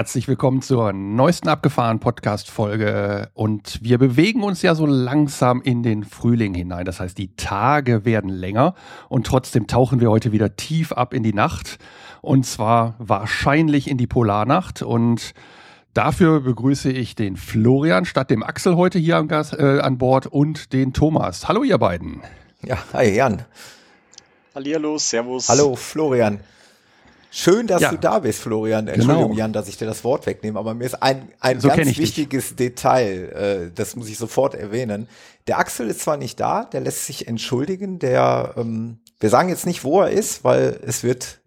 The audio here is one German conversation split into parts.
Herzlich willkommen zur neuesten abgefahren Podcast-Folge. Und wir bewegen uns ja so langsam in den Frühling hinein. Das heißt, die Tage werden länger und trotzdem tauchen wir heute wieder tief ab in die Nacht. Und zwar wahrscheinlich in die Polarnacht. Und dafür begrüße ich den Florian statt dem Axel heute hier am Gas, äh, an Bord und den Thomas. Hallo, ihr beiden. Ja, hi Jan. Hallihallo, Servus. Hallo Florian. Schön, dass Ja. du da bist, Florian. Entschuldigung, Genau. Jan, dass ich dir das Wort wegnehme, aber mir ist ein, ein So ganz ich dich. wichtiges Detail, äh, das muss ich sofort erwähnen. Der Axel ist zwar nicht da, der lässt sich entschuldigen, der, ähm, wir sagen jetzt nicht, wo er ist, weil es wird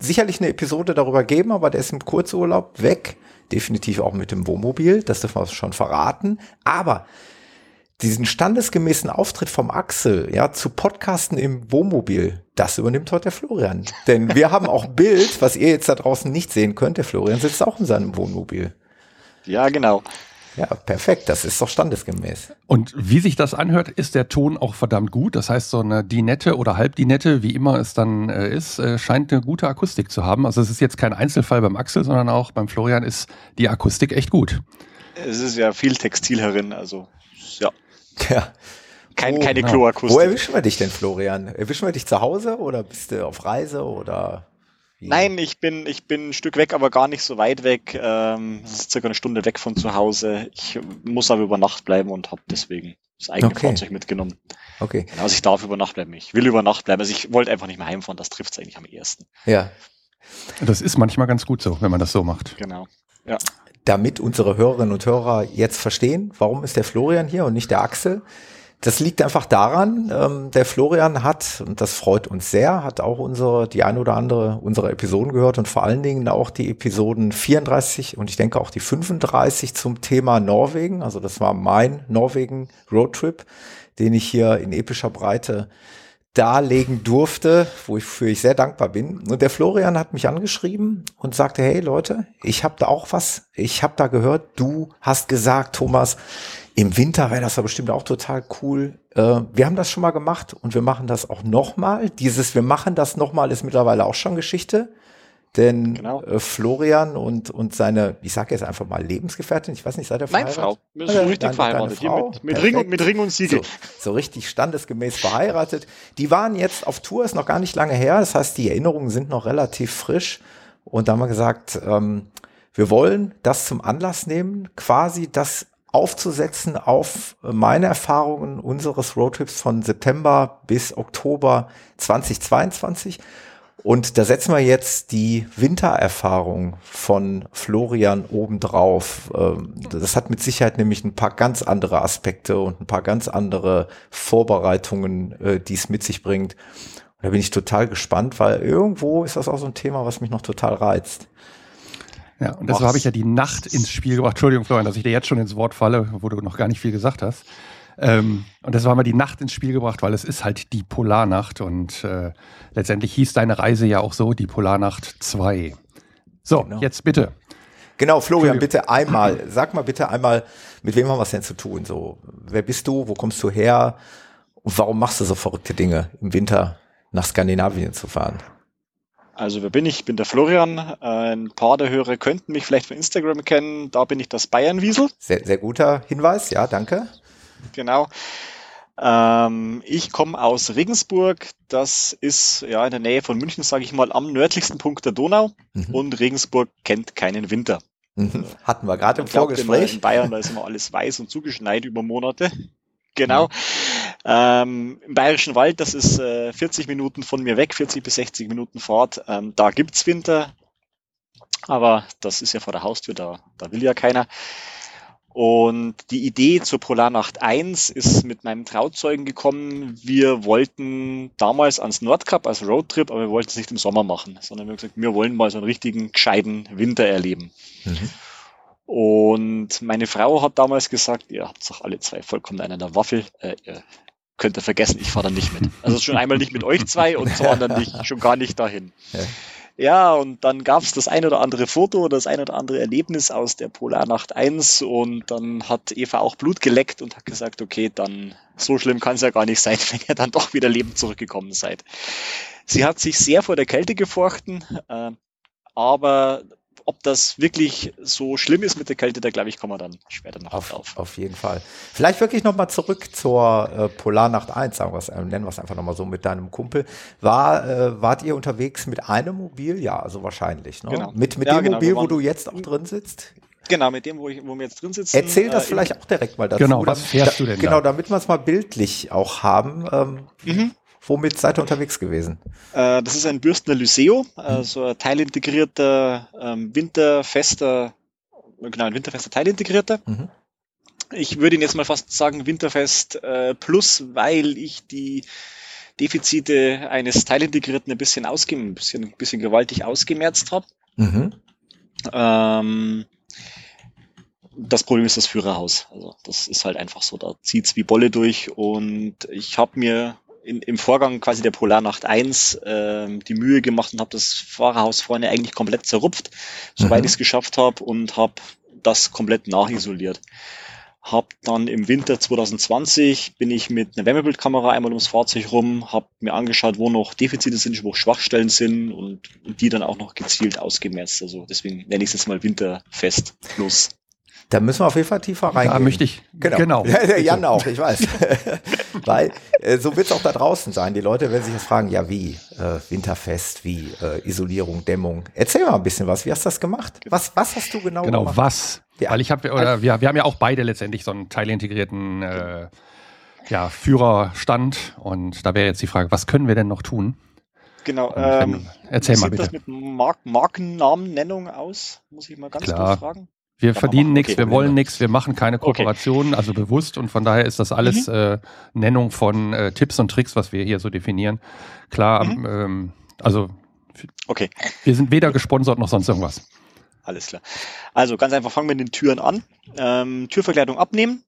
sicherlich eine Episode darüber geben, aber der ist im Kurzurlaub weg, definitiv auch mit dem Wohnmobil, das dürfen wir schon verraten, aber diesen standesgemäßen Auftritt vom Axel, ja, zu Podcasten im Wohnmobil, das übernimmt heute der Florian. Denn wir haben auch Bild, was ihr jetzt da draußen nicht sehen könnt. Der Florian sitzt auch in seinem Wohnmobil. Ja, genau. Ja, perfekt. Das ist doch standesgemäß. Und wie sich das anhört, ist der Ton auch verdammt gut. Das heißt, so eine Dinette oder Halbdinette, wie immer es dann äh, ist, äh, scheint eine gute Akustik zu haben. Also es ist jetzt kein Einzelfall beim Axel, sondern auch beim Florian ist die Akustik echt gut. Es ist ja viel Textil herin, also ja, Ja. kein, Oh, keine genau. Wo Kloakustik. erwischen wir dich denn, Florian? Erwischen wir dich zu Hause oder bist du auf Reise oder? wie? Nein, ich bin, ich bin ein Stück weg, aber gar nicht so weit weg. Ähm, es ist circa eine Stunde weg von zu Hause. Ich muss aber über Nacht bleiben und habe deswegen das eigene Okay. Fahrzeug mitgenommen. Okay. Genau, Also ich darf über Nacht bleiben. Ich will über Nacht bleiben. Also ich wollte einfach nicht mehr heimfahren. Das trifft es eigentlich am ersten. Ja. Das ist manchmal ganz gut so, wenn man das so macht. Genau. Damit unsere Hörerinnen und Hörer jetzt verstehen, warum ist der Florian hier und nicht der Axel. Das liegt einfach daran, ähm, der Florian hat, und das freut uns sehr, hat auch unsere, die ein oder andere unserer Episoden gehört und vor allen Dingen auch die Episoden 34 und ich denke auch die 35 zum Thema Norwegen. Also das war mein Norwegen Roadtrip, den ich hier in epischer Breite darlegen durfte, wofür ich sehr dankbar bin. Und der Florian hat mich angeschrieben und sagte, hey Leute, ich habe da auch was. Ich habe da gehört, du hast gesagt, Thomas, im Winter wäre das ja bestimmt auch total cool. Äh, wir haben das schon mal gemacht und wir machen das auch nochmal. Dieses, wir machen das nochmal, ist mittlerweile auch schon Geschichte. Denn Genau. äh, Florian und, und seine, ich sage jetzt einfach mal Lebensgefährtin, ich weiß nicht, seid ihr Nein, verheiratet? Frau. Wir sind richtig deine verheiratet. Frau? mit, mit, Ring und, mit Ring und Siegel. So, so richtig standesgemäß verheiratet. Die waren jetzt auf Tour, ist noch gar nicht lange her. Das heißt, die Erinnerungen sind noch relativ frisch. Und da haben wir gesagt, ähm, wir wollen das zum Anlass nehmen, quasi das aufzusetzen auf meine Erfahrungen unseres Roadtrips von September bis Oktober 2022. Und da setzen wir jetzt die Wintererfahrung von Florian obendrauf. Ähm, Das hat mit Sicherheit nämlich ein paar ganz andere Aspekte und ein paar ganz andere Vorbereitungen, äh, die es mit sich bringt. Und da bin ich total gespannt, weil irgendwo ist das auch so ein Thema, was mich noch total reizt. Ja, und deshalb habe ich ja die Nacht ins Spiel gebracht. Entschuldigung, Florian, dass ich dir jetzt schon ins Wort falle, wo du noch gar nicht viel gesagt hast. Ähm, und deshalb haben wir die Nacht ins Spiel gebracht, weil es ist halt die Polarnacht und äh, letztendlich hieß deine Reise ja auch so, die Polarnacht 2. So, Genau. jetzt bitte. Genau, Florian, bitte einmal, sag mal bitte einmal, mit wem haben wir es denn zu tun? So, wer bist du? Wo kommst du her? Und warum machst du so verrückte Dinge im Winter nach Skandinavien zu fahren? Also wer bin ich? Ich bin der Florian. Ein paar der Hörer könnten mich vielleicht von Instagram kennen. Da bin ich das Bayernwiesel. Sehr, sehr guter Hinweis, ja, danke. Genau. Ähm, ich komme aus Regensburg. Das ist ja in der Nähe von München, sage ich mal, am nördlichsten Punkt der Donau. Mhm. Und Regensburg kennt keinen Winter. Mhm. Hatten wir gerade im Vorgespräch. in Bayern, da ist immer alles weiß und zugeschneit über Monate. Genau. Ähm, Im Bayerischen Wald, das ist äh, 40 Minuten von mir weg, 40 bis 60 Minuten Fahrt. Ähm, da gibt's Winter. Aber das ist ja vor der Haustür, da, da will ja keiner. Und die Idee zur Polarnacht 1 ist mit meinem Trauzeugen gekommen. Wir wollten damals ans Nordkap als Roadtrip, aber wir wollten es nicht im Sommer machen, sondern wir haben gesagt, wir wollen mal so einen richtigen, gescheiten Winter erleben. Mhm. Und meine Frau hat damals gesagt, ihr habt doch alle zwei vollkommen einen der Waffel. Äh, ihr könnt ihr vergessen, ich fahre da nicht mit. Also schon einmal nicht mit euch zwei und zum anderen nicht, schon gar nicht dahin. Ja. Ja, und dann gab es das ein oder andere Foto das ein oder andere Erlebnis aus der Polarnacht 1 und dann hat Eva auch Blut geleckt und hat gesagt, okay, dann so schlimm kann es ja gar nicht sein, wenn ihr dann doch wieder lebend zurückgekommen seid. Sie hat sich sehr vor der Kälte gefochten, äh, aber ob das wirklich so schlimm ist mit der Kälte, da glaube ich, kommen wir dann später noch auf, drauf. Auf jeden Fall. Vielleicht wirklich nochmal zurück zur äh, Polarnacht 1, sagen wir's, äh, nennen wir es einfach nochmal so mit deinem Kumpel. War, äh, wart ihr unterwegs mit einem Mobil? Ja, also wahrscheinlich. Ne? Genau. Mit, mit ja, dem genau, Mobil, wo du jetzt auch drin sitzt? Genau, mit dem, wo, ich, wo wir jetzt drin sitzen. Erzähl das äh, vielleicht auch direkt mal dazu. Genau, was fährst du denn Genau, da? damit wir es mal bildlich auch haben. Ähm, mhm. Womit seid ihr unterwegs gewesen? Äh, das ist ein Bürstner Lyseo, also ein teilintegrierter, ähm, winterfester, genau, ein winterfester Teilintegrierter. Mhm. Ich würde ihn jetzt mal fast sagen Winterfest äh, Plus, weil ich die Defizite eines Teilintegrierten ein bisschen ausge ein bisschen, ein bisschen gewaltig ausgemerzt habe. Mhm. Ähm, das Problem ist das Führerhaus. Also das ist halt einfach so, da zieht's wie Bolle durch und ich habe mir in, im Vorgang quasi der Polarnacht 1 äh, die Mühe gemacht und habe das Fahrerhaus vorne eigentlich komplett zerrupft, soweit mhm. ich es geschafft habe und habe das komplett nachisoliert. Hab dann im Winter 2020 bin ich mit einer Wärmebildkamera einmal ums Fahrzeug rum, habe mir angeschaut, wo noch Defizite sind, wo Schwachstellen sind und, und die dann auch noch gezielt ausgemerzt. Also deswegen nenne ich es jetzt mal Winterfest Plus. Da müssen wir auf jeden Fall tiefer reingehen. Da möchte ich. Genau. genau. Ja, der Jan auch, ich weiß. Weil äh, so wird es auch da draußen sein. Die Leute werden sich jetzt fragen, ja wie, äh, Winterfest, wie, äh, Isolierung, Dämmung. Erzähl mal ein bisschen was. Wie hast du das gemacht? Was, was hast du genau, genau gemacht? Genau, was? Ja. Weil ich habe, oder wir, wir haben ja auch beide letztendlich so einen teilintegrierten äh, ja, Führerstand. Und da wäre jetzt die Frage, was können wir denn noch tun? Genau. Ähm, erzähl mal bitte. Sieht das mit Mark Markennamennennung aus? Muss ich mal ganz Klar. kurz fragen. Wir verdienen nichts, okay, wir wollen nichts, wir machen keine Kooperationen, okay. also bewusst und von daher ist das alles mhm. äh, Nennung von äh, Tipps und Tricks, was wir hier so definieren. Klar, mhm. ähm, also okay. wir sind weder gesponsert noch sonst irgendwas. Alles klar. Also ganz einfach fangen wir mit den Türen an. Ähm, Türverkleidung abnehmen.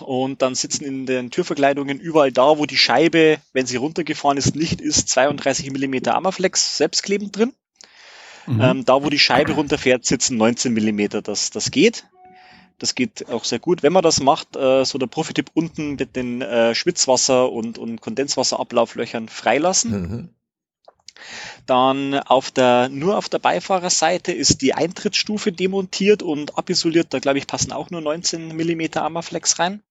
Und dann sitzen in den Türverkleidungen überall da, wo die Scheibe, wenn sie runtergefahren ist, nicht ist, 32 mm Amaflex selbstklebend drin. Mhm. Ähm, da, wo die Scheibe runterfährt, sitzen 19 Millimeter. Das, das geht. Das geht auch sehr gut. Wenn man das macht, äh, so der Profi-Tipp unten mit den äh, Schwitzwasser- und, und Kondenswasserablauflöchern freilassen. Mhm. Dann auf der, nur auf der Beifahrerseite ist die Eintrittsstufe demontiert und abisoliert. Da glaube ich passen auch nur 19 Millimeter Amaflex rein.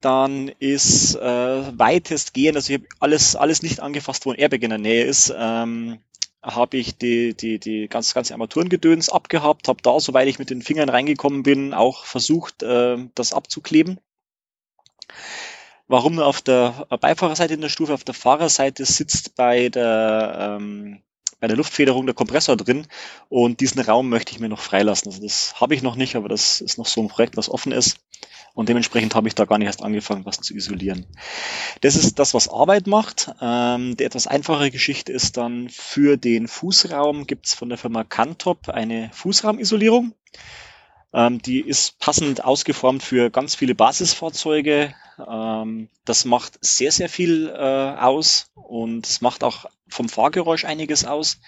Dann ist äh, weitestgehend, also ich habe alles, alles nicht angefasst, wo ein Airbag in der Nähe ist. Ähm, habe ich die, die, die ganz, ganze Armaturengedöns abgehabt, habe da, soweit ich mit den Fingern reingekommen bin, auch versucht, äh, das abzukleben. Warum auf der Beifahrerseite in der Stufe, auf der Fahrerseite sitzt bei der, ähm, bei der Luftfederung der Kompressor drin und diesen Raum möchte ich mir noch freilassen. Also das habe ich noch nicht, aber das ist noch so ein Projekt, was offen ist. Und dementsprechend habe ich da gar nicht erst angefangen, was zu isolieren. Das ist das, was Arbeit macht. Ähm, die etwas einfachere Geschichte ist dann für den Fußraum gibt es von der Firma Cantop eine Fußraumisolierung. Ähm, die ist passend ausgeformt für ganz viele Basisfahrzeuge. Ähm, das macht sehr, sehr viel äh, aus und es macht auch vom Fahrgeräusch einiges aus.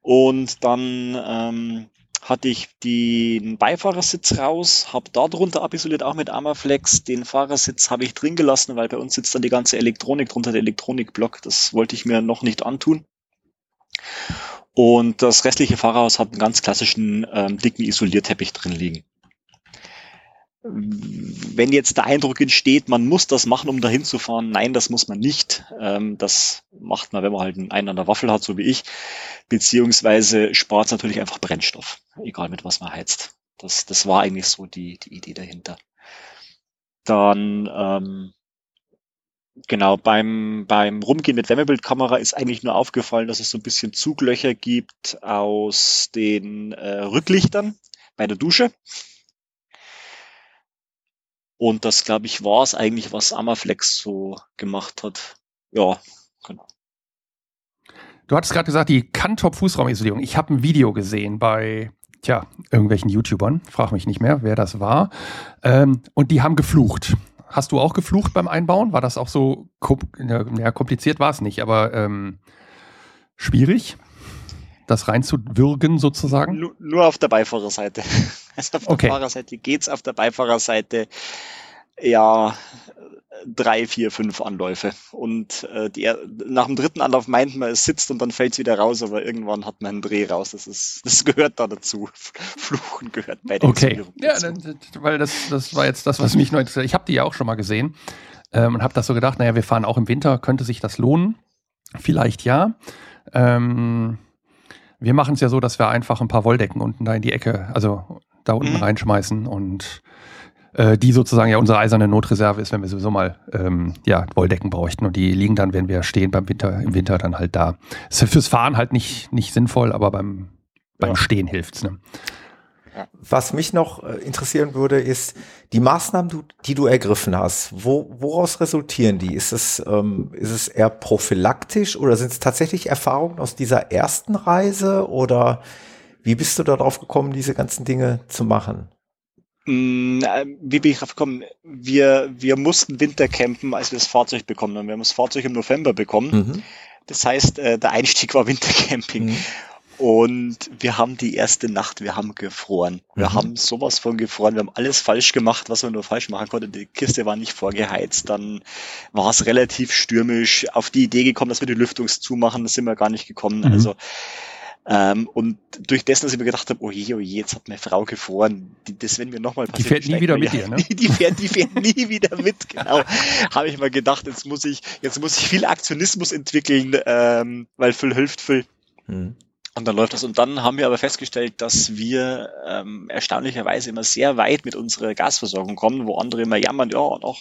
Und dann ähm, hatte ich den Beifahrersitz raus, habe darunter abisoliert, auch mit Armaflex. Den Fahrersitz habe ich drin gelassen, weil bei uns sitzt dann die ganze Elektronik drunter, der Elektronikblock. Das wollte ich mir noch nicht antun. Und das restliche Fahrerhaus hat einen ganz klassischen ähm, dicken Isolierteppich drin liegen wenn jetzt der Eindruck entsteht, man muss das machen, um dahin zu fahren, nein, das muss man nicht. Ähm, das macht man, wenn man halt einen an der Waffel hat, so wie ich, beziehungsweise spart es natürlich einfach Brennstoff, egal mit was man heizt. Das, das war eigentlich so die, die Idee dahinter. Dann ähm, Genau, beim, beim Rumgehen mit Wärmebildkamera ist eigentlich nur aufgefallen, dass es so ein bisschen Zuglöcher gibt aus den äh, Rücklichtern bei der Dusche. Und das, glaube ich, war es eigentlich, was Amaflex so gemacht hat. Ja, genau. Du hattest gerade gesagt, die Kantop Fußraumisolierung. Ich habe ein Video gesehen bei tja, irgendwelchen YouTubern, frag mich nicht mehr, wer das war. Ähm, und die haben geflucht. Hast du auch geflucht beim Einbauen? War das auch so ja, kompliziert war es nicht, aber ähm, schwierig, das reinzuwürgen sozusagen? Nur, nur auf der Beifahrerseite. Also auf der okay. Fahrerseite geht's, auf der Beifahrerseite ja drei, vier, fünf Anläufe. Und äh, die, nach dem dritten Anlauf meint man, es sitzt und dann fällt es wieder raus, aber irgendwann hat man einen Dreh raus. Das, ist, das gehört da dazu. Fluchen gehört bei den Okay, ja, dann, weil das, das war jetzt das, was mich neu interessiert. Ich habe die ja auch schon mal gesehen ähm, und habe das so gedacht, naja, wir fahren auch im Winter, könnte sich das lohnen? Vielleicht ja. Ähm, wir machen es ja so, dass wir einfach ein paar Wolldecken unten da in die Ecke, also da unten mhm. reinschmeißen und äh, die sozusagen ja unsere eiserne Notreserve ist, wenn wir sowieso mal ähm, ja, Wolldecken bräuchten. Und die liegen dann, wenn wir stehen beim Winter, im Winter dann halt da. Ist fürs Fahren halt nicht, nicht sinnvoll, aber beim, beim ja. Stehen hilft's. Ne? Was mich noch äh, interessieren würde, ist die Maßnahmen, die du ergriffen hast. Wo, woraus resultieren die? Ist es, ähm, ist es eher prophylaktisch oder sind es tatsächlich Erfahrungen aus dieser ersten Reise oder wie bist du darauf gekommen, diese ganzen Dinge zu machen? Mm, wie bin ich drauf gekommen? Wir, wir mussten Wintercampen, als wir das Fahrzeug bekommen haben. Wir haben das Fahrzeug im November bekommen. Mhm. Das heißt, äh, der Einstieg war Wintercamping. Mhm. Und wir haben die erste Nacht, wir haben gefroren. Wir mhm. haben sowas von gefroren. Wir haben alles falsch gemacht, was man nur falsch machen konnte. Die Kiste war nicht vorgeheizt. Dann war es relativ stürmisch. Auf die Idee gekommen, dass wir die Lüftungs zumachen, sind wir gar nicht gekommen. Mhm. Also ähm, und durch dessen, dass ich mir gedacht habe, oh je, oh je, jetzt hat meine Frau gefroren, die, das wenn wir nochmal Die fährt nie wieder mit ja, dir, ne? Die, fährt, die fährt nie wieder mit, genau. habe ich mal gedacht, jetzt muss ich, jetzt muss ich viel Aktionismus entwickeln, ähm, weil viel hilft viel. Hm. Und dann läuft das. Und dann haben wir aber festgestellt, dass wir ähm, erstaunlicherweise immer sehr weit mit unserer Gasversorgung kommen, wo andere immer jammern, ja, noch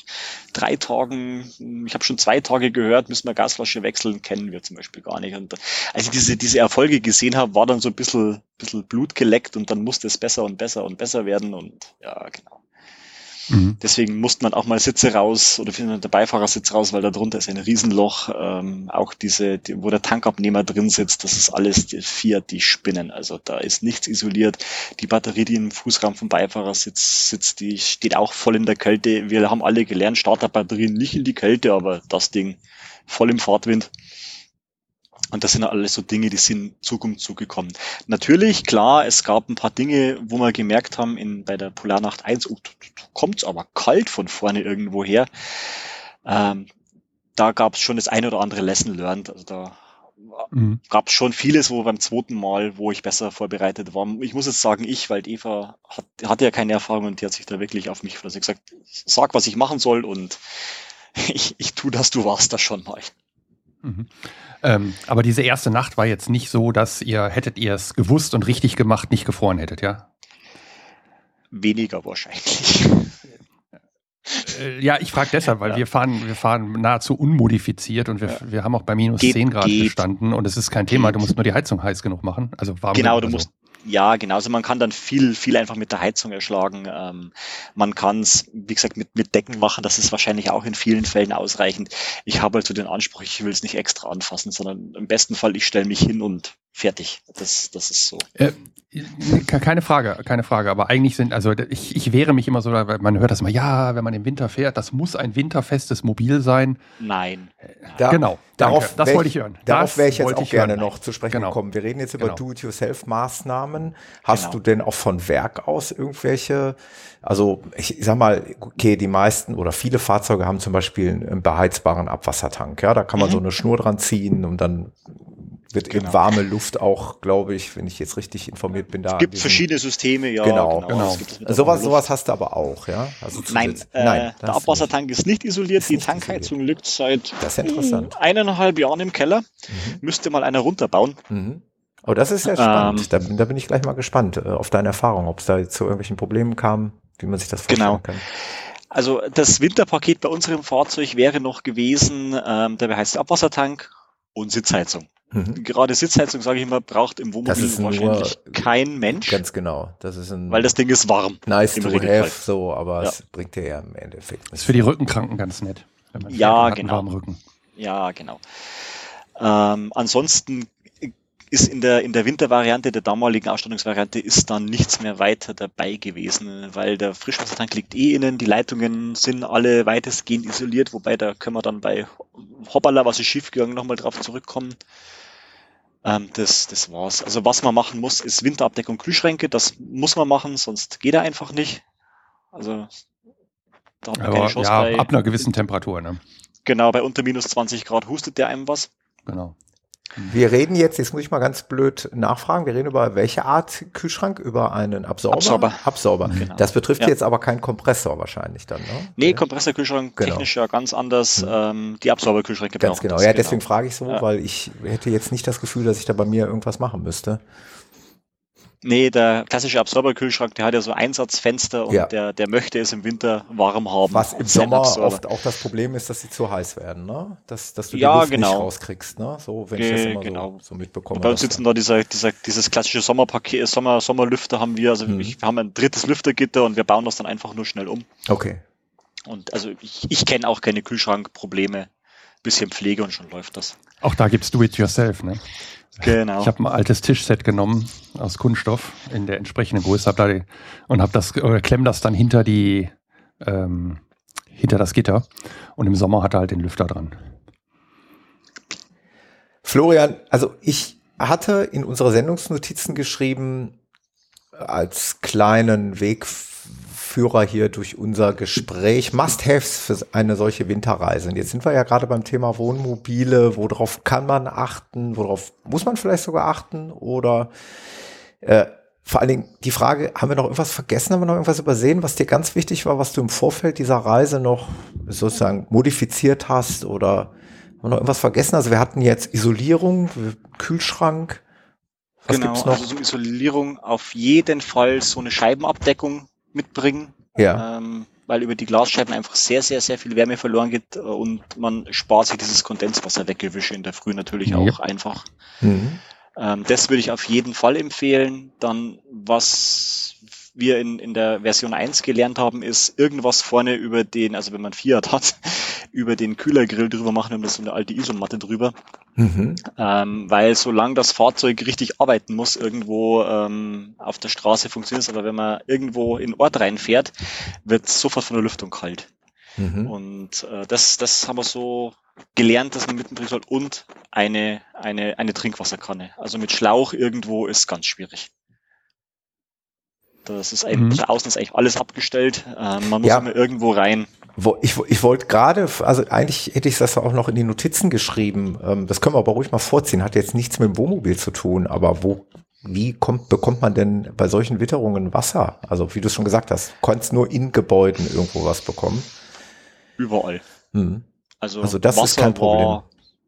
drei Tagen, ich habe schon zwei Tage gehört, müssen wir Gasflasche wechseln, kennen wir zum Beispiel gar nicht. Und als ich diese, diese Erfolge gesehen habe, war dann so ein bisschen, bisschen Blut geleckt und dann musste es besser und besser und besser werden. Und ja, genau. Mhm. Deswegen musste man auch mal Sitze raus oder findet der Beifahrersitz raus, weil da drunter ist ein Riesenloch. Ähm, auch diese, die, wo der Tankabnehmer drin sitzt, das ist alles die Fiat, die spinnen. Also da ist nichts isoliert. Die Batterie, die im Fußraum vom Beifahrersitz sitzt, die steht auch voll in der Kälte. Wir haben alle gelernt, Starterbatterien nicht in die Kälte, aber das Ding voll im Fahrtwind. Und das sind alles so Dinge, die sind Zukunft zugekommen. Natürlich, klar, es gab ein paar Dinge, wo wir gemerkt haben, in, bei der Polarnacht 1, oh, kommt's aber kalt von vorne irgendwo her. Ähm, da gab es schon das eine oder andere Lesson learned. Also da mhm. gab es schon vieles, wo beim zweiten Mal, wo ich besser vorbereitet war. Ich muss jetzt sagen, ich, weil Eva hat, hatte ja keine Erfahrung und die hat sich da wirklich auf mich also gesagt, sag, was ich machen soll und ich, ich tu das, du warst das schon mal. Mhm. Ähm, aber diese erste Nacht war jetzt nicht so, dass ihr, hättet ihr es gewusst und richtig gemacht, nicht gefroren hättet, ja? Weniger wahrscheinlich. Äh, ja, ich frage deshalb, weil ja. wir fahren, wir fahren nahezu unmodifiziert und wir, ja. wir haben auch bei minus geht, 10 Grad geht. gestanden und es ist kein Thema, du musst nur die Heizung heiß genug machen. Also warm Genau, du also. musst, ja, genau. Also man kann dann viel, viel einfach mit der Heizung erschlagen. Ähm, man kann es, wie gesagt, mit, mit Decken machen. Das ist wahrscheinlich auch in vielen Fällen ausreichend. Ich habe halt so den Anspruch, ich will es nicht extra anfassen, sondern im besten Fall, ich stelle mich hin und fertig. Das, das ist so. Äh, keine Frage, keine Frage. Aber eigentlich sind, also ich, ich wehre mich immer so, weil man hört das immer, ja, wenn man im Winter fährt, das muss ein winterfestes Mobil sein. Nein. Da, genau. Darauf, das wollte ich hören. Darauf wäre ich jetzt auch gerne hören. noch zu sprechen genau. gekommen. Wir reden jetzt über genau. Do-it-yourself-Maßnahmen. Hast genau. du denn auch von Werk aus irgendwelche, also ich, ich sag mal, okay, die meisten oder viele Fahrzeuge haben zum Beispiel einen beheizbaren Abwassertank. Ja, da kann man mhm. so eine Schnur dran ziehen und dann wird genau. eben warme Luft auch, glaube ich, wenn ich jetzt richtig informiert bin, da. Es gibt verschiedene Systeme, ja. Genau, genau. genau. Sowas, sowas hast du aber auch, ja. Also Nein, äh, Nein der Abwassertank ist nicht isoliert. Ist die nicht Tankheizung isoliert. liegt seit das ist interessant. eineinhalb Jahren im Keller. Mhm. Müsste mal einer runterbauen. Mhm. Oh, das ist ja spannend. Ähm, da, da, bin ich gleich mal gespannt äh, auf deine Erfahrung, ob es da zu irgendwelchen Problemen kam, wie man sich das vorstellen genau. kann. Also das Winterpaket bei unserem Fahrzeug wäre noch gewesen, ähm, der heißt Abwassertank und Sitzheizung. Mhm. Gerade Sitzheizung, sage ich immer, braucht im Wohnmobil wahrscheinlich kein Mensch. Ganz genau. Das ist ein weil das Ding ist warm. Nice to have, so, aber ja. es bringt dir ja im Endeffekt nichts. Ist für die Rückenkranken ganz nett. Wenn man ja, genau. Rücken. Ja, genau. Ähm, ansonsten ist in der, in der Wintervariante, der damaligen Ausstattungsvariante, ist dann nichts mehr weiter dabei gewesen, weil der Frischwassertank liegt eh innen, die Leitungen sind alle weitestgehend isoliert, wobei da können wir dann bei Hoppala, was ist schiefgegangen, nochmal drauf zurückkommen. Ähm, das, das war's. Also was man machen muss, ist Winterabdeckung Kühlschränke, das muss man machen, sonst geht er einfach nicht. Also da hat man Aber, keine Chance ja, bei, ab einer gewissen Temperatur, ne? Genau, bei unter minus 20 Grad hustet der einem was. Genau. Wir reden jetzt, jetzt muss ich mal ganz blöd nachfragen, wir reden über welche Art Kühlschrank? Über einen Absorber? Absorber. Absorber. Genau. Das betrifft ja. jetzt aber keinen Kompressor wahrscheinlich dann, ne? Nee. Kompressorkühlschrank genau. technisch ja ganz anders. Mhm. Ähm, die Absorberkühlschränke Ganz genau. Ja, deswegen genau. frage ich so, ja. weil ich hätte jetzt nicht das Gefühl, dass ich da bei mir irgendwas machen müsste. Nee, der klassische Absorberkühlschrank, der hat ja so Einsatzfenster und ja. der, der möchte es im Winter warm haben. Was im Sommer oft auch das Problem ist, dass sie zu heiß werden, ne? Dass, dass du die ja, Luft genau. nicht rauskriegst, ne? So, wenn Ge ich das immer genau. so, so mitbekomme. bei uns sitzen da dieser, dieser, dieses klassische Sommerpaket, Sommer, Sommerlüfter haben wir, also mhm. wir haben ein drittes Lüftergitter und wir bauen das dann einfach nur schnell um. Okay. Und also ich, ich kenne auch keine Kühlschrankprobleme. Bisschen Pflege und schon läuft das. Auch da gibt's Do-it-yourself, ne? Genau. Ich habe ein altes Tischset genommen aus Kunststoff in der entsprechenden Größe hab da die, und habe das oder klemm das dann hinter die ähm, hinter das Gitter und im Sommer hat er halt den Lüfter dran. Florian, also ich hatte in unsere Sendungsnotizen geschrieben als kleinen Weg Führer hier durch unser Gespräch. Must-Haves für eine solche Winterreise. Und jetzt sind wir ja gerade beim Thema Wohnmobile. Worauf kann man achten? Worauf muss man vielleicht sogar achten? Oder äh, vor allen Dingen die Frage, haben wir noch irgendwas vergessen? Haben wir noch irgendwas übersehen, was dir ganz wichtig war, was du im Vorfeld dieser Reise noch sozusagen modifiziert hast? Oder haben wir noch irgendwas vergessen? Also wir hatten jetzt Isolierung, Kühlschrank. Was genau, also so Isolierung auf jeden Fall so eine Scheibenabdeckung mitbringen. Ja. Ähm, weil über die Glasscheiben einfach sehr, sehr, sehr viel Wärme verloren geht äh, und man spart sich dieses Kondenswasserweggewische in der Früh natürlich ja. auch einfach. Mhm. Ähm, das würde ich auf jeden Fall empfehlen. Dann, was wir in, in der Version 1 gelernt haben, ist irgendwas vorne über den, also wenn man Fiat hat, über den Kühlergrill drüber machen, haben wir so eine alte Isomatte drüber. Mhm. Ähm, weil solange das Fahrzeug richtig arbeiten muss, irgendwo ähm, auf der Straße funktioniert es, aber wenn man irgendwo in den Ort reinfährt, wird sofort von der Lüftung kalt. Mhm. Und äh, das, das haben wir so gelernt, dass man mitbringen soll und eine, eine, eine Trinkwasserkanne. Also mit Schlauch irgendwo ist ganz schwierig. Das ist eigentlich, mhm. außen ist eigentlich alles abgestellt. Äh, man muss ja. immer irgendwo rein. Wo, ich, ich wollte gerade, also eigentlich hätte ich das auch noch in die Notizen geschrieben. Ähm, das können wir aber ruhig mal vorziehen. Hat jetzt nichts mit dem Wohnmobil zu tun, aber wo, wie kommt, bekommt man denn bei solchen Witterungen Wasser? Also wie du schon gesagt hast, du kannst nur in Gebäuden irgendwo was bekommen. Überall. Mhm. Also, also das Wasser ist kein Problem.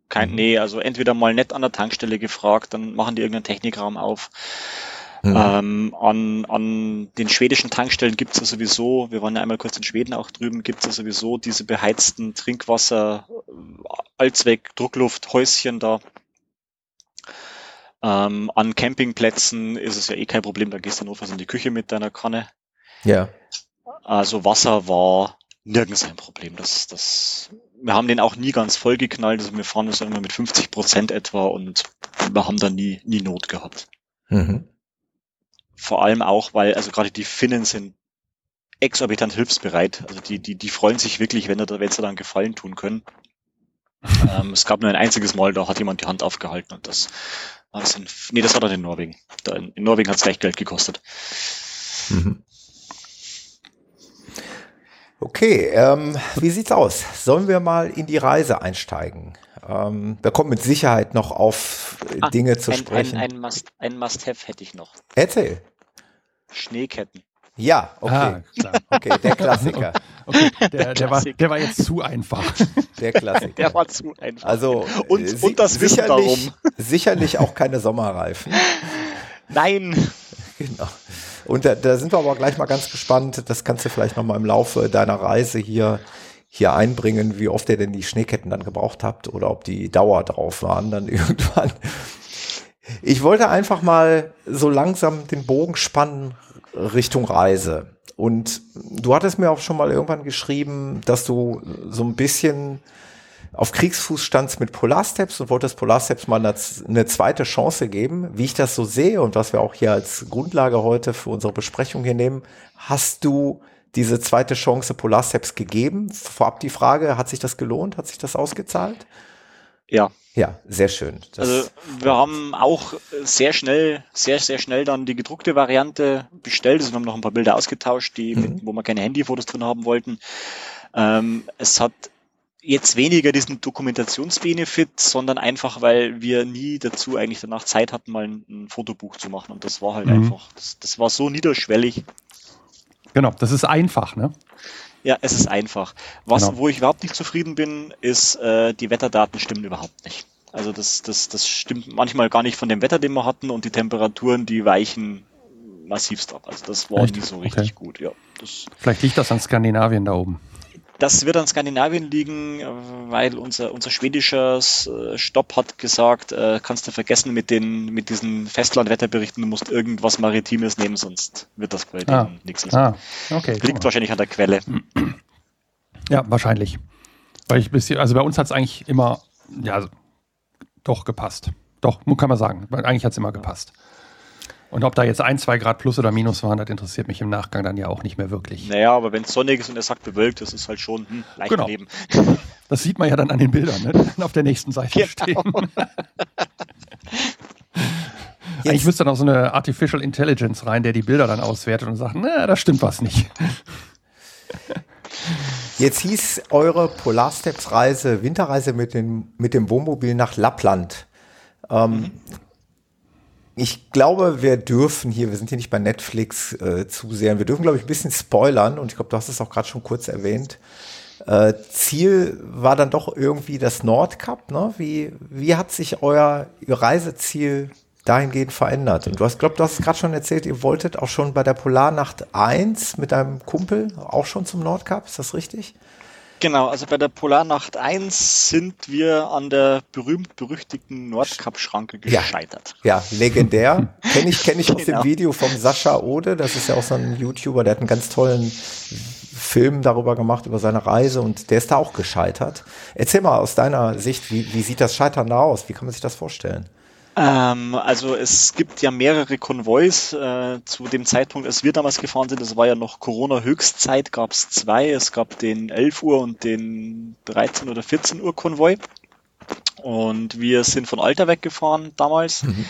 Kein, mhm. Nee, also entweder mal nett an der Tankstelle gefragt, dann machen die irgendeinen Technikraum auf. Mhm. Ähm, an, an den schwedischen Tankstellen gibt es ja sowieso, wir waren ja einmal kurz in Schweden auch drüben, gibt es ja sowieso diese beheizten Trinkwasser, Allzweck, Drucklufthäuschen da. Ähm, an Campingplätzen ist es ja eh kein Problem, da gehst du nur in die Küche mit deiner Kanne. Ja. Also Wasser war nirgends ein Problem. Das, das, wir haben den auch nie ganz voll geknallt, also wir fahren so immer mit 50 Prozent etwa und wir haben da nie, nie Not gehabt. Mhm. Vor allem auch, weil, also gerade die Finnen sind exorbitant hilfsbereit. Also die, die, die freuen sich wirklich, wenn, da, wenn sie dann Gefallen tun können. ähm, es gab nur ein einziges Mal, da hat jemand die Hand aufgehalten und das war das in, nee, das war dann in Norwegen. Da in, in Norwegen hat es gleich Geld gekostet. Mhm. Okay, ähm, wie sieht's aus? Sollen wir mal in die Reise einsteigen? Ähm, wir kommen mit Sicherheit noch auf ah, Dinge zu ein, sprechen. Ein, ein Must-Have ein Must hätte ich noch. Erzähl. Schneeketten. Ja, okay. Ah, okay, der Klassiker. Okay, der, der, war, der war jetzt zu einfach. Der Klassiker. Der war zu einfach. Also, und, äh, und das Wissen sicherlich, darum. Sicherlich auch keine Sommerreifen. Nein. Genau. Und da, da sind wir aber gleich mal ganz gespannt. Das kannst du vielleicht noch mal im Laufe deiner Reise hier hier einbringen, wie oft ihr denn die Schneeketten dann gebraucht habt oder ob die Dauer drauf waren dann irgendwann. Ich wollte einfach mal so langsam den Bogen spannen Richtung Reise. Und du hattest mir auch schon mal irgendwann geschrieben, dass du so ein bisschen auf Kriegsfuß standst mit Polarsteps und wolltest Polarsteps mal eine, zweite Chance geben. Wie ich das so sehe und was wir auch hier als Grundlage heute für unsere Besprechung hier nehmen, hast du diese zweite Chance Polarsteps gegeben? Vorab die Frage, hat sich das gelohnt? Hat sich das ausgezahlt? Ja. Ja, sehr schön. Das also wir haben auch sehr schnell, sehr, sehr schnell dann die gedruckte Variante bestellt. Also wir haben noch ein paar Bilder ausgetauscht, die, mhm. mit, wo wir keine Handyfotos drin haben wollten. Ähm, es hat jetzt weniger diesen Dokumentationsbenefit, sondern einfach, weil wir nie dazu eigentlich danach Zeit hatten, mal ein, ein Fotobuch zu machen. Und das war halt mhm. einfach, das, das war so niederschwellig. Genau, das ist einfach, ne? Ja, es ist einfach. Was, genau. wo ich überhaupt nicht zufrieden bin, ist, äh, die Wetterdaten stimmen überhaupt nicht. Also das, das, das stimmt manchmal gar nicht von dem Wetter, den wir hatten und die Temperaturen, die weichen massivst ab. Also das war Echt? nie so richtig okay. gut. Ja, das Vielleicht liegt das an Skandinavien da oben. Das wird an Skandinavien liegen, weil unser, unser schwedischer äh, Stopp hat gesagt, äh, kannst du vergessen mit den mit diesen Festlandwetterberichten, du musst irgendwas Maritimes nehmen, sonst wird das bei ah. nichts. Ah, okay, Liegt wahrscheinlich an der Quelle. Ja, wahrscheinlich. Weil ich bisschen, also bei uns hat es eigentlich immer, ja, doch gepasst. Doch, kann man sagen. Eigentlich hat es immer gepasst. Und ob da jetzt ein, zwei Grad plus oder minus waren, das interessiert mich im Nachgang dann ja auch nicht mehr wirklich. Naja, aber wenn es sonnig ist und er sagt bewölkt, das ist halt schon hm, leicht genau. daneben. Das sieht man ja dann an den Bildern, ne? die auf der nächsten Seite genau. stehen. Eigentlich müsste noch so eine Artificial Intelligence rein, der die Bilder dann auswertet und sagt, na, da stimmt was nicht. Jetzt hieß eure Polarsteps-Reise, Winterreise mit, den, mit dem Wohnmobil nach Lappland. Ähm, mhm ich glaube, wir dürfen hier, wir sind hier nicht bei Netflix äh, zusehen, wir dürfen, glaube ich, ein bisschen spoilern und ich glaube, du hast es auch gerade schon kurz erwähnt. Äh, Ziel war dann doch irgendwie das Nordkap. Ne? Wie, wie hat sich euer Reiseziel dahingehend verändert? Und du hast, glaube du hast es gerade schon erzählt, ihr wolltet auch schon bei der Polarnacht 1 mit deinem Kumpel auch schon zum Nordkap, ist das richtig? Genau, also bei der Polarnacht 1 sind wir an der berühmt-berüchtigten Nordkap-Schranke gescheitert. Ja, ja legendär. Kenne ich, kenn ich genau. aus dem genau. Video vom Sascha Ode, das ist ja auch so ein YouTuber, der hat einen ganz tollen Film darüber gemacht, über seine Reise und der ist da auch gescheitert. Erzähl mal aus deiner Sicht, wie, wie sieht das Scheitern da aus? Wie kann man sich das vorstellen? Ähm, also es gibt ja mehrere Konvois äh, zu dem Zeitpunkt, als wir damals gefahren sind. Das war ja noch Corona-Höchstzeit, gab es zwei. Es gab den 11 Uhr und den 13 oder 14 Uhr Konvoi. Und wir sind von Alter weggefahren damals. Mhm.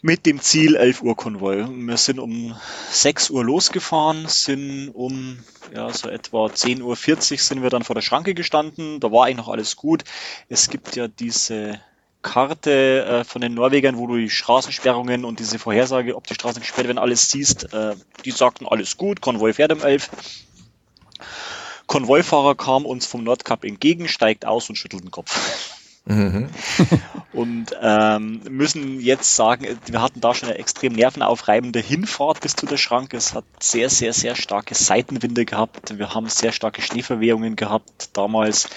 Mit dem Ziel 11 Uhr Konvoi. Wir sind um 6 Uhr losgefahren, sind um ja, so etwa 10.40 Uhr sind wir dann vor der Schranke gestanden. Da war eigentlich noch alles gut. Es gibt ja diese Karte äh, von den Norwegern, wo du die Straßensperrungen und diese Vorhersage, ob die Straßen gesperrt werden, alles siehst. Äh, die sagten alles gut, Konvoi fährt um 11. Konvoifahrer kam uns vom Nordkap entgegen, steigt aus und schüttelt den Kopf. Mhm. und ähm, müssen jetzt sagen, wir hatten da schon eine extrem nervenaufreibende Hinfahrt bis zu der Schranke. Es hat sehr, sehr, sehr starke Seitenwinde gehabt. Wir haben sehr starke Schneeverwehungen gehabt damals.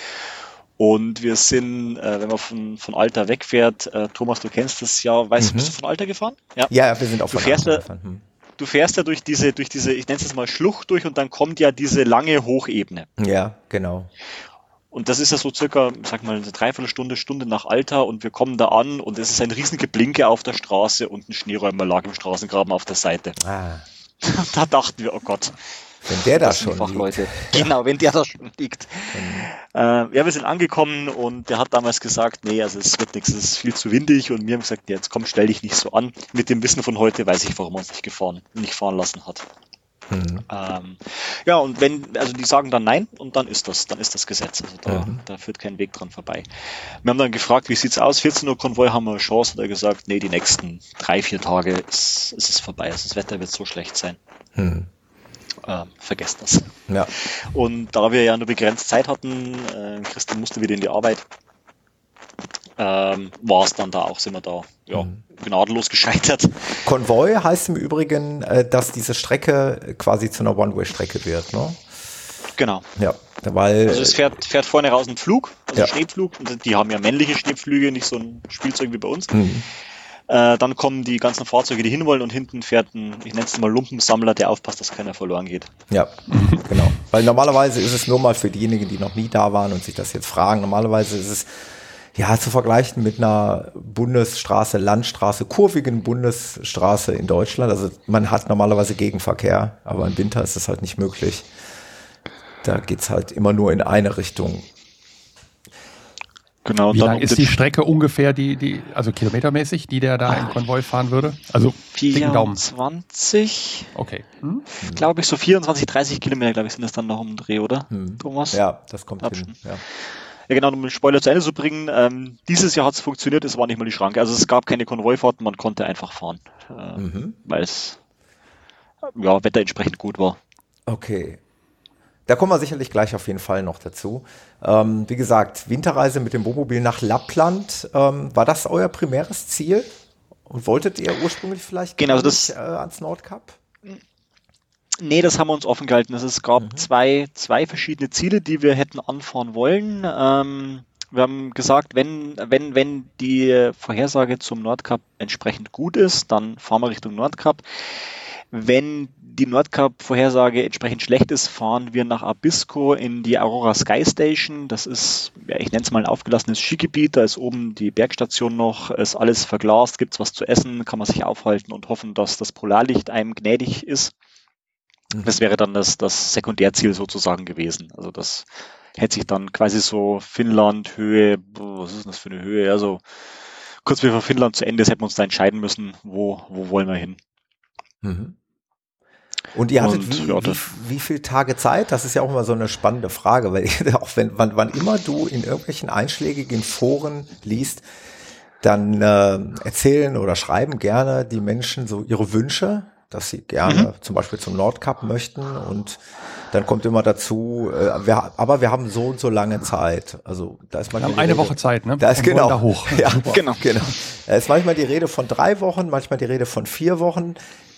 Und wir sind, äh, wenn man von, von Alter wegfährt, äh, Thomas, du kennst das ja, weißt du, mhm. bist du von Alter gefahren? Ja, ja wir sind auch du von Alter gefahren. Hm. Du fährst ja durch diese, durch diese, ich nenne es jetzt mal Schlucht durch und dann kommt ja diese lange Hochebene. Ja, genau. Und das ist ja so circa, sag mal, eine Dreiviertelstunde, Stunde nach Alter und wir kommen da an und es ist ein riesiger Blinke auf der Straße und ein Schneeräumer lag im Straßengraben auf der Seite. Ah. da dachten wir, oh Gott, wenn der da schon Fachleute. liegt. Genau, wenn der da schon liegt. Äh, ja, wir sind angekommen und der hat damals gesagt, nee, also es wird nichts, es ist viel zu windig und wir haben gesagt, jetzt komm, stell dich nicht so an. Mit dem Wissen von heute weiß ich, warum er uns nicht gefahren, nicht fahren lassen hat. Mhm. Ähm, ja, und wenn, also die sagen dann nein und dann ist das, dann ist das Gesetz. Also da, mhm. da führt kein Weg dran vorbei. Wir haben dann gefragt, wie sieht's aus? 14 Uhr Konvoi haben wir eine Chance, hat er gesagt, nee, die nächsten drei, vier Tage ist, ist es vorbei. Also das Wetter wird so schlecht sein. Mhm äh, vergesst das. Ja. Und da wir ja nur begrenzt Zeit hatten, äh, Christian musste wieder in die Arbeit, ähm, war es dann da auch, sind wir da ja, mhm. gnadenlos gescheitert. Konvoi heißt im Übrigen, äh, dass diese Strecke quasi zu einer One-Way-Strecke wird, ne? Genau. Ja, weil. Also es fährt, fährt vorne raus ein Flug, also ja. Schneepflug. Die haben ja männliche Schneepflüge, nicht so ein Spielzeug wie bei uns. Mhm. Äh, dann kommen die ganzen Fahrzeuge, die hinwollen und hinten fährt ein, ich nenne es mal Lumpensammler, der aufpasst, dass keiner verloren geht. Ja, genau. Weil normalerweise ist es nur mal für diejenigen, die noch nie da waren und sich das jetzt fragen, normalerweise ist es ja zu vergleichen mit einer Bundesstraße, Landstraße, kurvigen Bundesstraße in Deutschland. Also man hat normalerweise Gegenverkehr, aber im Winter ist es halt nicht möglich. Da geht's halt immer nur in eine Richtung. Genau. Wie lang ist die Strecke ungefähr, die, die, also kilometermäßig, die der da im Konvoi fahren würde? Also 24. Okay. Hm? Glaube ich, so 24, 30 Kilometer, glaube ich, sind das dann noch um den Dreh, oder? Hm. Thomas? Ja, das kommt Abschen. hin. Ja. Ja, genau, um den Spoiler zu Ende zu bringen. Ähm, dieses Jahr hat es funktioniert, es war nicht mal die Schranke. Also es gab keine Konvoifahrten, man konnte einfach fahren, äh, mhm. weil es ja, Wetter entsprechend gut war. Okay. Da kommen wir sicherlich gleich auf jeden Fall noch dazu. Ähm, wie gesagt, Winterreise mit dem Wohnmobil nach Lappland. Ähm, war das euer primäres Ziel? Und wolltet ihr ursprünglich vielleicht genau, das, äh, ans Nordkap? Nee, das haben wir uns offen gehalten. Also es gab mhm. zwei, zwei verschiedene Ziele, die wir hätten anfahren wollen. Ähm, wir haben gesagt, wenn, wenn, wenn die Vorhersage zum Nordkap entsprechend gut ist, dann fahren wir Richtung Nordkap. Wenn die Nordkap-Vorhersage entsprechend schlecht ist, fahren wir nach Abisko in die Aurora Sky Station. Das ist, ja, ich nenne es mal ein aufgelassenes Skigebiet. Da ist oben die Bergstation noch, ist alles verglast, gibt es was zu essen, kann man sich aufhalten und hoffen, dass das Polarlicht einem gnädig ist. Mhm. Das wäre dann das, das Sekundärziel sozusagen gewesen. Also das hätte sich dann quasi so Finnland, Höhe, was ist das für eine Höhe? Also kurz bevor Finnland zu Ende ist, hätten wir uns da entscheiden müssen, wo, wo wollen wir hin. Mhm. Und ihr hattet und, wie, ja, wie, wie viele Tage Zeit? Das ist ja auch immer so eine spannende Frage, weil auch wenn wann, wann immer du in irgendwelchen einschlägigen Foren liest, dann äh, erzählen oder schreiben gerne die Menschen so ihre Wünsche, dass sie gerne mhm. zum Beispiel zum Nordcup möchten und dann kommt immer dazu, äh, wir, aber wir haben so und so lange Zeit. Also da ist haben eine Rede, Woche Zeit, ne? Da ist genau. Da hoch. Ja, genau, genau. Da ist manchmal die Rede von drei Wochen, manchmal die Rede von vier Wochen.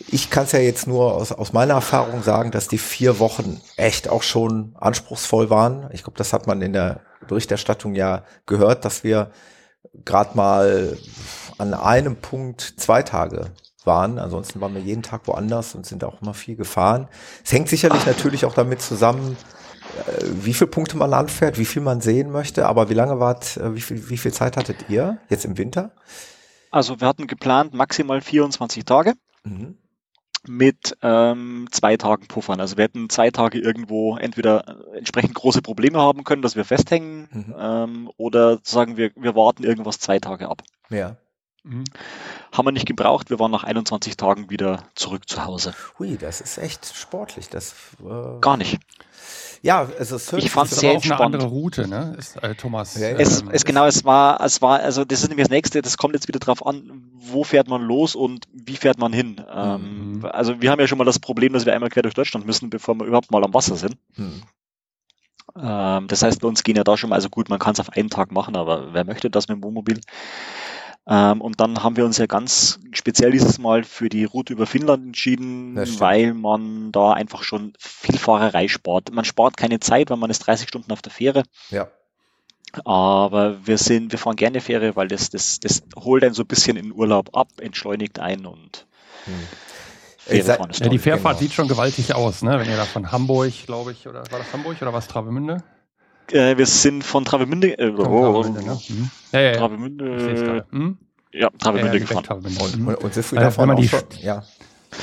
Ich kann es ja jetzt nur aus, aus meiner Erfahrung sagen, dass die vier Wochen echt auch schon anspruchsvoll waren. Ich glaube, das hat man in der Berichterstattung ja gehört, dass wir gerade mal an einem Punkt zwei Tage waren. Ansonsten waren wir jeden Tag woanders und sind auch immer viel gefahren. Es hängt sicherlich natürlich auch damit zusammen, äh, wie viele Punkte man anfährt, wie viel man sehen möchte. Aber wie lange wart, äh, wie viel, wie viel Zeit hattet ihr jetzt im Winter? Also wir hatten geplant maximal 24 Tage. Mhm mit ähm, zwei Tagen Puffern. Also wir hätten zwei Tage irgendwo entweder entsprechend große Probleme haben können, dass wir festhängen, mhm. ähm, oder sagen wir, wir warten irgendwas zwei Tage ab. Ja. Mhm. Haben wir nicht gebraucht, wir waren nach 21 Tagen wieder zurück zu Hause. Hui, das ist echt sportlich. Das, äh Gar nicht. Ja, also es ich fand es sehr entspannt. eine andere Route, ne? Ist, äh, Thomas. Ja, ja. Es, ähm, es genau, es war, es war, also das ist nämlich das nächste, das kommt jetzt wieder drauf an, wo fährt man los und wie fährt man hin. Ähm, mhm. also wir haben ja schon mal das Problem, dass wir einmal quer durch Deutschland müssen, bevor wir überhaupt mal am Wasser sind. Mhm. Ähm, das heißt, bei uns gehen ja da schon mal, also gut, man kann es auf einen Tag machen, aber wer möchte das mit dem Wohnmobil? Ähm, und dann haben wir uns ja ganz speziell dieses Mal für die Route über Finnland entschieden, weil man da einfach schon viel Fahrerei spart. Man spart keine Zeit, weil man ist 30 Stunden auf der Fähre. Ja. Aber wir sind, wir fahren gerne Fähre, weil das, das, das holt einen so ein bisschen in Urlaub ab, entschleunigt ein und hm. Fähre ja, die Fährfahrt genau. sieht schon gewaltig aus, ne? Wenn ihr da von Hamburg, glaube ich, oder war das Hamburg oder was Travemünde? Äh, wir sind von Travemünde. Äh, oh, Travemünde, ne? mhm. ja, ja, Travemünde. Hm? Ja, Travemünde gefahren. Travemünde. Und, und, und äh, wenn man die, schon, ja.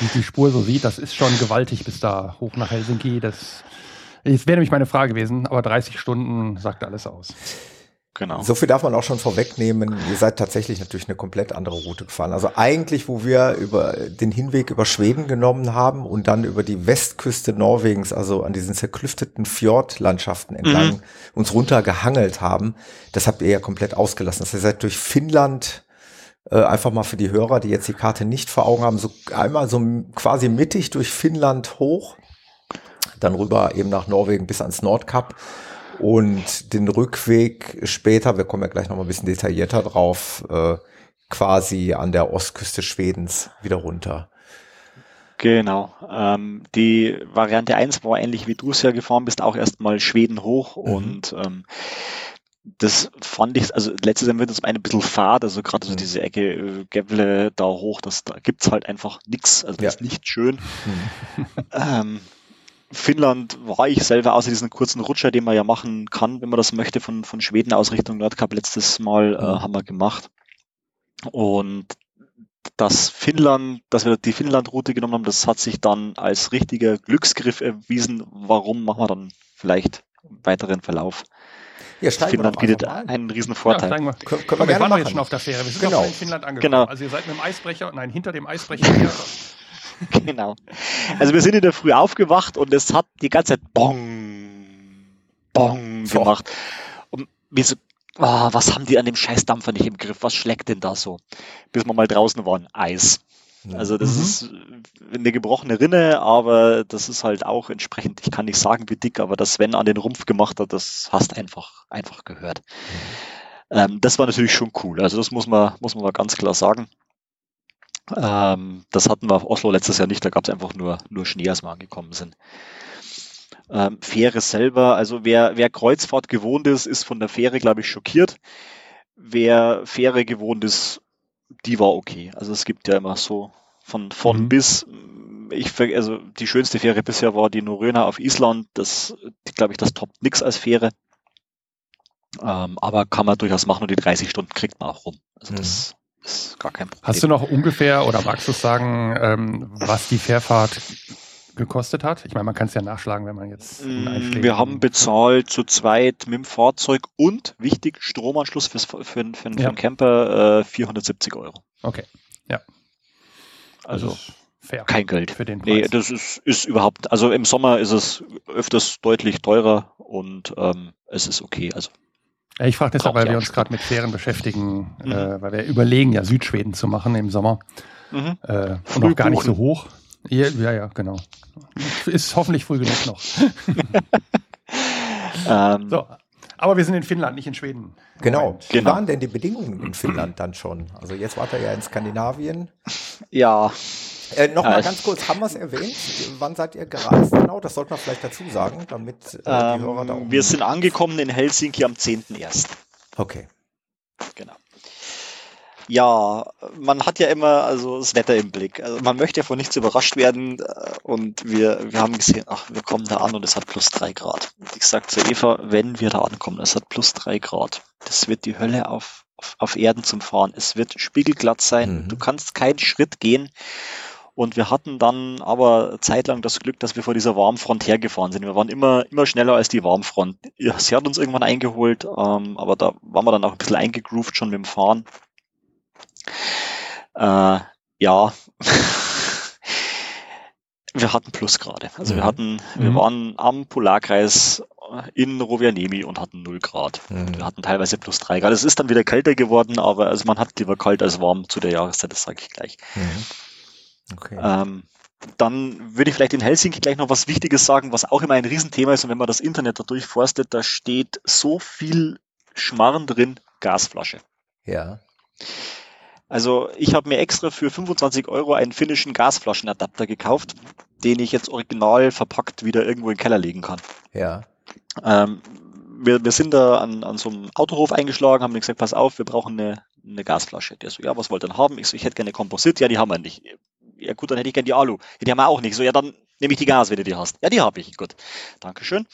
die, die, Spur so sieht, das ist schon gewaltig bis da hoch nach Helsinki. Das, das wäre nämlich meine Frage gewesen, aber 30 Stunden sagt alles aus. Genau. So viel darf man auch schon vorwegnehmen. Ihr seid tatsächlich natürlich eine komplett andere Route gefahren. Also eigentlich, wo wir über den Hinweg über Schweden genommen haben und dann über die Westküste Norwegens, also an diesen zerklüfteten Fjordlandschaften entlang mhm. uns runtergehangelt haben, das habt ihr ja komplett ausgelassen. Das heißt, ihr seid durch Finnland äh, einfach mal für die Hörer, die jetzt die Karte nicht vor Augen haben, so einmal so quasi mittig durch Finnland hoch, dann rüber eben nach Norwegen bis ans Nordkap und den Rückweg später, wir kommen ja gleich noch mal ein bisschen detaillierter drauf, äh, quasi an der Ostküste Schwedens wieder runter. Genau. Ähm, die Variante 1 war ähnlich wie du es ja gefahren bist, auch erstmal Schweden hoch mhm. und ähm, das fand ich, also letztes Jahr wird das ein bisschen fad, also gerade so Mhm. diese Ecke äh, Gävle da hoch, das, da gibt's halt einfach nix, also das Ja. ist nicht schön. Mhm. Ähm, Finnland war ich selber, außer diesen kurzen Rutscher, den man ja machen kann, wenn man das möchte, von, von Schweden aus Richtung Nordkap letztes Mal äh, Mhm. haben wir gemacht. Und das Finnland, dass wir die Finnland-Route genommen haben, das hat sich dann als richtiger Glücksgriff erwiesen. Warum machen wir dann vielleicht im weiteren Verlauf? Ja, Finnland bietet einen riesen Ja, Vorteil. steigen wir. Können, können wir wir gerne waren doch jetzt machen. schon auf der Fähre. Wir sind Genau. in Finnland angekommen. Genau. Also ihr seid mit dem Eisbrecher, nein, hinter dem Eisbrecher her. Genau. Also wir sind in der Früh aufgewacht und es hat die ganze Zeit Bong, Bong So. gemacht. Und wir so, ah, was haben die an dem Scheißdampfer nicht im Griff? Was schlägt denn da so? Bis wir mal draußen waren, Eis. Mhm. Also das Mhm. ist eine gebrochene Rinne, aber das ist halt auch entsprechend, ich kann nicht sagen wie dick, aber das Sven an den Rumpf gemacht hat, das hast einfach, einfach gehört. Ähm, das war natürlich schon cool. Also das muss man, muss man mal ganz klar sagen. Ähm, das hatten wir auf Oslo letztes Jahr nicht, da gab es einfach nur, nur Schnee, als wir angekommen sind. Ähm, Fähre selber, also wer, wer Kreuzfahrt gewohnt ist, ist von der Fähre, glaube ich, schockiert. Wer Fähre gewohnt ist, die war okay. Also es gibt ja immer so von, von Mhm. bis. Ich, also die schönste Fähre bisher war die Norröna auf Island. Das, glaube ich, das toppt nix als Fähre. Ähm, aber kann man durchaus machen und die 30 Stunden kriegt man auch rum. Also Mhm. das ist gar kein Problem. Hast du noch ungefähr oder magst du sagen, ähm, was die Fährfahrt gekostet hat? Ich meine, man kann es ja nachschlagen, wenn man jetzt Mm, Wir haben bezahlt zu zweit mit dem Fahrzeug und wichtig Stromanschluss fürs, für, für, für, Ja. einen Camper äh, 470 Euro. Okay, Also das ist fair kein Geld. für den Preis. Nee, das ist, ist überhaupt, also im Sommer ist es öfters deutlich teurer und ähm, es ist okay. Also Ja, ich frage deshalb, weil wir uns gerade mit Fähren beschäftigen, Mhm. äh, weil wir überlegen, ja Südschweden zu machen im Sommer mhm. äh, und auch gar nicht so hoch. Ja, ja, ja, genau. Ist hoffentlich früh genug noch. ähm, So, aber wir sind in Finnland, nicht in Schweden. Genau. Wie Genau. waren denn die Bedingungen in Finnland dann schon? Also jetzt wart ihr ja in Skandinavien. ja, Äh, Nochmal ganz kurz, haben wir es erwähnt? Wann seid ihr gereist genau? Das sollte man vielleicht dazu sagen, damit äh, die Hörer da ähm, oben... wir sind angekommen in Helsinki am 10.01. Okay. Genau. Ja, man hat ja immer also das Wetter im Blick. Also man möchte ja von nichts überrascht werden äh, und wir, wir haben gesehen, ach, wir kommen da an und es hat plus drei Grad. Und ich sag zu Eva, wenn wir da ankommen, es hat plus drei Grad. Das wird die Hölle auf, auf, auf Erden zum Fahren. Es wird spiegelglatt sein. Mhm. Du kannst keinen Schritt gehen. Und wir hatten dann aber zeitlang das Glück, dass wir vor dieser Warmfront hergefahren sind. Wir waren immer, immer schneller als die Warmfront. Sie hat uns irgendwann eingeholt, ähm, aber da waren wir dann auch ein bisschen eingegroovt schon mit dem Fahren. Äh, ja. wir hatten Plusgrade. Also wir Mhm. hatten, wir Mhm. waren am Polarkreis in Rovaniemi und hatten 0 Grad. Mhm. Wir hatten teilweise plus 3 Grad. Es ist dann wieder kälter geworden, aber also man hat lieber kalt als warm zu der Jahreszeit, das sage ich gleich. Mhm. Okay. Ähm, dann würde ich vielleicht in Helsinki gleich noch was Wichtiges sagen, was auch immer ein Riesenthema ist. Und wenn man das Internet da durchforstet, da steht so viel Schmarrn drin, Gasflasche. ja. Also ich habe mir extra für 25 Euro einen finnischen Gasflaschenadapter gekauft, den ich jetzt original verpackt wieder irgendwo in den Keller legen kann. Ja. Ähm, wir, wir sind da an, an so einem Autohof eingeschlagen, haben gesagt, pass auf, wir brauchen eine, eine Gasflasche. Der so, ja, was wollt ihr denn haben? Ich so, ich hätte gerne Komposit. Ja, die haben wir nicht. Ja gut, dann hätte ich gerne die Alu. Die haben wir auch nicht. So, ja, dann nehme ich die Gas, wenn du die hast. Ja, die habe ich. Gut. Dankeschön.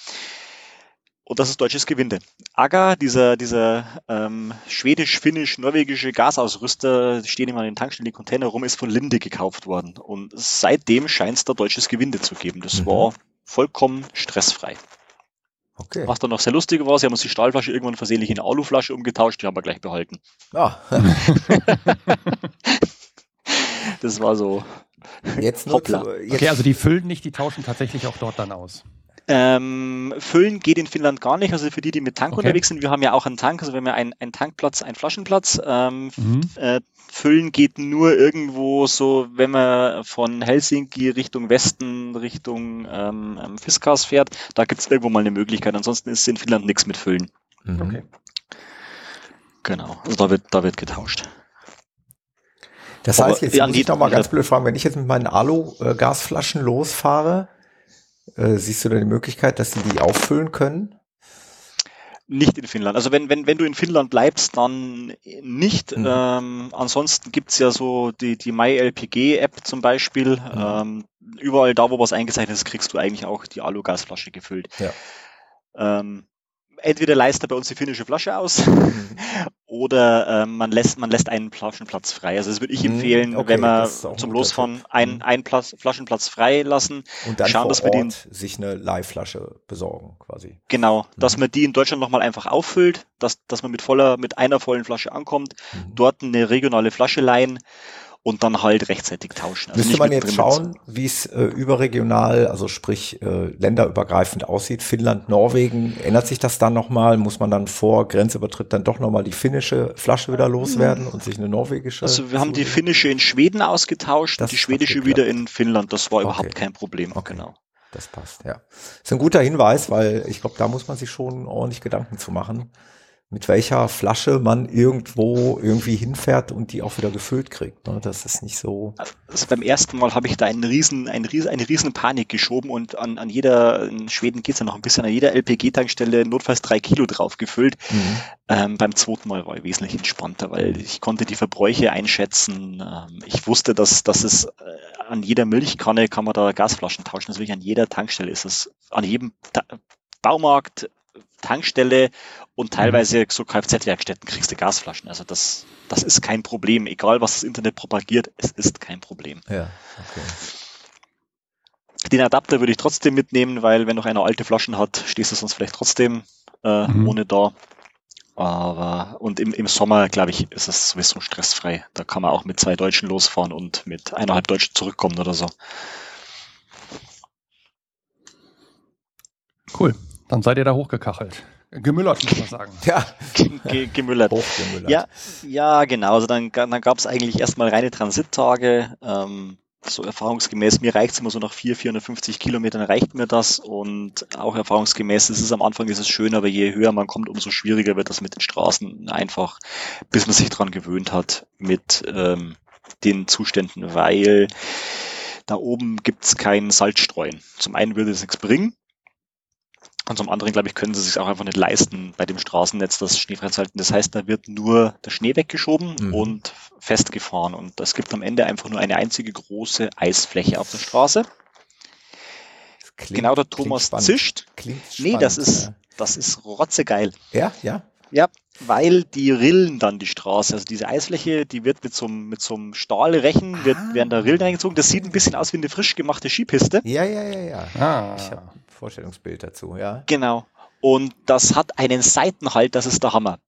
Und das ist deutsches Gewinde. AGA, dieser, dieser ähm, schwedisch-finnisch-norwegische Gasausrüster, stehen immer an den Tankstellen, die Container rum, ist von Linde gekauft worden. Und seitdem scheint es da deutsches Gewinde zu geben. Das Mhm. war vollkommen stressfrei. Okay. Was dann noch sehr lustig war, sie haben uns die Stahlflasche irgendwann versehentlich in eine Aluflasche umgetauscht, die haben wir gleich behalten. Ah, Das war so. jetzt nur Hoppla. zu, jetzt, Okay, also die füllen nicht, die tauschen tatsächlich auch dort dann aus. Ähm, Füllen geht in Finnland gar nicht. Also für die, die mit Tank Okay. unterwegs sind, wir haben ja auch einen Tank, also wir haben ja einen, einen Tankplatz, einen Flaschenplatz. Ähm, Mhm. äh, Füllen geht nur irgendwo so, wenn man von Helsinki Richtung Westen, Richtung ähm, ähm, Fiskas fährt, da gibt es irgendwo mal eine Möglichkeit. Ansonsten ist in Finnland nichts mit Füllen. Mhm. Okay. Genau. Also da wird, da wird getauscht. Das heißt, jetzt ja, muss ich noch mal diese- ganz blöd fragen, wenn ich jetzt mit meinen Alu-Gasflaschen losfahre, äh, siehst du da die Möglichkeit, dass sie die auffüllen können? Nicht in Finnland. Also wenn, wenn, wenn du in Finnland bleibst, dann nicht. Mhm. Ähm, ansonsten gibt's ja so die, die MyLPG-App zum Beispiel. Mhm. Ähm, überall da, wo was eingezeichnet ist, kriegst du eigentlich auch die Alugasflasche gefüllt. Ja. Ähm, entweder leistet er bei uns die finnische Flasche aus mhm. oder äh, man, lässt, man lässt einen Flaschenplatz frei. Also das würde ich mhm. empfehlen, okay, wenn wir zum Losfahren einen, mhm. einen Platz, Flaschenplatz frei lassen. Und dann schauen, dass wir den, sich eine Leihflasche besorgen quasi. Genau, mhm. dass man die in Deutschland nochmal einfach auffüllt, dass, dass man mit voller, mit einer vollen Flasche ankommt, mhm. dort eine regionale Flasche leihen und dann halt rechtzeitig tauschen. Also Müsste man jetzt schauen, wie es äh, überregional, also sprich äh, länderübergreifend aussieht. Finnland, Norwegen, ändert sich das dann nochmal? Muss man dann vor Grenzübertritt dann doch nochmal die finnische Flasche wieder loswerden und sich eine norwegische? Also wir haben die finnische in Schweden ausgetauscht, das die schwedische wieder in Finnland. Das war okay. überhaupt kein Problem. Okay. Genau. Das passt, ja. Das ist ein guter Hinweis, weil ich glaube, da muss man sich schon ordentlich Gedanken zu machen mit welcher Flasche man irgendwo irgendwie hinfährt und die auch wieder gefüllt kriegt. Ne? Das ist nicht so. Also beim ersten Mal habe ich da einen riesen, einen riesen, eine riesen Panik geschoben und an, an jeder, in Schweden geht's ja noch ein bisschen, an jeder LPG-Tankstelle notfalls drei Kilo drauf gefüllt. Mhm. Ähm, beim zweiten Mal war ich wesentlich entspannter, weil ich konnte die Verbräuche einschätzen. Ähm, ich wusste, dass, dass es äh, an jeder Milchkanne kann man da Gasflaschen tauschen. Das wirklich an jeder Tankstelle ist es. An jedem Ta Baumarkt, Tankstelle und teilweise so Kfz-Werkstätten kriegst du Gasflaschen. Also das, das ist kein Problem. Egal, was das Internet propagiert, es ist kein Problem. Ja, okay. Den Adapter würde ich trotzdem mitnehmen, weil wenn noch einer alte Flaschen hat, stehst du sonst vielleicht trotzdem äh, mhm. ohne da. Aber und im, im Sommer, glaube ich, ist es sowieso stressfrei. Da kann man auch mit zwei Deutschen losfahren und mit eineinhalb Deutschen zurückkommen oder so. Cool. Dann seid ihr da hochgekachelt. Gemüllert, muss man sagen. Ja, Ge gemüllert. Hochgemüllert. Ja, ja, genau. Also dann, dann gab es eigentlich erstmal reine Transittage. Ähm, so erfahrungsgemäß, mir reicht es immer so nach 4, 450 Kilometern reicht mir das und auch erfahrungsgemäß, es ist am Anfang ist es schön, aber je höher man kommt, umso schwieriger wird das mit den Straßen einfach, bis man sich dran gewöhnt hat mit ähm, den Zuständen, weil da oben gibt's kein Salzstreuen. Zum einen würde es nichts bringen, und zum anderen, glaube ich, können sie sich auch einfach nicht leisten, bei dem Straßennetz das schneefrei zu halten. Das heißt, da wird nur der Schnee weggeschoben mhm. und festgefahren. Und es gibt am Ende einfach nur eine einzige große Eisfläche auf der Straße. Klingt, genau der Thomas zischt. Klingt spannend, nee, das ist, ja. das ist rotzegeil. Ja, ja. Ja, weil die rillen dann die Straße. Also diese Eisfläche, die wird mit so einem, mit so einem Stahlrechen, wird, ah. werden da Rillen eingezogen. Das sieht ein bisschen aus wie eine frisch gemachte Skipiste. Ja, ja, ja, ja. Ah. Ich habe Vorstellungsbild dazu, ja. Genau. Und das hat einen Seitenhalt, das ist der Hammer.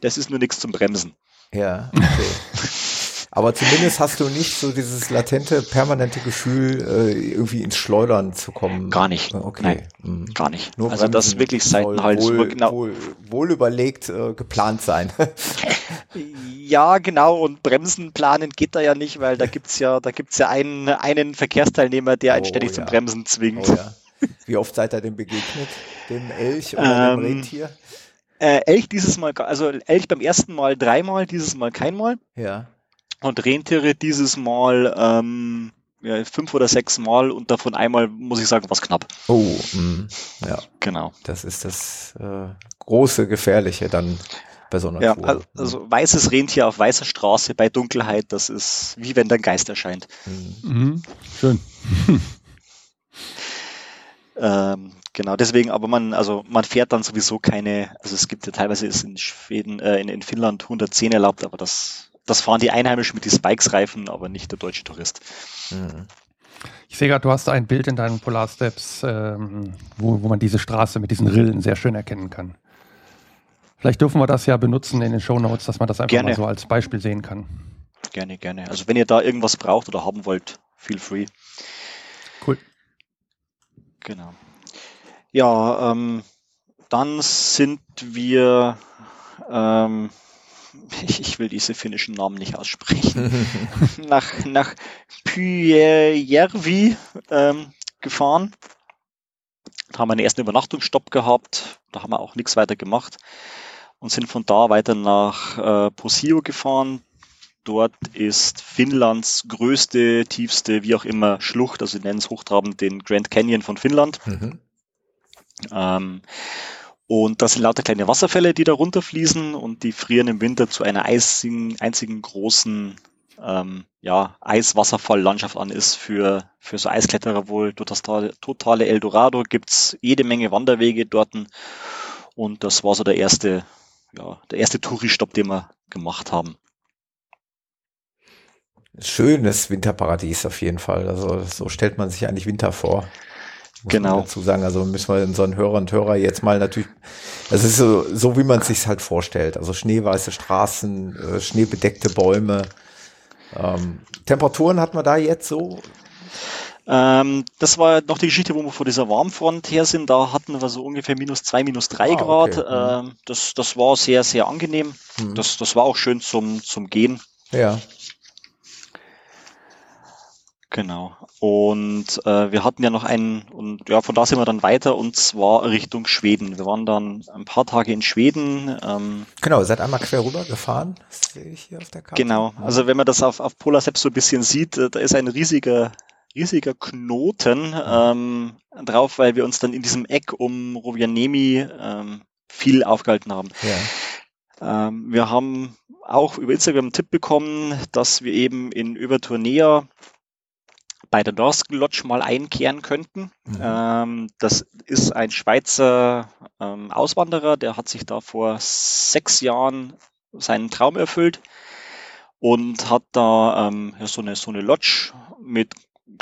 Das ist nur nichts zum Bremsen. Ja, okay. Aber zumindest hast du nicht so dieses latente, permanente Gefühl, äh, irgendwie ins Schleudern zu kommen. Gar nicht. Okay. Nein, mhm. gar nicht. Nur also das wirklich Seitenhalt. Wohl, genau. wohl, wohl überlegt äh, geplant sein. ja, genau. Und Bremsen planen geht da ja nicht, weil da gibt's ja, da gibt's ja einen, einen Verkehrsteilnehmer, der einen oh, ständig ja. zum Bremsen zwingt. Oh, ja. Wie oft seid ihr dem begegnet? Dem Elch oder ähm, dem Rentier? Äh, Elch dieses Mal, also Elch beim ersten Mal dreimal, dieses Mal keinmal. Ja. Und Rentiere dieses Mal ähm, ja, fünf oder sechs Mal und davon einmal, muss ich sagen, was knapp. Oh, mh. ja. Genau. Das ist das äh, große Gefährliche dann bei so einer ja, Tour. Also weißes Rentier auf weißer Straße bei Dunkelheit, das ist wie wenn dein Geist erscheint. Mhm. Mhm. Schön. Ähm, genau, deswegen, aber man, also man fährt dann sowieso keine, also es gibt ja teilweise ist in Schweden, äh, in, in Finnland 110 erlaubt, aber das, das fahren die Einheimischen mit den Spikes-Reifen, aber nicht der deutsche Tourist. Mhm. Ich sehe gerade, du hast ein Bild in deinen Polar Steps, ähm, wo, wo man diese Straße mit diesen Rillen sehr schön erkennen kann. Vielleicht dürfen wir das ja benutzen in den Show Notes, dass man das einfach gerne. mal so als Beispiel sehen kann. Gerne, gerne. Also wenn ihr da irgendwas braucht oder haben wollt, feel free. Genau. Ja, ähm, dann sind wir, ähm, ich, ich, will diese finnischen Namen nicht aussprechen, nach, nach Pyjärvi ähm, gefahren. Da haben wir einen ersten Übernachtungsstopp gehabt, da haben wir auch nichts weiter gemacht und sind von da weiter nach äh, Posio gefahren. Dort ist Finnlands größte, tiefste, wie auch immer, Schlucht, also sie nennen es hochtrabend den Grand Canyon von Finnland. Mhm. Ähm, Und das sind lauter kleine Wasserfälle, die da runterfließen und die frieren im Winter zu einer einzigen, einzigen großen ähm, ja, Eiswasserfalllandschaft an ist für, für so Eiskletterer wohl das totale Eldorado. Gibt's jede Menge Wanderwege dort. Und das war so der erste, ja, der erste Touristopp, den wir gemacht haben. Schönes Winterparadies auf jeden Fall. Also so stellt man sich eigentlich Winter vor. Muss genau. dazu sagen, also müssen wir unseren Hörern und Hörer jetzt mal natürlich, es ist so, so wie man es sich halt vorstellt. Also schneeweiße Straßen, äh, schneebedeckte Bäume. Ähm, Temperaturen hat man da jetzt so? Ähm, das war noch die Geschichte, wo wir vor dieser Warmfront her sind. Da hatten wir so ungefähr minus zwei, minus drei ah, Grad. Okay. Mhm. Ähm, das, das war sehr, sehr angenehm. Mhm. Das, das war auch schön zum, zum Gehen. Ja. Genau. Und äh, wir hatten ja noch einen, und ja, von da sind wir dann weiter und zwar Richtung Schweden. Wir waren dann ein paar Tage in Schweden. Ähm, genau, seid einmal quer rüber gefahren, das sehe ich hier auf der Karte. Genau, also wenn man das auf, auf Polar Steps so ein bisschen sieht, äh, da ist ein riesiger, riesiger Knoten ähm, drauf, weil wir uns dann in diesem Eck um Rovaniemi ähm, viel aufgehalten haben. Ja. Ähm, wir haben auch über Instagram einen Tipp bekommen, dass wir eben in Übertournea bei der Dorsken Lodge mal einkehren könnten. Mhm. Ähm, das ist ein Schweizer ähm, Auswanderer, der hat sich da vor sechs Jahren seinen Traum erfüllt und hat da ähm, ja, so, eine, so eine Lodge mit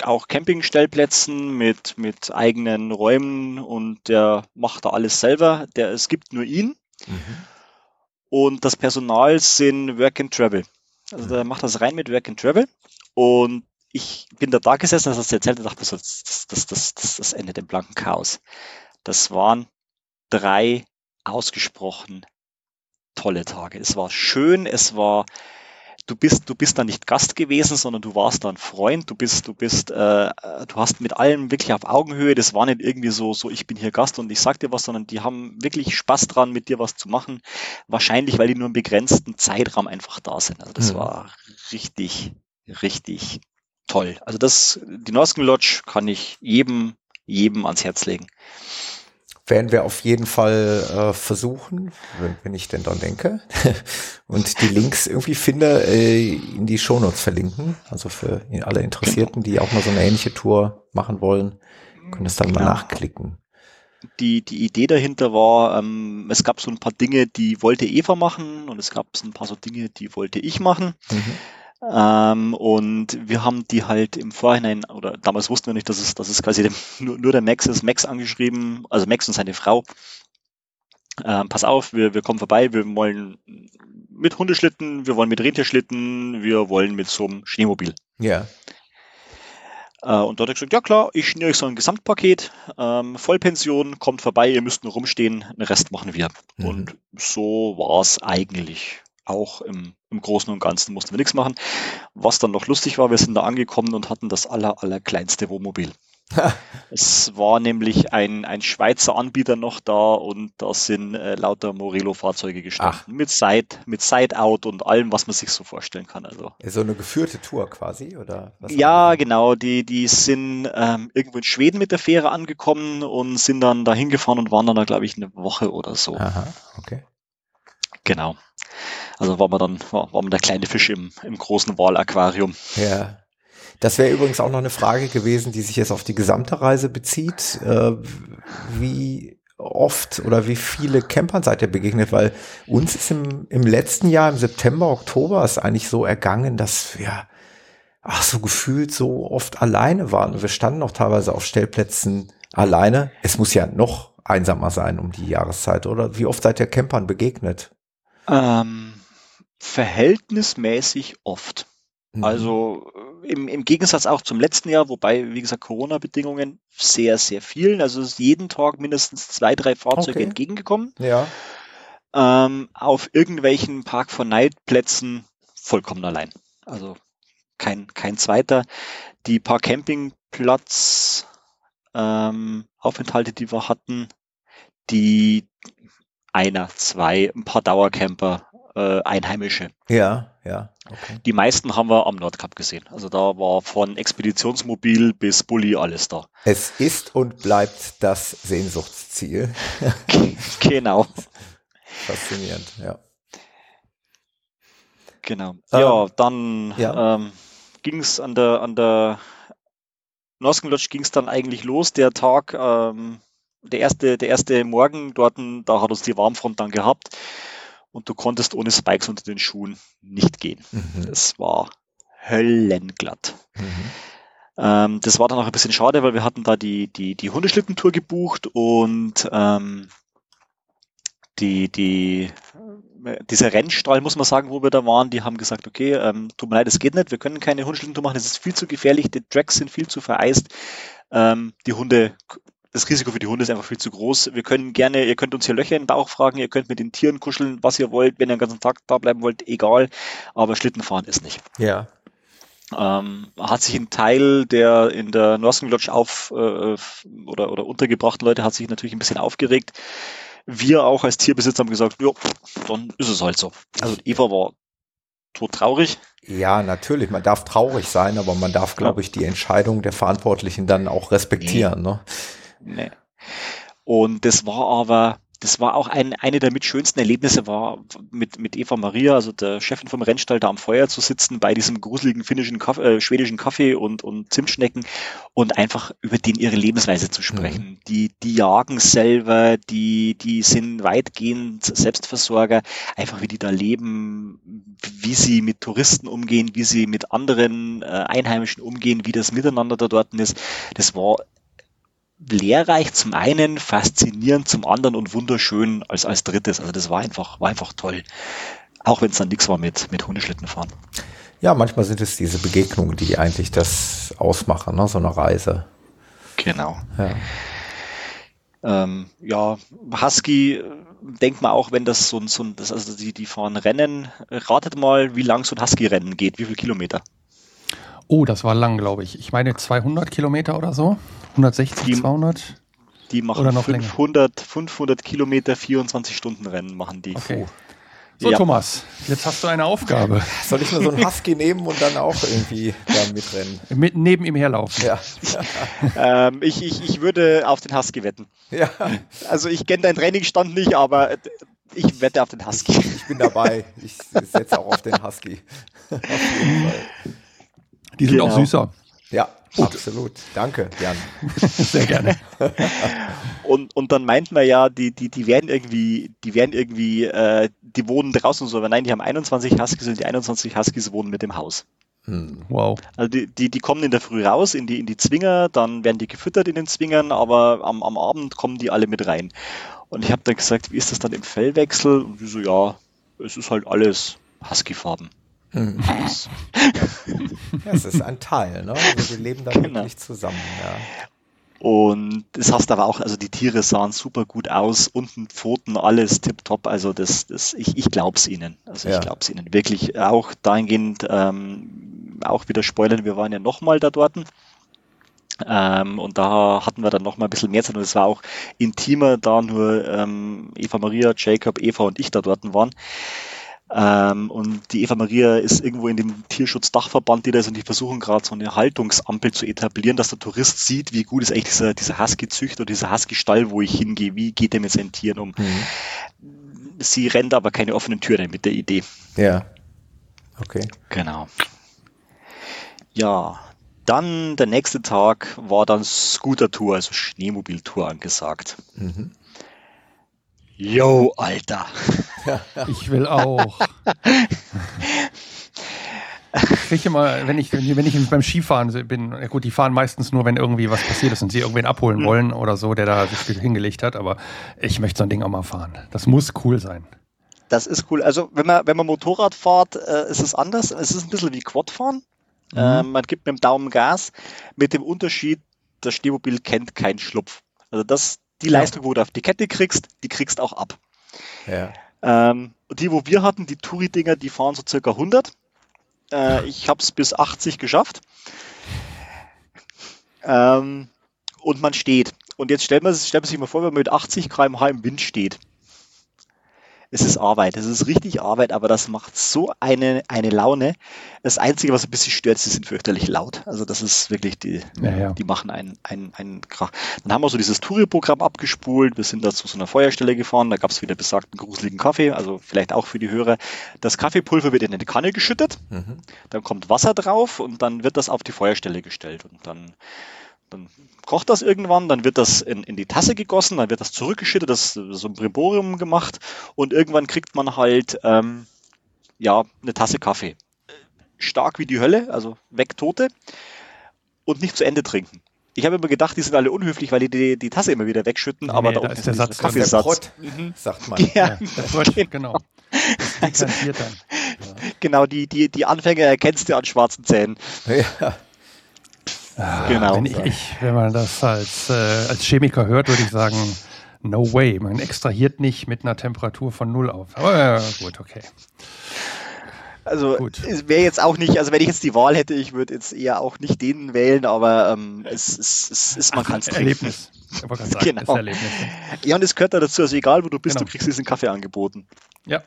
auch Campingstellplätzen, mit, mit eigenen Räumen und der macht da alles selber. Der, es gibt nur ihn. Mhm. Und das Personal sind Work and Travel. Also der macht das rein mit Work and Travel. Und ich bin da da gesessen, das hast du erzählt und dachte, das, das, das, das, das, das endet im blanken Chaos. Das waren drei ausgesprochen tolle Tage. Es war schön, es war, du bist, du bist da nicht Gast gewesen, sondern du warst da ein Freund, du bist, du bist, äh, du hast mit allem wirklich auf Augenhöhe, das war nicht irgendwie so, so, ich bin hier Gast und ich sag dir was, sondern die haben wirklich Spaß dran, mit dir was zu machen. Wahrscheinlich, weil die nur einen begrenzten Zeitraum einfach da sind. Also das mhm. war richtig, richtig toll. Also das, die Norsken Lodge kann ich jedem, jedem ans Herz legen. Werden wir auf jeden Fall äh, versuchen, wenn, ich denn dann denke. und die Links irgendwie finde, äh, in die Shownotes verlinken. Also für alle Interessierten, die auch mal so eine ähnliche Tour machen wollen, können es dann genau. mal nachklicken. Die, die Idee dahinter war, ähm, es gab so ein paar Dinge, die wollte Eva machen und es gab so ein paar so Dinge, die wollte ich machen. Mhm. Ähm, und wir haben die halt im Vorhinein, oder damals wussten wir nicht, dass es, dass es quasi dem, nur, nur der Max ist, Max angeschrieben, also Max und seine Frau. Ähm, pass auf, wir, wir kommen vorbei, wir wollen mit Hundeschlitten, wir wollen mit Rentierschlitten, wir wollen mit so einem Schneemobil. Ja. Äh, und dort hat er gesagt, ja klar, ich schnüre euch so ein Gesamtpaket, ähm, Vollpension, kommt vorbei, ihr müsst nur rumstehen, den Rest machen wir. Mhm. Und so war es eigentlich auch im, im Großen und Ganzen mussten wir nichts machen. Was dann noch lustig war, wir sind da angekommen und hatten das aller, aller kleinste Wohnmobil. es war nämlich ein, ein Schweizer Anbieter noch da und da sind äh, lauter Morello-Fahrzeuge gestanden. Ach. Mit Side, mit Side-Out und allem, was man sich so vorstellen kann. Also. So eine geführte Tour quasi, oder? ja, genau. Die, die sind ähm, irgendwo in Schweden mit der Fähre angekommen und sind dann da hingefahren und waren dann da, glaube ich, eine Woche oder so. Aha, okay. Genau. Also war man dann, war, war man der kleine Fisch im, im großen Walaquarium. Ja. Das wäre übrigens auch noch eine Frage gewesen, die sich jetzt auf die gesamte Reise bezieht. Äh, wie oft oder wie viele Campern seid ihr begegnet? Weil uns ist im, im letzten Jahr, im September, Oktober, ist eigentlich so ergangen, dass wir ach, so gefühlt so oft alleine waren. Wir standen auch teilweise auf Stellplätzen alleine. Es muss ja noch einsamer sein um die Jahreszeit, oder? Wie oft seid ihr Campern begegnet? Ähm, verhältnismäßig oft. Mhm. Also äh, im, im Gegensatz auch zum letzten Jahr, wobei, wie gesagt, Corona-Bedingungen sehr, sehr vielen. Also ist jeden Tag mindestens zwei, drei Fahrzeuge okay. entgegengekommen. Ja. Ähm, auf irgendwelchen Park for Night Plätzen vollkommen allein. Also kein, kein zweiter. Die paar Campingplatz ähm, Aufenthalte, die wir hatten, die einer, zwei, ein paar Dauercamper, äh, Einheimische. Ja, ja. Okay. Die meisten haben wir am Nordkap gesehen. Also da war von Expeditionsmobil bis Bulli alles da. Es ist und bleibt das Sehnsuchtsziel. genau. Faszinierend, ja. Genau. Ja, dann ja. ähm, ging es an der, an der Noskenlodge ging es dann eigentlich los. Der Tag, ähm, der erste, der erste Morgen dort, da hat uns die Warmfront dann gehabt und du konntest ohne Spikes unter den Schuhen nicht gehen. Mhm. Das war höllenglatt. Mhm. Ähm, das war dann auch ein bisschen schade, weil wir hatten da die, die, die Hundeschlittentour gebucht und ähm, die, die, dieser Rennstall, muss man sagen, wo wir da waren, die haben gesagt, okay, ähm, tut mir leid, es geht nicht, wir können keine Hundeschlittentour machen, es ist viel zu gefährlich, die Tracks sind viel zu vereist, ähm, die Hunde, das Risiko für die Hunde ist einfach viel zu groß. Wir können gerne, ihr könnt uns hier Löcher in den Bauch fragen, ihr könnt mit den Tieren kuscheln, was ihr wollt, wenn ihr den ganzen Tag da bleiben wollt, egal, aber Schlittenfahren ist nicht. Ja. Ähm, hat sich ein Teil der in der Norsken Lodge auf äh, oder, oder untergebrachten Leute hat sich natürlich ein bisschen aufgeregt. Wir auch als Tierbesitzer haben gesagt, ja, dann ist es halt so. Also Eva war tot traurig. Ja, natürlich. Man darf traurig sein, aber man darf, glaube ich, die Entscheidung der Verantwortlichen dann auch respektieren. Nee. Ne? Nee. Und das war aber, das war auch ein, eine der mit schönsten Erlebnisse war, mit, mit Eva Maria, also der Chefin vom Rennstall, da am Feuer zu sitzen, bei diesem gruseligen finnischen Kaffee, äh, schwedischen Kaffee und, und Zimtschnecken und einfach über den ihre Lebensweise zu sprechen. Mhm. Die, die jagen selber, die, die sind weitgehend Selbstversorger, einfach wie die da leben, wie sie mit Touristen umgehen, wie sie mit anderen äh, Einheimischen umgehen, wie das Miteinander da dort ist. Das war lehrreich zum einen, faszinierend zum anderen und wunderschön als, als drittes. Also das war einfach, war einfach toll. Auch wenn es dann nichts war mit, mit Hundeschlittenfahren. Ja, manchmal sind es diese Begegnungen, die eigentlich das ausmachen, ne? so eine Reise. Genau. Ja. Ähm, ja, Husky, denkt man auch, wenn das so ein, so ein das, also die, die fahren Rennen, ratet mal, wie lang so ein Husky-Rennen geht, wie viele Kilometer? Oh, das war lang, glaube ich. Ich meine 200 Kilometer oder so. 160, Die- 200. Die machen Oder noch länger. 500, 500 Kilometer, 24 Stunden Rennen machen die. Okay. So, Ja. Thomas, jetzt hast du eine Aufgabe. Soll ich nur so einen Husky nehmen und dann auch irgendwie da mitrennen? Mit, neben ihm herlaufen. Ja. Ähm, ich, ich, ich würde auf den Husky wetten. ja, Also ich kenne deinen Trainingsstand nicht, aber ich wette auf den Husky. ich bin dabei. Ich setze auch auf den Husky. auf jeden Fall. Die sind Genau. auch süßer. Ja, absolut. Danke, Jan. Sehr gerne. Und, und dann meint man ja, die, die, die werden irgendwie, die werden irgendwie, äh, die wohnen draußen und so, aber nein, die haben 21 Huskies und die 21 Huskies wohnen mit dem Haus. Hm. Wow. Also die, die, die kommen in der Früh raus in die, in die Zwinger, dann werden die gefüttert in den Zwingern, aber am, am Abend kommen die alle mit rein. Und ich habe dann gesagt, wie ist das dann im Fellwechsel? Und die so, ja, es ist halt alles Husky-Farben. Hm. Das- Ja, es ist ein Teil, ne? Also wir leben da Genau. wirklich zusammen. Ja. Und das hast aber auch, also die Tiere sahen super gut aus, unten Pfoten, alles tipptopp. Also das, das, ich, ich glaub's ihnen. Also Ja. ich glaub's ihnen wirklich. Auch dahingehend, ähm, auch wieder spoilern, wir waren ja nochmal da dort. Ähm, und da hatten wir dann nochmal ein bisschen mehr Zeit und es war auch intimer, da nur ähm, Eva Maria, Jacob, Eva und ich da dort waren. Ähm, und die Eva Maria ist irgendwo in dem Tiersschutzdachverband, die da ist, und die versuchen gerade so eine Haltungsampel zu etablieren, dass der Tourist sieht, wie gut ist eigentlich dieser, dieser Husky-Züchter oder dieser Husky-Stall, wo ich hingehe, wie geht er mit seinen Tieren um. Hm. Sie rennt aber keine offenen Türen mit der Idee. ja. Okay. Genau. Ja, dann der nächste Tag war dann Scooter-Tour, also Schneemobil-Tour angesagt. Mhm. Yo, Alter. Ich will auch. Ich kriege immer, wenn ich, wenn ich beim Skifahren bin, ja gut, die fahren meistens nur, wenn irgendwie was passiert ist und sie irgendwen abholen Mhm. wollen oder so, der da sich hingelegt hat, aber ich möchte so ein Ding auch mal fahren. Das muss cool sein. Das ist cool. Also wenn man, wenn man Motorrad fährt, äh, ist es anders. Es ist ein bisschen wie Quadfahren. Mhm. Ähm, man gibt mit dem Daumen Gas, mit dem Unterschied, das Schneemobil kennt keinen Schlupf. Also das, die. Leistung, wo du auf die Kette kriegst, die kriegst auch ab. Ja. Ähm, die, wo wir hatten, die Touri-Dinger, die fahren so circa 100. Äh, ich habe es bis 80 geschafft. Ähm, und man steht. Und jetzt stellt man, stellt man sich mal vor, wenn man mit 80 km/h im Wind steht. Es ist Arbeit, es ist richtig Arbeit, aber das macht so eine, eine Laune. Das Einzige, was ein bisschen stört, sie sind fürchterlich laut. Also das ist wirklich, die, Ja, ja. die machen einen, einen, einen Krach. Dann haben wir so dieses Touri-Programm abgespult, wir sind da zu so einer Feuerstelle gefahren, da gab es wieder besagten gruseligen Kaffee, also vielleicht auch für die Hörer. Das Kaffeepulver wird in eine Kanne geschüttet, Mhm. dann kommt Wasser drauf und dann wird das auf die Feuerstelle gestellt und dann dann kocht das irgendwann, dann wird das in, in die Tasse gegossen, dann wird das zurückgeschüttet, das ist so ein Brimborium gemacht und irgendwann kriegt man halt ähm, ja eine Tasse Kaffee. Stark wie die Hölle, also weg Tote und nicht zu Ende trinken. Ich habe immer gedacht, die sind alle unhöflich, weil die die, die Tasse immer wieder wegschütten, aber Nee, da da ist der Satz Kaffeesatz. Prott, Mhm. sagt man. Ja, Das wird, genau. Das dekantiert dann. genau, die, die, die Anfänger erkennst du an schwarzen Zähnen. Ja. Genau. Wenn, ich, ich, wenn man das als, äh, als Chemiker hört, würde ich sagen, no way. Man extrahiert nicht mit einer Temperatur von null auf. Aber ja, gut, okay. Also wäre jetzt auch nicht, also wenn ich jetzt die Wahl hätte, ich würde jetzt eher auch nicht den wählen, aber ähm, es, es, es ist, man kann es. Erlebnis. Sagen, Genau. Erlebnis. Ja, und es gehört da dazu, also egal wo du bist, Genau. du kriegst diesen Kaffee angeboten. Ja.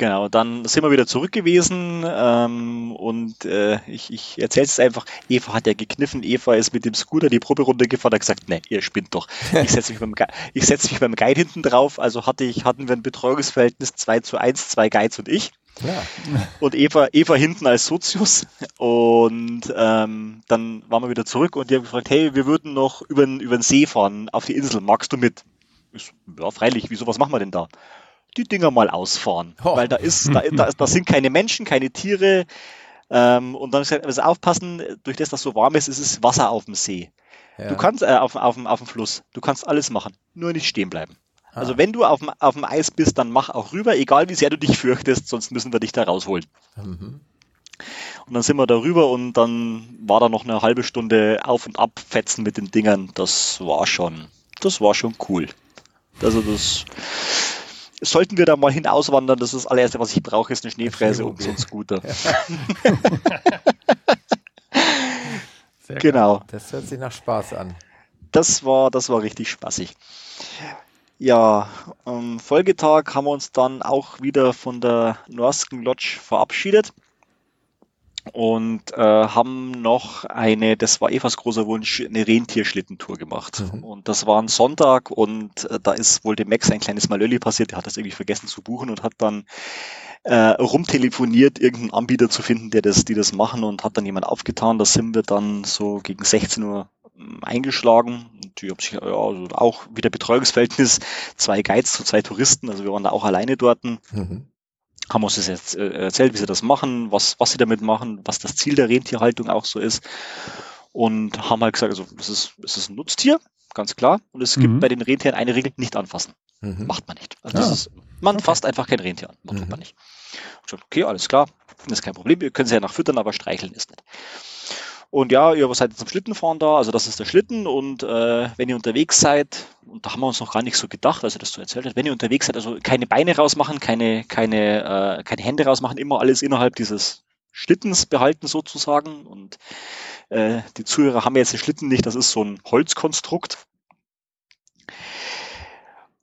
Genau, dann sind wir wieder zurück gewesen ähm, und äh, ich, ich erzähle es einfach. Eva hat ja gekniffen. Eva ist mit dem Scooter die Proberunde gefahren, hat gesagt, ne, ihr spinnt doch. Ich setze mich, beim ich setz mich beim Guide hinten drauf. Also hatte ich, hatten wir ein Betreuungsverhältnis 2 zu 1, zwei Guides und ich. Ja. und Eva, Eva hinten als Sozius. Und ähm, dann waren wir wieder zurück und die haben gefragt, hey, wir würden noch über den, über den See fahren, auf die Insel, magst du mit? Ich ja, freilich, wieso, was machen wir denn da? Die Dinger mal ausfahren. Oh. Weil da ist, da, da, da sind keine Menschen, keine Tiere. Ähm, und dann gesagt, also aufpassen, durch das, das so warm ist, ist es Wasser auf dem See. Ja. Du kannst, äh, auf, auf, dem- auf dem Fluss, du kannst alles machen, nur nicht stehen bleiben. Also Ah. wenn du auf dem, auf dem Eis bist, dann mach auch rüber, egal wie sehr du dich fürchtest, sonst müssen wir dich da rausholen. Mhm. Und dann sind wir da rüber und dann war da noch eine halbe Stunde auf und ab fetzen mit den Dingern. Das war schon, das war schon cool. Also das sollten wir da mal hin auswandern. Das ist das allererste, was ich brauche, ist eine Schneefräse und so ein Scooter. Sehr geil. Genau. Das hört sich nach Spaß an. Das war, das war richtig spaßig. Ja, am Folgetag haben wir uns dann auch wieder von der Norsken Lodge verabschiedet und äh, haben noch eine, das war Evas großer Wunsch, eine Rentierschlittentour gemacht. Mhm. Und das war ein Sonntag und äh, da ist wohl dem Max ein kleines Malölli passiert, der hat das irgendwie vergessen zu buchen und hat dann äh, rumtelefoniert, irgendeinen Anbieter zu finden, der das, die das machen und hat dann jemand aufgetan. Da sind wir dann so gegen 16 Uhr ähm, eingeschlagen. Und die haben sich ja, also auch wieder Betreuungsverhältnis, zwei Guides zu zwei Touristen, also wir waren da auch alleine dort, Mhm. Haben uns das jetzt äh, erzählt, wie sie das machen, was, was sie damit machen, was das Ziel der Rentierhaltung auch so ist. Und haben halt gesagt, also es ist, es ist ein Nutztier, ganz klar. Und es gibt Mhm. bei den Rentieren eine Regel, nicht anfassen. Mhm. Macht man nicht. Also das Ah. ist, man fasst einfach kein Rentier an. Macht Mhm. man nicht. Ich gesagt, okay, alles klar, das ist kein Problem. Wir können sie ja nach füttern, aber streicheln ist nicht. Und ja, ihr seid zum Schlittenfahren da, also das ist der Schlitten und äh, wenn ihr unterwegs seid, und da haben wir uns noch gar nicht so gedacht, als er das so erzählt hat, wenn ihr unterwegs seid, also keine Beine rausmachen, keine, keine, äh, keine Hände rausmachen, immer alles innerhalb dieses Schlittens behalten sozusagen. Und äh, die Zuhörer haben jetzt den Schlitten nicht, das ist so ein Holzkonstrukt.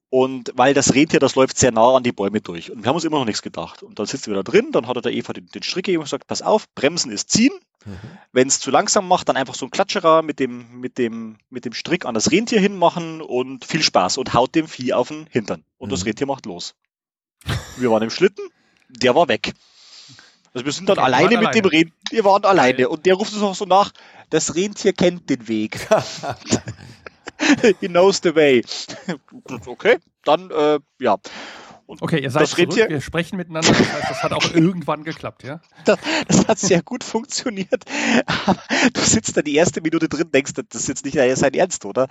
Und weil das Rentier, das läuft sehr nah an die Bäume durch. Und wir haben uns immer noch nichts gedacht. Und dann sitzen wir da drin, dann hat er der Eva den, den Strick gegeben und gesagt, pass auf, Bremsen ist ziehen. Mhm. Wenn es zu langsam macht, dann einfach so ein Klatscherer mit dem, mit dem, mit dem Strick an das Rentier hinmachen und viel Spaß und haut dem Vieh auf den Hintern. Und das Mhm. Rentier macht los. Wir waren im Schlitten, der war weg. Also wir sind dann Okay, alleine mit dem alleine. Rentier, wir waren alleine. Und der ruft uns auch so nach, das Rentier kennt den Weg. He knows the way. okay, dann, äh, ja. Und Okay, ihr seid das zurück, Rentier, wir sprechen miteinander. Das heißt, das hat auch irgendwann geklappt, ja? das hat sehr gut funktioniert. Aber du sitzt da die erste Minute drin, denkst, das ist jetzt nicht sein Ernst, oder?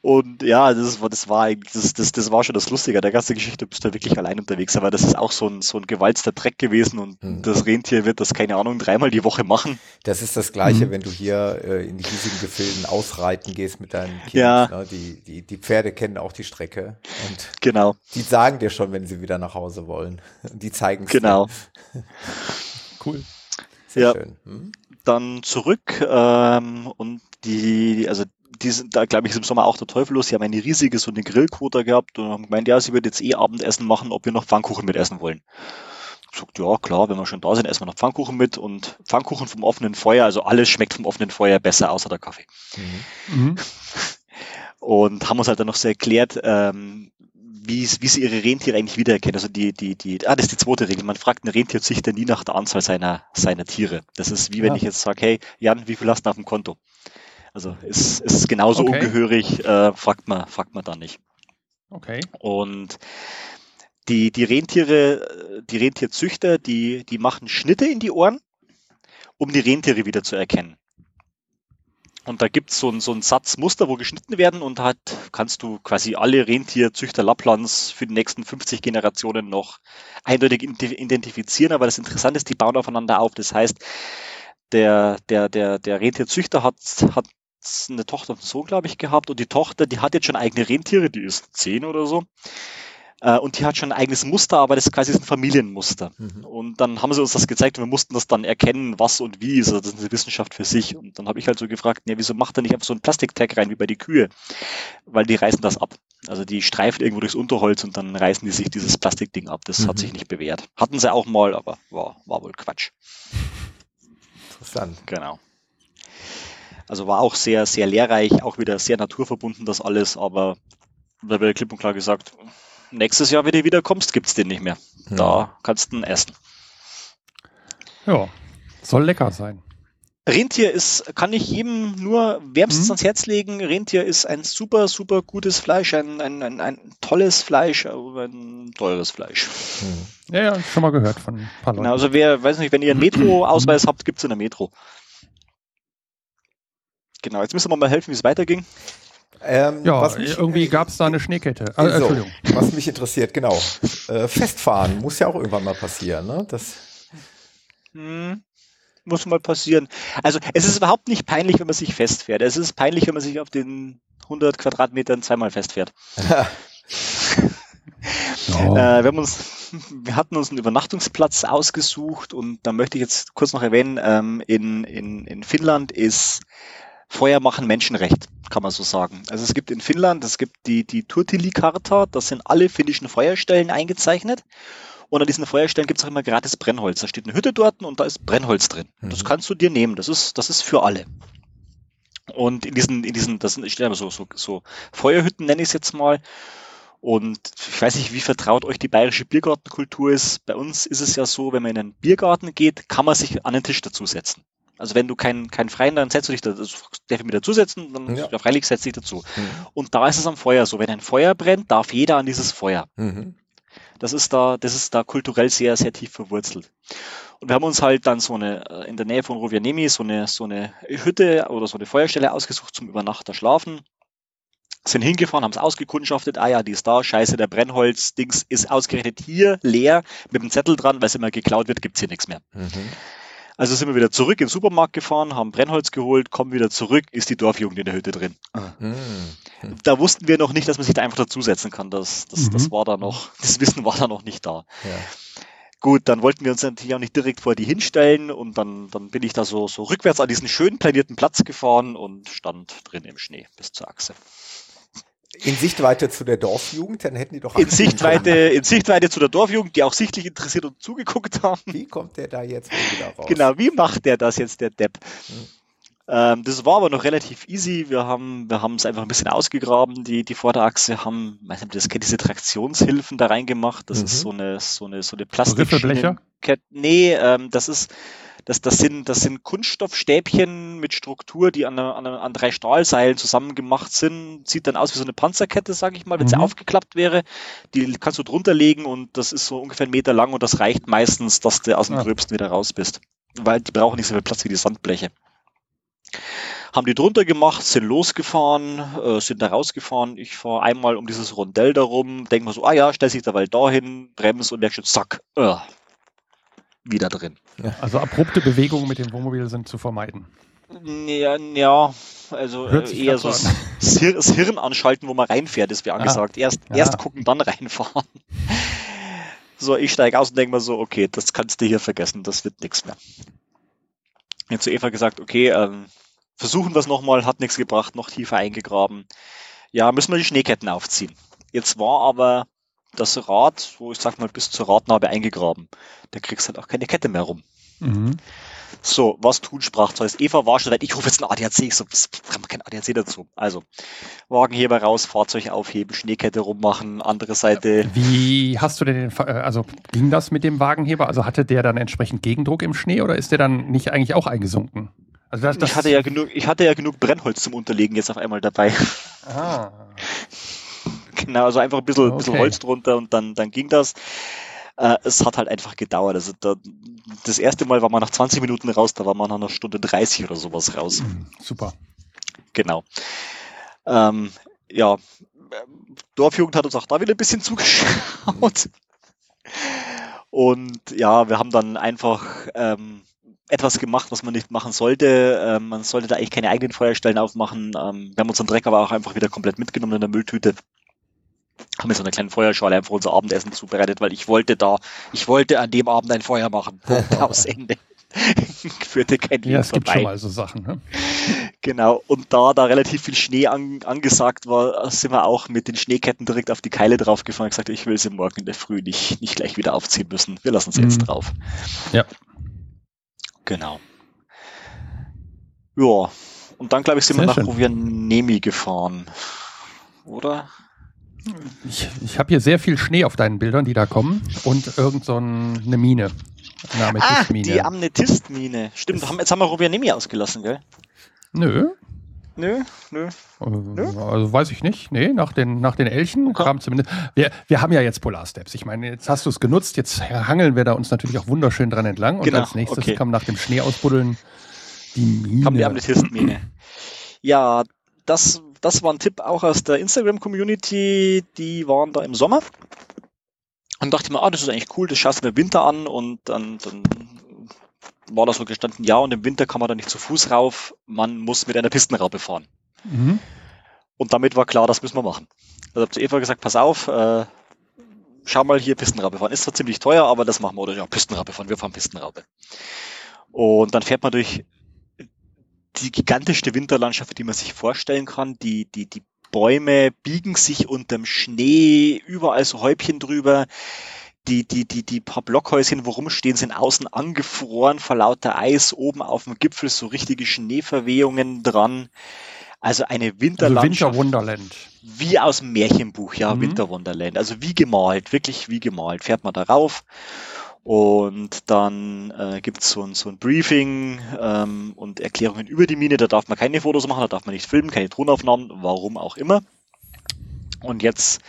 Und ja, das war, das war eigentlich, das, das, das war schon das Lustige. Der ganze Geschichte du bist da wirklich allein unterwegs, aber das ist auch so ein, so ein gewalzter Dreck gewesen und Mhm. das Rentier wird das, keine Ahnung, dreimal die Woche machen. Das ist das Gleiche, Mhm. wenn du hier äh, in die hiesigen Gefilden ausreiten gehst mit deinen Kindern. Ja. Ne? Die, die, die Pferde kennen auch die Strecke und Genau, die sagen dir schon, wenn sie wieder nach Hause wollen. Die zeigen es genau. Cool. Sehr Ja. schön. Hm? dann zurück ähm, und die, also die sind da, glaube ich, im Sommer auch der Teufel los. Sie haben eine riesige so eine Grillquote gehabt und haben gemeint, ja, sie wird jetzt eh Abendessen machen, ob wir noch Pfannkuchen mitessen wollen. Sagt, ja, klar, wenn wir schon da sind, essen wir noch Pfannkuchen mit und Pfannkuchen vom offenen Feuer, also alles schmeckt vom offenen Feuer besser, außer der Kaffee. Mhm. Und haben uns halt dann noch so erklärt, ähm, wie, wie sie ihre Rentiere eigentlich wiedererkennen. Also die, die, die, ah, das ist die zweite Regel. Man fragt einen Rentierzüchter nie nach der Anzahl seiner, seiner Tiere. Das ist wie wenn ja. ich jetzt sage, hey, Jan, wie viel hast du auf dem Konto? Also ist, ist genauso okay. ungehörig, äh, fragt man, fragt man da nicht. Okay. Und die, die Rentiere, die Rentierzüchter, die, die machen Schnitte in die Ohren, um die Rentiere wieder zu erkennen. Und da gibt so es so ein Satz Muster, wo geschnitten werden und halt kannst du quasi alle Rentierzüchter Lapplands für die nächsten 50 Generationen noch eindeutig identifizieren. Aber das Interessante ist, die bauen aufeinander auf. Das heißt, der, der, der, der Rentierzüchter hat, hat eine Tochter und einen Sohn, glaube ich, gehabt und die Tochter, die hat jetzt schon eigene Rentiere, die ist zehn oder so. Äh, und die hat schon ein eigenes Muster, aber das ist quasi ein Familienmuster. Mhm. Und dann haben sie uns das gezeigt und wir mussten das dann erkennen, was und wie ist. Also das ist eine Wissenschaft für sich. Und dann habe ich halt so gefragt, ja, wieso macht er nicht einfach so ein Plastiktag rein wie bei die Kühe? Weil die reißen das ab. Also die streifen irgendwo durchs Unterholz und dann reißen die sich dieses Plastikding ab. Das mhm. hat sich nicht bewährt. Hatten sie auch mal, aber war, war wohl Quatsch. Interessant. Genau. Also war auch sehr, sehr lehrreich, auch wieder sehr naturverbunden das alles, aber da wird klipp und klar gesagt, nächstes Jahr, wenn du wiederkommst, gibt es den nicht mehr. Ja. Da kannst du ihn essen. Ja, soll lecker sein. Rentier ist, kann ich jedem nur wärmstens mhm. ans Herz legen. Rentier ist ein super, super gutes Fleisch, ein, ein, ein, ein tolles Fleisch, aber ein teures Fleisch. Mhm. Ja, ja, schon mal gehört von ein paar Leuten. Genau, also wer, weiß nicht, wenn ihr einen Metro-Ausweis habt, gibt es in der Metro. Genau, jetzt müssen wir mal helfen, wie es weiterging. Ähm, ja, mich, irgendwie äh, gab es da eine Schneekette. Äh, so, Entschuldigung. Was mich interessiert, genau. Äh, festfahren muss ja auch irgendwann mal passieren, ne? Das hm, muss mal passieren. Also es ist überhaupt nicht peinlich, wenn man sich festfährt. Es ist peinlich, wenn man sich auf den 100 Quadratmetern zweimal festfährt. Oh. Äh, wir, haben uns, wir hatten uns einen Übernachtungsplatz ausgesucht und da möchte ich jetzt kurz noch erwähnen, ähm, in, in, in Finnland ist Feuer machen Menschenrecht, kann man so sagen. Also es gibt in Finnland, es gibt die, die Turtili-Karta, das sind alle finnischen Feuerstellen eingezeichnet. Und an diesen Feuerstellen gibt es auch immer gratis Brennholz. Da steht eine Hütte dort und da ist Brennholz drin. Mhm. Das kannst du dir nehmen. Das ist, das ist für alle. Und in diesen, in diesen, das sind, ich stelle so, so, so Feuerhütten nenne ich es jetzt mal. Und ich weiß nicht, wie vertraut euch die bayerische Biergartenkultur ist. Bei uns ist es ja so, wenn man in einen Biergarten geht, kann man sich an den Tisch dazusetzen. Also wenn du keinen keinen freien, dann setzt du dich da, also darf ich mir dazusetzen, dann ja. ja freilich setzt dich dazu. Mhm. Und da ist es am Feuer so, wenn ein Feuer brennt, darf jeder an dieses Feuer. Mhm. Das ist da, das ist da kulturell sehr, sehr tief verwurzelt. Und wir haben uns halt dann so eine, äh, in der Nähe von Rovianemi, so eine, so eine Hütte oder so eine Feuerstelle ausgesucht zum Übernachter schlafen. Sind hingefahren, haben es ausgekundschaftet, ah ja, die ist da, scheiße, der Brennholz-Dings ist ausgerechnet hier leer mit dem Zettel dran, weil es immer geklaut wird, gibt's hier nichts mehr. Mhm. Also sind wir wieder zurück in den Supermarkt gefahren, haben Brennholz geholt, kommen wieder zurück, ist die Dorfjugend in der Hütte drin. Mhm. Da wussten wir noch nicht, dass man sich da einfach dazusetzen kann. Das, das, mhm. das war da noch, das Wissen war da noch nicht da. Ja. Gut, dann wollten wir uns natürlich auch nicht direkt vor die hinstellen und dann, dann bin ich da so, so rückwärts an diesen schön planierten Platz gefahren und stand drin im Schnee bis zur Achse. In Sichtweite zu der Dorfjugend, dann hätten die doch. In Sichtweite, in Sichtweite zu der Dorfjugend, die auch sichtlich interessiert und zugeguckt haben. Wie kommt der da jetzt wieder raus? Genau, wie macht der das jetzt, der Depp? Hm. Ähm, das war aber noch relativ easy. Wir haben, wir haben es einfach ein bisschen ausgegraben, die, die Vorderachse, haben, weiß nicht, das kennt diese Traktionshilfen da reingemacht. Das mhm. ist so eine, so eine, so eine Plastik. Nee, ähm, das ist, das, das, sind, das sind Kunststoffstäbchen mit Struktur, die an, an, an drei Stahlseilen zusammen gemacht sind. Sieht dann aus wie so eine Panzerkette, sage ich mal, wenn mhm. sie aufgeklappt wäre. Die kannst du drunter legen und das ist so ungefähr einen Meter lang und das reicht meistens, dass du aus dem ja. Gröbsten wieder raus bist. Weil die brauchen nicht so viel Platz wie die Sandbleche haben die drunter gemacht, sind losgefahren, äh, sind da rausgefahren. Ich fahre einmal um dieses Rondell darum, denke mir so, ah ja, stell sich da weil dahin, bremse und merke schon, zack, äh, wieder drin. Also abrupte Bewegungen mit dem Wohnmobil sind zu vermeiden. Ja, ja also äh, eher so das, das, Hirn anschalten, wo man reinfährt, ist wie ah. angesagt. Ah, erst, ja. erst gucken, dann reinfahren. So, ich steige aus und denke mir so, okay, das kannst du hier vergessen, das wird nichts mehr. Jetzt zu Eva gesagt, okay, ähm, versuchen wir es nochmal, hat nichts gebracht, noch tiefer eingegraben. Ja, müssen wir die Schneeketten aufziehen. Jetzt war aber das Rad, so ich sag mal, bis zur Radnabe eingegraben. Da kriegst du halt auch keine Kette mehr rum. Mhm. So, was tun, sprach Zeus. Eva war schon weit, ich rufe jetzt einen ADAC. Ich so, das kann man kein ADAC dazu. Also, Wagenheber raus, Fahrzeug aufheben, Schneekette rummachen, andere Seite. Wie hast du denn, den, also ging das mit dem Wagenheber? Also hatte der dann entsprechend Gegendruck im Schnee oder ist der dann nicht eigentlich auch eingesunken? Also das, das ich, hatte ja genug, ich hatte ja genug Brennholz zum Unterlegen jetzt auf einmal dabei. Ah. Genau, also einfach ein bisschen, okay. bisschen Holz drunter und dann, dann ging das. Äh, es hat halt einfach gedauert. Also da, das erste Mal war man nach 20 Minuten raus, da war man nach einer Stunde 30 oder sowas raus. Mhm, super. Genau. Ähm, ja, Dorfjugend hat uns auch da wieder ein bisschen zugeschaut. Und ja, wir haben dann einfach ähm, etwas gemacht, was man nicht machen sollte. Ähm, man sollte da eigentlich keine eigenen Feuerstellen aufmachen. Ähm, wir haben unseren Dreck aber auch einfach wieder komplett mitgenommen in der Mülltüte haben wir so eine kleine Feuerschale einfach unser Abendessen zubereitet, weil ich wollte da, ich wollte an dem Abend ein Feuer machen. Punkt aus Ende. Führte kein Leben Ja, es gibt schon mal so Sachen. Ne? Genau, und da da relativ viel Schnee an, angesagt war, sind wir auch mit den Schneeketten direkt auf die Keile draufgefahren und gesagt, ich will sie morgen in der Früh nicht, nicht gleich wieder aufziehen müssen. Wir lassen sie mhm. jetzt drauf. Ja. Genau. Ja, und dann glaube ich sind Sehr wir nach schön. Rovianemi gefahren. Oder? Ich, ich habe hier sehr viel Schnee auf deinen Bildern, die da kommen und irgend so eine Mine. Eine ah, die Amethystmine. Stimmt, haben, jetzt haben wir Rubianemi ausgelassen, gell? Nö. Nö, nö. Also, also weiß ich nicht. Nee, nach den, nach den Elchen okay. kam zumindest. Wir, wir haben ja jetzt Polarsteps. Ich meine, jetzt hast du es genutzt, jetzt hangeln wir da uns natürlich auch wunderschön dran entlang. Und genau, als nächstes okay. kam nach dem Schnee ausbuddeln die Mine. Kam die Amethystmine. Ja, das das war ein Tipp auch aus der Instagram-Community. Die waren da im Sommer. Und dachte mir, ah, das ist eigentlich cool, das schaust du im Winter an und dann, dann war da so gestanden, ja, und im Winter kann man da nicht zu Fuß rauf, man muss mit einer Pistenraupe fahren. Mhm. Und damit war klar, das müssen wir machen. Also habe zu Eva gesagt, pass auf, äh, schau mal hier Pistenraupe fahren. Ist zwar ziemlich teuer, aber das machen wir. Oder ja, Pistenraupe fahren, wir fahren Pistenraupe. Und dann fährt man durch die gigantischste Winterlandschaft, die man sich vorstellen kann. Die, die, die Bäume biegen sich unterm Schnee, überall so Häubchen drüber. Die, die, die, die paar Blockhäuschen, wo rumstehen, sind außen angefroren vor lauter Eis, oben auf dem Gipfel so richtige Schneeverwehungen dran. Also eine Winterlandschaft. Also Winterwunderland. Wie aus dem Märchenbuch, ja, mhm. Winterwunderland. Also wie gemalt, wirklich wie gemalt. Fährt man da rauf und dann äh, gibt es so ein, so ein Briefing ähm, und Erklärungen über die Mine. Da darf man keine Fotos machen, da darf man nicht filmen, keine Tonaufnahmen, warum auch immer. Und jetzt,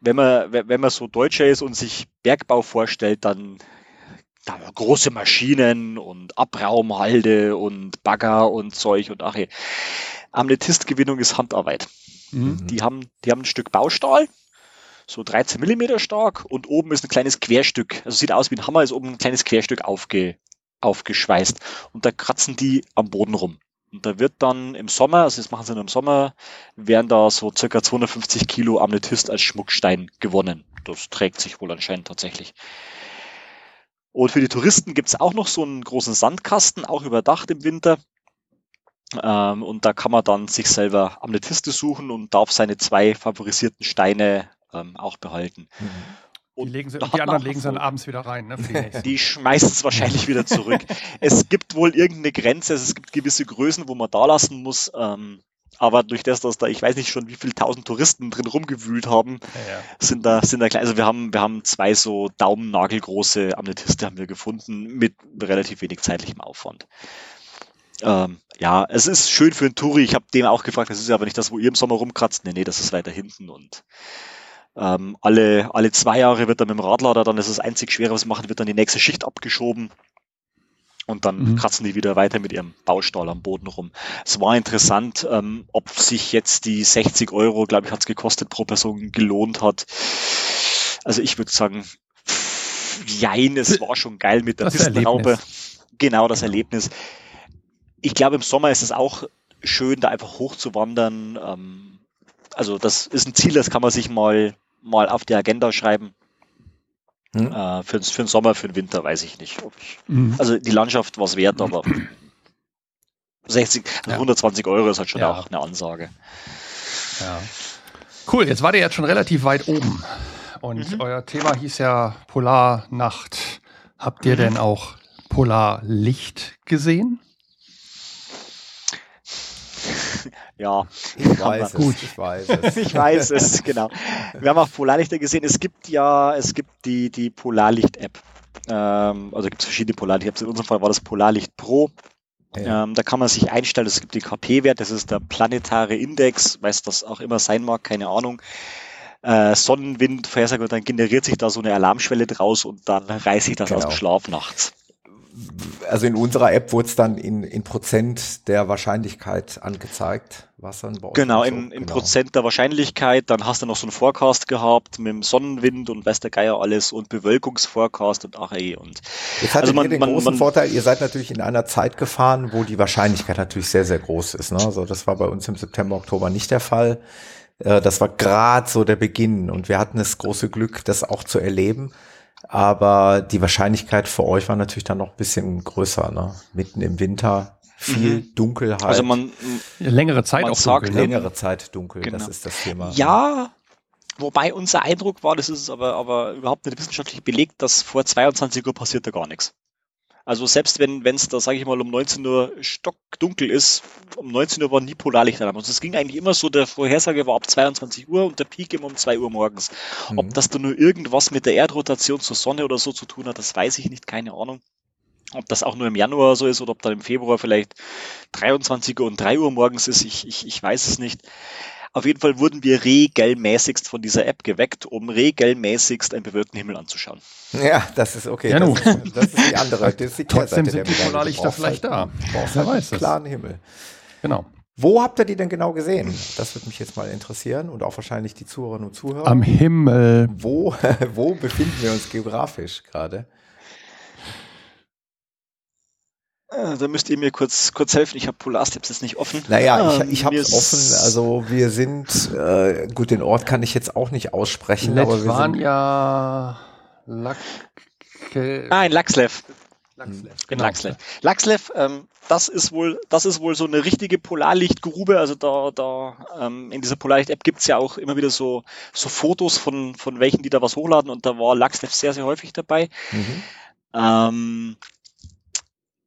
wenn man, wenn man so Deutscher ist und sich Bergbau vorstellt, dann da große Maschinen und Abraumhalde und Bagger und Zeug und ach, Amnetistgewinnung ist Handarbeit. Mhm. Die haben, die haben ein Stück Baustahl, so 13 Millimeter stark und oben ist ein kleines Querstück. Also sieht aus wie ein Hammer, ist oben ein kleines Querstück aufge, aufgeschweißt. Und da kratzen die am Boden rum. Und da wird dann im Sommer, also das machen sie nur im Sommer, werden da so circa 250 Kilo Amnethyst als Schmuckstein gewonnen. Das trägt sich wohl anscheinend tatsächlich. Und für die Touristen gibt es auch noch so einen großen Sandkasten, auch überdacht im Winter. Ähm, und da kann man dann sich selber Amnethyste suchen und darf seine zwei favorisierten Steine ähm, auch behalten. Mhm. Und die, legen sie, die anderen legen sie dann abends wieder rein. Ne, die, die schmeißen es wahrscheinlich wieder zurück. es gibt wohl irgendeine Grenze, also es gibt gewisse Größen, wo man da lassen muss. Ähm, aber durch das, dass da, ich weiß nicht schon, wie viele tausend Touristen drin rumgewühlt haben, ja, ja. sind da, sind da klein, also wir haben, wir haben zwei so daumennagelgroße Amnetiste haben wir gefunden mit relativ wenig zeitlichem Aufwand. Ähm, ja, es ist schön für einen Touri. Ich habe dem auch gefragt, das ist aber nicht das, wo ihr im Sommer rumkratzt. Nee, nee, das ist weiter hinten und ähm, alle, alle zwei Jahre wird dann mit dem Radlader, dann ist das einzig Schwere, was machen, wird dann die nächste Schicht abgeschoben. Und dann mhm. kratzen die wieder weiter mit ihrem Baustahl am Boden rum. Es war interessant, ähm, ob sich jetzt die 60 Euro, glaube ich, hat es gekostet pro Person gelohnt hat. Also ich würde sagen, jein, es war schon geil mit der das Pistenhaube. Genau, das Erlebnis. Ich glaube, im Sommer ist es auch schön, da einfach hochzuwandern. Ähm, also das ist ein Ziel, das kann man sich mal, mal auf die Agenda schreiben. Hm. Äh, für, für den Sommer, für den Winter weiß ich nicht. Ich, mhm. Also die Landschaft war es wert, aber 60, also Ja. 120 Euro ist halt schon Ja. auch eine Ansage. Ja. Cool, jetzt wart ihr jetzt schon relativ weit oben. Und Mhm. euer Thema hieß ja Polarnacht. Habt ihr Mhm. denn auch Polarlicht gesehen? Ja, Ich weiß es, Gut. ich weiß es. ich weiß es, genau. Wir haben auch Polarlichter gesehen. Es gibt ja, es gibt die, die Polarlicht-App. Ähm, also gibt es verschiedene Polarlicht-Apps. In unserem Fall war das Polarlicht Pro. Ja. Ähm, da kann man sich einstellen, es gibt den KP-Wert, das ist der planetare Index, weiß das auch immer sein mag, keine Ahnung. Äh, Sonnenwind, Vorhersage, und dann generiert sich da so eine Alarmschwelle draus und dann reiße ich das aus Genau. dem Schlaf nachts. Also in unserer App wurde es dann in, in Prozent der Wahrscheinlichkeit angezeigt. Was dann bei euch Genau, so? in, in Genau. Prozent der Wahrscheinlichkeit. Dann hast du noch so einen Forecast gehabt mit dem Sonnenwind und weiß der Geier alles und Bewölkungsforecast und ach ey. Und Jetzt Also man- den man- großen man- Vorteil, ihr seid natürlich in einer Zeit gefahren, wo die Wahrscheinlichkeit natürlich sehr, sehr groß ist. Ne? Also das war bei uns im September, Oktober nicht der Fall. Äh, Das war gerade so der Beginn und wir hatten das große Glück, das auch zu erleben. Aber die Wahrscheinlichkeit für euch war natürlich dann noch ein bisschen größer. Ne? Mitten im Winter, viel Dunkelheit, also man, Längere Zeit Man auch sagt dunkel, ne? längere Zeit dunkel, Genau. das ist das Thema. Ja, wobei unser Eindruck war, das ist aber, aber überhaupt nicht wissenschaftlich belegt, dass vor 22 Uhr passiert da gar nichts. Also selbst wenn es da, sage ich mal, um 19 Uhr stockdunkel ist, um 19 Uhr war nie Polarlichtalarm. Also es ging eigentlich immer so, der Vorhersage war ab 22 Uhr und der Peak immer um 2 Uhr morgens. Ob Mhm. das da nur irgendwas mit der Erdrotation zur Sonne oder so zu tun hat, das weiß ich nicht, keine Ahnung. Ob das auch nur im Januar so ist oder ob dann im Februar vielleicht 23 Uhr und 3 Uhr morgens ist, ich, ich, ich weiß es nicht. Auf jeden Fall wurden wir regelmäßigst von dieser App geweckt, um regelmäßigst einen bewölkten Himmel anzuschauen. Ja, das ist okay. Ja, das, ist, das ist die andere. Das ist die Trotzdem Kehrseite sind der die Polarlichter vielleicht halt, da. Brauchst Wer halt weiß einen es. klaren Himmel. Genau. Wo habt ihr die denn genau gesehen? Das würde mich jetzt mal interessieren und auch wahrscheinlich die Zuhörerinnen und Zuhörer. Am Himmel. wo, wo befinden wir uns geografisch gerade? Äh, Da müsst ihr mir kurz, kurz helfen. Ich habe Polarsteps jetzt nicht offen. Naja, Ähm, ich, ich habe es offen. Also wir sind, äh, gut, den Ort kann ich jetzt auch nicht aussprechen, aber wir sind, Letvania. Lacke. Ah, in Laxlev. Laxlev. In Laxlev. Laxlev, ähm, das ist wohl, das ist wohl so eine richtige Polarlichtgrube. Also da, da ähm, in dieser Polarlicht-App gibt's ja auch immer wieder so, so Fotos von, von welchen, die da was hochladen und da war Laxlev sehr, sehr häufig dabei. mhm. Ähm,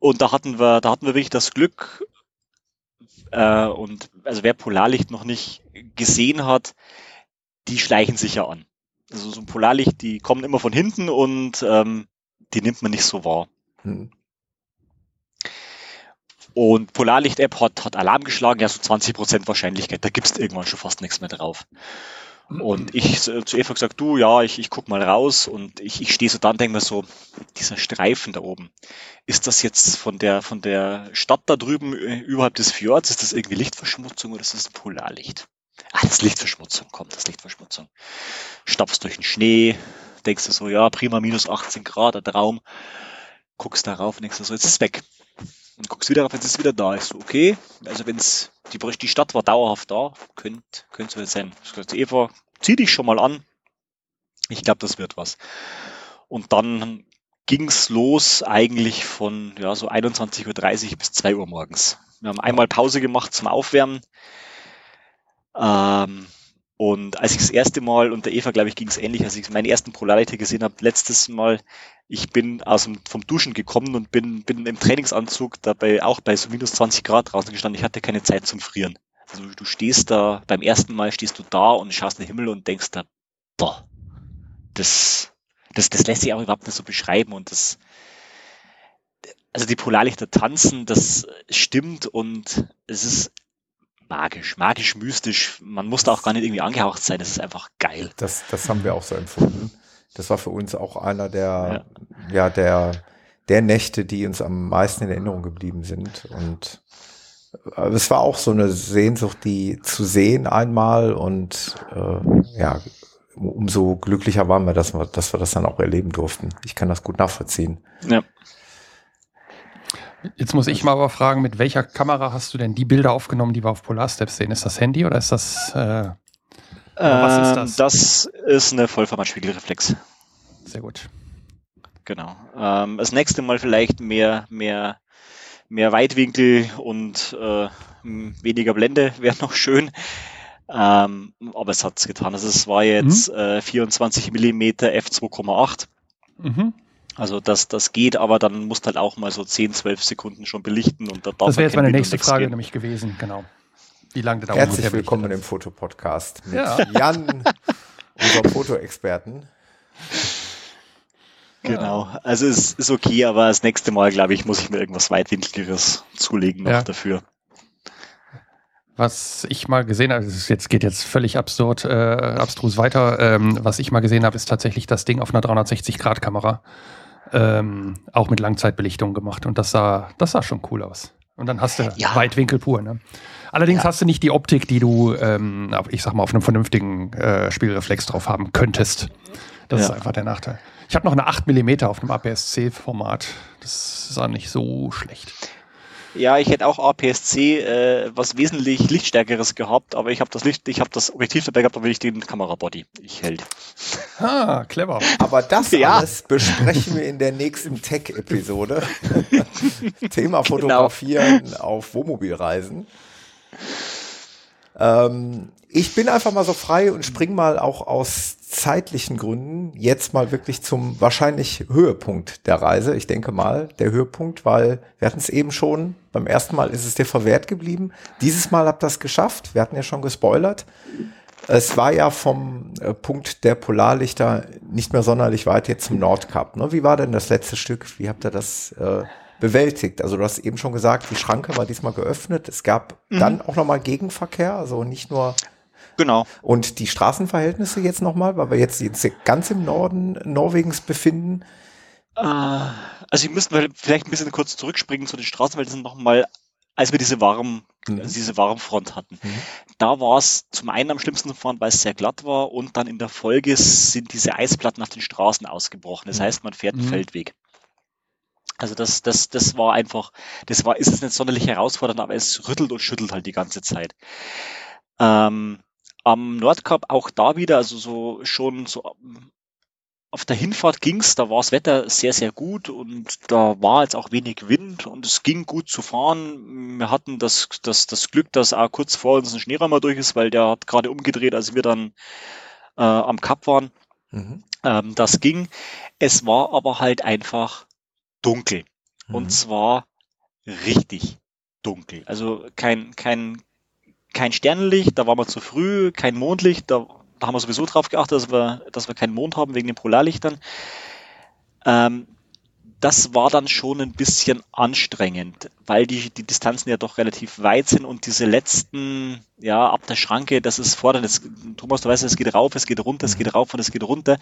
und da hatten wir, da hatten wir wirklich das Glück, äh, und also wer Polarlicht noch nicht gesehen hat, die schleichen sich ja an. Also so ein Polarlicht, die kommen immer von hinten und ähm, die nimmt man nicht so wahr. Mhm. Und Polarlicht-App hat, hat Alarm geschlagen, ja so 20% Wahrscheinlichkeit, da gibt's irgendwann schon fast nichts mehr drauf. Und ich zu Eva gesagt, du, ja, ich, ich guck mal raus und ich, ich stehe so da und denke mir so, dieser Streifen da oben, ist das jetzt von der, von der Stadt da drüben äh, überhalb des Fjords, ist das irgendwie Lichtverschmutzung oder ist das ein Polarlicht? Ah, das Lichtverschmutzung, komm, das Lichtverschmutzung. Stapfst durch den Schnee, denkst du so, ja, prima, minus 18 Grad, ein Traum. Guckst darauf und denkst du so, jetzt ist es weg. Und guckst wieder auf, jetzt ist es wieder da. Ich so, okay, also wenn's, die, die Stadt war dauerhaft da, könnte es sein. Ich gesagt, Eva, zieh dich schon mal an. Ich glaube, das wird was. Und dann ging's los eigentlich von ja, so 21.30 Uhr bis 2 Uhr morgens. Wir haben einmal Pause gemacht zum Aufwärmen. Ähm, und als ich das erste Mal, und der Eva, glaube ich, ging es ähnlich, als ich meinen ersten Polarlighter gesehen habe, letztes Mal, ich bin aus dem, vom Duschen gekommen und bin, bin im Trainingsanzug dabei auch bei so minus 20 Grad draußen gestanden. Ich hatte keine Zeit zum Frieren. Also du stehst da, beim ersten Mal stehst du da und schaust in den Himmel und denkst da, boah, das, das, das lässt sich auch überhaupt nicht so beschreiben und das, also die Polarlichter tanzen, das stimmt und es ist magisch, magisch, mystisch. Man muss da auch gar nicht irgendwie angehaucht sein, das ist einfach geil. Das, das haben wir auch so empfunden. Das war für uns auch einer der, ja, der, der Nächte, die uns am meisten in Erinnerung geblieben sind. Und es war auch so eine Sehnsucht, die zu sehen einmal und äh, ja, umso glücklicher waren wir, dass wir, dass wir das dann auch erleben durften. Ich kann das gut nachvollziehen. Ja. Jetzt muss ich mal aber fragen, mit welcher Kamera hast du denn die Bilder aufgenommen, die wir auf Polarsteps sehen? Ist das Handy oder ist das äh, was ist Ähm, das? Das ist eine Vollformatspiegelreflex. sehr gut? Genau. Ähm, das nächste Mal vielleicht mehr, mehr mehr Weitwinkel und äh, weniger Blende wäre noch schön. Ähm, aber es hat es getan. Also es war jetzt mhm. äh, 24 mm f2,8. Mhm. Also das, das geht, aber dann musst halt auch mal so 10, 12 Sekunden schon belichten und da darf Das wäre jetzt meine nächste Frage gehen. nämlich gewesen, genau. Wie lange dauert Herzlich willkommen im Fotopodcast mit ja. Jan, unserem Fotoexperten. Genau, also es ist okay, aber das nächste Mal, glaube ich, muss ich mir irgendwas weitwinkligeres zulegen noch ja. dafür. Was ich mal gesehen habe, es jetzt geht jetzt völlig absurd, äh, abstrus weiter. Ähm, was ich mal gesehen habe, ist tatsächlich das Ding auf einer 360-Grad-Kamera. Ähm, auch mit Langzeitbelichtung gemacht. Und das sah, das sah schon cool aus. Und dann hast du ja. Weitwinkel pur. Ne? Allerdings ja. hast du nicht die Optik, die du, ähm, ich sag mal, auf einem vernünftigen äh, Spielreflex drauf haben könntest. Das ja. ist einfach der Nachteil. Ich habe noch eine 8 mm auf einem APS-C-Format. Das sah nicht so schlecht. Ja, ich hätte auch APS-C äh, was wesentlich Lichtstärkeres gehabt, aber ich habe das Licht, ich habe das Objektiv dabei gehabt, damit ich den Kamerabody ich hält. Ah, clever. Aber das ja. alles besprechen wir in der nächsten Tech-Episode. Thema genau. Fotografieren genau. auf Wohnmobilreisen. Ähm, ich bin einfach mal so frei und spring mal auch aus zeitlichen Gründen jetzt mal wirklich zum wahrscheinlich Höhepunkt der Reise. Ich denke mal, der Höhepunkt, weil wir hatten es eben schon, beim ersten Mal ist es dir verwehrt geblieben. Dieses Mal habt ihr es geschafft. Wir hatten ja schon gespoilert. Es war ja vom äh, Punkt der Polarlichter nicht mehr sonderlich weit jetzt zum Nordkap. Ne? Wie war denn das letzte Stück? Wie habt ihr das äh, bewältigt? Also du hast eben schon gesagt, die Schranke war diesmal geöffnet. Es gab mhm. dann auch nochmal Gegenverkehr, also nicht nur Genau. Und die Straßenverhältnisse jetzt nochmal, weil wir jetzt, jetzt ganz im Norden Norwegens befinden. Äh, also, wir müssen vielleicht ein bisschen kurz zurückspringen zu den Straßenverhältnissen nochmal, als wir diese warm, mhm. also diese Warmfront hatten. Mhm. Da war es zum einen am schlimmsten zu fahren, weil es sehr glatt war und dann in der Folge sind diese Eisplatten auf den Straßen ausgebrochen. Das mhm. heißt, man fährt einen mhm. Feldweg. Also das, das, das war einfach, das war, ist es nicht sonderlich herausfordernd, aber es rüttelt und schüttelt halt die ganze Zeit. Ähm, am Nordkap auch da wieder, also so schon so auf der Hinfahrt ging's, da war das Wetter sehr, sehr gut und da war jetzt auch wenig Wind und es ging gut zu fahren. Wir hatten das, das, das Glück, dass auch kurz vor uns ein Schneerammer durch ist, weil der hat gerade umgedreht, als wir dann äh, am Kap waren. Mhm. Ähm, das ging. Es war aber halt einfach dunkel. Mhm. Und zwar richtig dunkel. Also kein, kein, kein Sternenlicht, da war man zu früh, kein Mondlicht, da, da haben wir sowieso drauf geachtet, dass wir, dass wir keinen Mond haben wegen den Polarlichtern. Ähm, das war dann schon ein bisschen anstrengend, weil die, die Distanzen ja doch relativ weit sind und diese letzten, ja, ab der Schranke, das ist fordern. Das, Thomas, du weißt, es geht rauf, es geht runter, es geht rauf und es geht runter.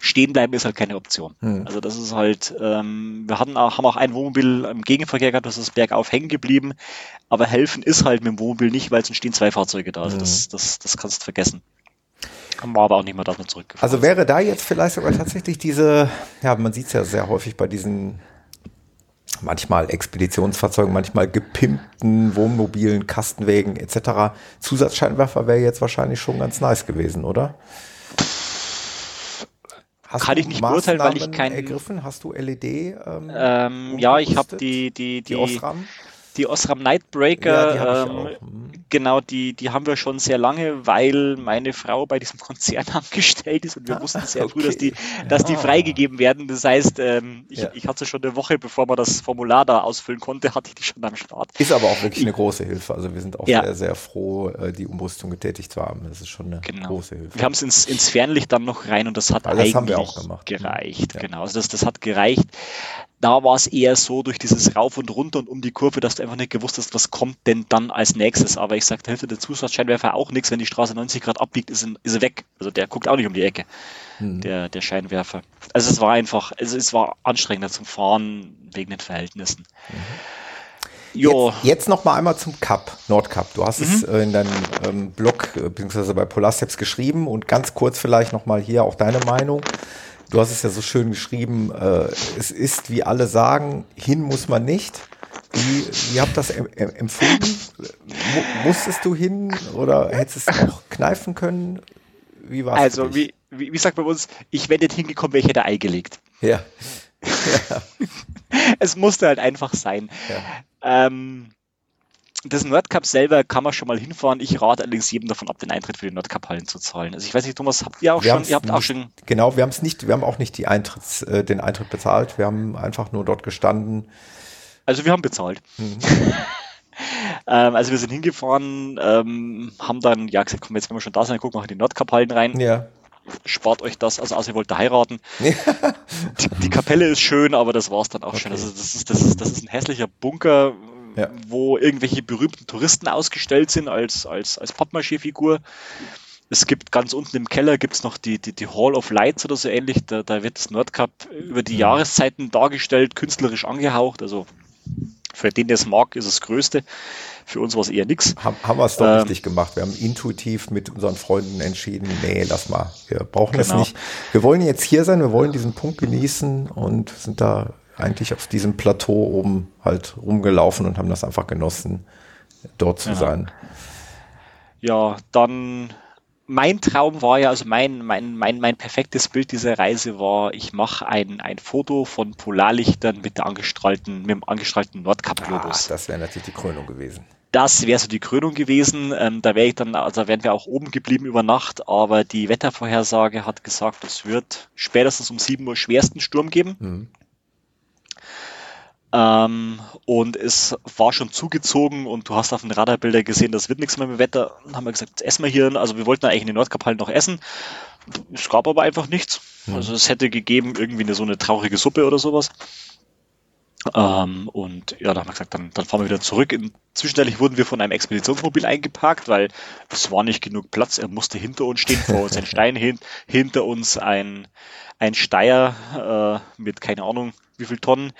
Stehen bleiben ist halt keine Option. Mhm. Also das ist halt, ähm, wir hatten auch, haben auch ein Wohnmobil im Gegenverkehr gehabt, das ist bergauf hängen geblieben, aber helfen ist halt mit dem Wohnmobil nicht, weil es stehen zwei Fahrzeuge da. Also mhm. das, das, das kannst du vergessen. Haben wir aber auch nicht mehr davon zurückgefahren. Also wäre da jetzt vielleicht sogar tatsächlich diese, ja, man sieht es ja sehr häufig bei diesen manchmal Expeditionsfahrzeugen, manchmal gepimpten Wohnmobilen, Kastenwegen etc. Zusatzscheinwerfer wäre jetzt wahrscheinlich schon ganz nice gewesen, oder? Hast Kann ich nicht beurteilen, weil ich kein ergriffen? Hast du LED? Ähm, ähm, ja, ich habe die die die, die? Die Osram Nightbreaker, ja, die ähm, hm. genau, die, die haben wir schon sehr lange, weil meine Frau bei diesem Konzern angestellt ist und wir ah, wussten sehr okay. früh, dass die, dass die freigegeben werden. Das heißt, ähm, ich, ja. ich hatte schon eine Woche, bevor man das Formular da ausfüllen konnte, hatte ich die schon am Start. Ist aber auch wirklich eine große Hilfe. Also wir sind auch ja. sehr, sehr froh, äh, die Umrüstung getätigt zu haben. Das ist schon eine genau. große Hilfe. Wir haben es ins, ins Fernlicht dann noch rein und das hat also das eigentlich gereicht. Genau, also das, das hat gereicht da war es eher so durch dieses Rauf und Runter und um die Kurve, dass du einfach nicht gewusst hast, was kommt denn dann als nächstes. Aber ich sag, da hilft der Zusatzscheinwerfer auch nichts, wenn die Straße 90 Grad abbiegt, ist, ist er weg. Also der guckt auch nicht um die Ecke, hm. der, der Scheinwerfer. Also es war einfach, also es war anstrengender zum Fahren wegen den Verhältnissen. Mhm. Jo. Jetzt, jetzt noch mal einmal zum Cup, Nordcup. Du hast mhm. es äh, in deinem ähm, Blog äh, bzw. bei Polarsteps geschrieben und ganz kurz vielleicht noch mal hier auch deine Meinung. Du hast es ja so schön geschrieben, äh, es ist, wie alle sagen, hin muss man nicht. Wie, wie habt das empfunden? musstest du hin oder hättest es auch kneifen können? Wie war es? Also, wie, wie, wie sagt man uns, ich wäre nicht hingekommen, wäre ich hätte Ei gelegt. Ja. es musste halt einfach sein. Ja. Ähm, das Nordcup selber kann man schon mal hinfahren. Ich rate allerdings jedem davon ab, den Eintritt für die Nordcup-Hallen zu zahlen. Also ich weiß nicht, Thomas, habt ihr auch Wir schon, ihr habt auch nicht- schon, Genau, wir haben es nicht, wir haben auch nicht die Eintritts, äh, den Eintritt bezahlt. Wir haben einfach nur dort gestanden. also wir haben bezahlt. Mhm. Ähm, also wir sind hingefahren, ähm, haben dann, ja gesagt, komm, jetzt wenn wir schon da sind, gucken wir in die Nordcup-Hallen rein. Ja. Spart euch das, also außer ihr wollt da heiraten. Die, die Kapelle ist schön, aber das war's dann auch schon. Okay. Also das ist, das ist, das ist ein hässlicher Bunker, Ja. wo irgendwelche berühmten Touristen ausgestellt sind als, als, als Pappmaché-Figur. Es gibt ganz unten im Keller gibt's noch die, die, die Hall of Lights oder so ähnlich. Da, da wird das Nordcup über die Mhm. Jahreszeiten dargestellt, künstlerisch angehaucht. Also für den, der es mag, ist es das Größte. Für uns war es eher nix. Haben, haben wir es doch Ähm. richtig gemacht. Wir haben intuitiv mit unseren Freunden entschieden, nee, lass mal, wir brauchen Genau. nicht. Wir wollen jetzt hier sein, wir wollen diesen Punkt genießen und sind da eigentlich auf diesem Plateau oben halt rumgelaufen und haben das einfach genossen, dort zu Ja. sein. Ja, dann mein Traum war ja, also mein, mein, mein, mein perfektes Bild dieser Reise war, ich mache ein, ein Foto von Polarlichtern mit der angestrahlten, mit dem angestrahlten Ah, Nordkap-Globus. das wäre natürlich die Krönung gewesen. das wäre so die Krönung gewesen. Ähm, da wäre ich dann, also wären wir auch oben geblieben über Nacht, aber die Wettervorhersage hat gesagt, es wird spätestens um 7 Uhr schwersten Sturm geben. Mhm. Ähm, und es war schon zugezogen und du hast auf den Radarbilder gesehen, das wird nichts mehr mit Wetter. Dann haben wir gesagt, jetzt essen wir hier. Also wir wollten eigentlich in den Nordkaphallen noch essen. Es gab aber einfach nichts. Also es hätte gegeben irgendwie eine, so eine traurige Suppe oder sowas. Ähm, und ja, da haben wir gesagt, dann, dann fahren wir wieder zurück. Zwischenzeitlich wurden wir von einem Expeditionsmobil eingeparkt, weil es war nicht genug Platz. Er musste hinter uns stehen, vor uns ein Stein, hin, hinter uns ein, ein Steier äh, mit keine Ahnung wie viel Tonnen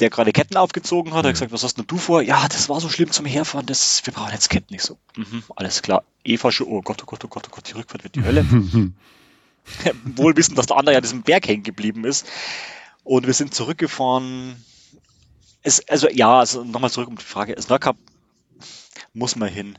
der gerade Ketten aufgezogen hat, er hat gesagt, was hast denn du vor? Ja, das war so schlimm zum Herfahren, das, wir brauchen jetzt Ketten. Ich so, mhm, alles klar. Eva schon, oh Gott, oh Gott, oh Gott, oh Gott, die Rückfahrt wird die Hölle. Wohl wissen, dass der andere ja an diesem Berg hängen geblieben ist. Und wir sind zurückgefahren. Es, also ja, also nochmal zurück um die Frage. Es Nordkap muss man hin.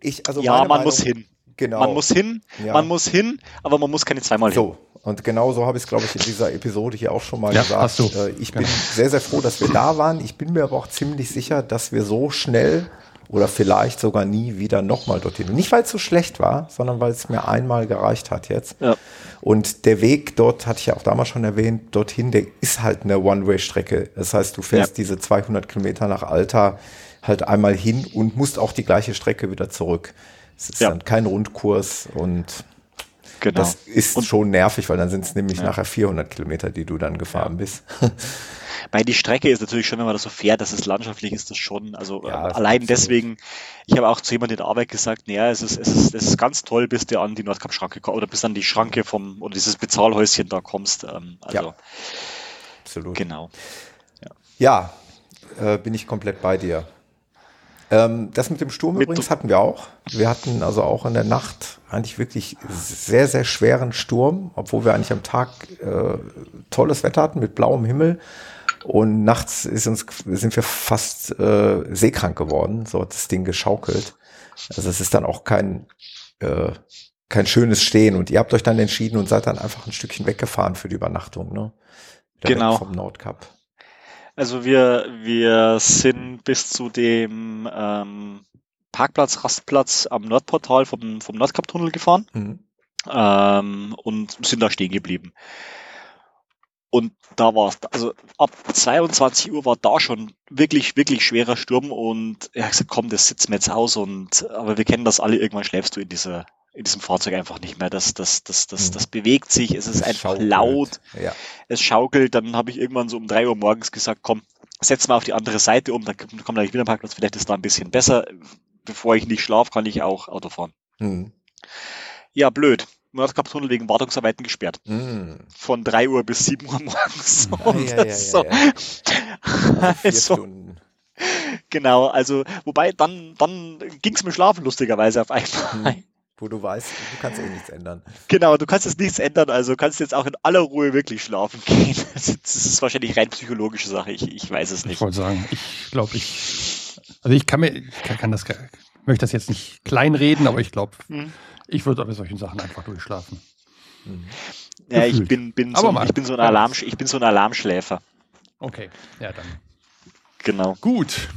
Ich, also ja, man Meinung- muss hin. Genau. Man muss hin, Ja. man muss hin, aber man muss keine zweimal hin. So, und genau so habe ich es, glaube ich, in dieser Episode hier auch schon mal Ja, gesagt. hast du. Äh, Ich bin sehr, sehr froh, dass wir da waren. Ich bin mir aber auch ziemlich sicher, dass wir so schnell oder vielleicht sogar nie wieder nochmal dorthin. Und nicht, weil es so schlecht war, sondern weil es mir einmal gereicht hat jetzt. Ja. Und der Weg dort, hatte ich ja auch damals schon erwähnt, dorthin, der ist halt eine One-Way-Strecke. Das heißt, du fährst Ja. diese 200 Kilometer nach Alta halt einmal hin und musst auch die gleiche Strecke wieder zurück. Es ist Ja. dann kein Rundkurs und Genau. das ist Und- schon nervig, weil dann sind es nämlich Ja. nachher 400 Kilometer, die du dann gefahren bist. Weil die Strecke ist natürlich schon, wenn man das so fährt, dass es landschaftlich ist, das schon. Also Ja, äh, das allein deswegen, ich habe auch zu jemandem in der Arbeit gesagt, naja, es ist, es ist, es ist ganz toll, bis du an die Nordkap-Schranke kommst oder bis an die Schranke vom oder dieses Bezahlhäuschen da kommst. Ähm, also Ja. Absolut. genau. Ja, äh, bin ich komplett bei dir. Ähm, das mit dem Sturm Mit- übrigens hatten wir auch. Wir hatten also auch in der Nacht eigentlich wirklich sehr, sehr schweren Sturm, obwohl wir eigentlich am Tag äh, tolles Wetter hatten mit blauem Himmel. Und nachts ist uns, sind wir fast äh, seekrank geworden. So hat das Ding geschaukelt. Also es ist dann auch kein, äh, kein schönes Stehen. Und ihr habt euch dann entschieden und seid dann einfach ein Stückchen weggefahren für die Übernachtung, ne? Wieder Genau. Vom Nordkap. Also wir, wir sind bis zu dem ähm, Parkplatz, Rastplatz am Nordportal vom, vom Nordkap-Tunnel gefahren. Mhm. ähm, und sind da stehen geblieben. Und da war es, also ab 22 Uhr war da schon wirklich, wirklich schwerer Sturm und er hat gesagt, komm, das sitzen wir jetzt aus und, aber wir kennen das alle, irgendwann schläfst du in dieser, in diesem Fahrzeug einfach nicht mehr. Das, das, das, das, Mhm. das bewegt sich, es ist Es einfach schaukelt. laut, Ja. es schaukelt, dann habe ich irgendwann so um drei Uhr morgens gesagt, komm, setz mal auf die andere Seite um, dann kommt gleich wieder ein Parkplatz, vielleicht ist da ein bisschen besser. Bevor ich nicht schlafe, kann ich auch Auto fahren. Mhm. Ja, blöd. Nordkap-Tunnel wegen Wartungsarbeiten gesperrt. Mhm. Von 3 Uhr bis 7 Uhr morgens. Ja, ja, ja, so. Also, Stunden. genau, also, wobei, dann, dann ging's mir schlafen, lustigerweise auf einmal. Mhm. Wo du weißt, du kannst eh nichts ändern. Genau, du kannst jetzt nichts ändern, also kannst jetzt auch in aller Ruhe wirklich schlafen gehen. Das ist wahrscheinlich rein psychologische Sache, ich, ich weiß es Ich nicht. wollte sagen, ich glaube, ich, also ich kann mir, ich kann, kann das, möchte das jetzt nicht kleinreden, aber ich glaube, Hm. ich würde bei solchen Sachen einfach durchschlafen. Mhm. Ja, ich bin, bin, Aber so, mal, ich bin so ein Alarm, ich bin so ein Alarmschläfer. Okay, ja dann. Genau. Gut.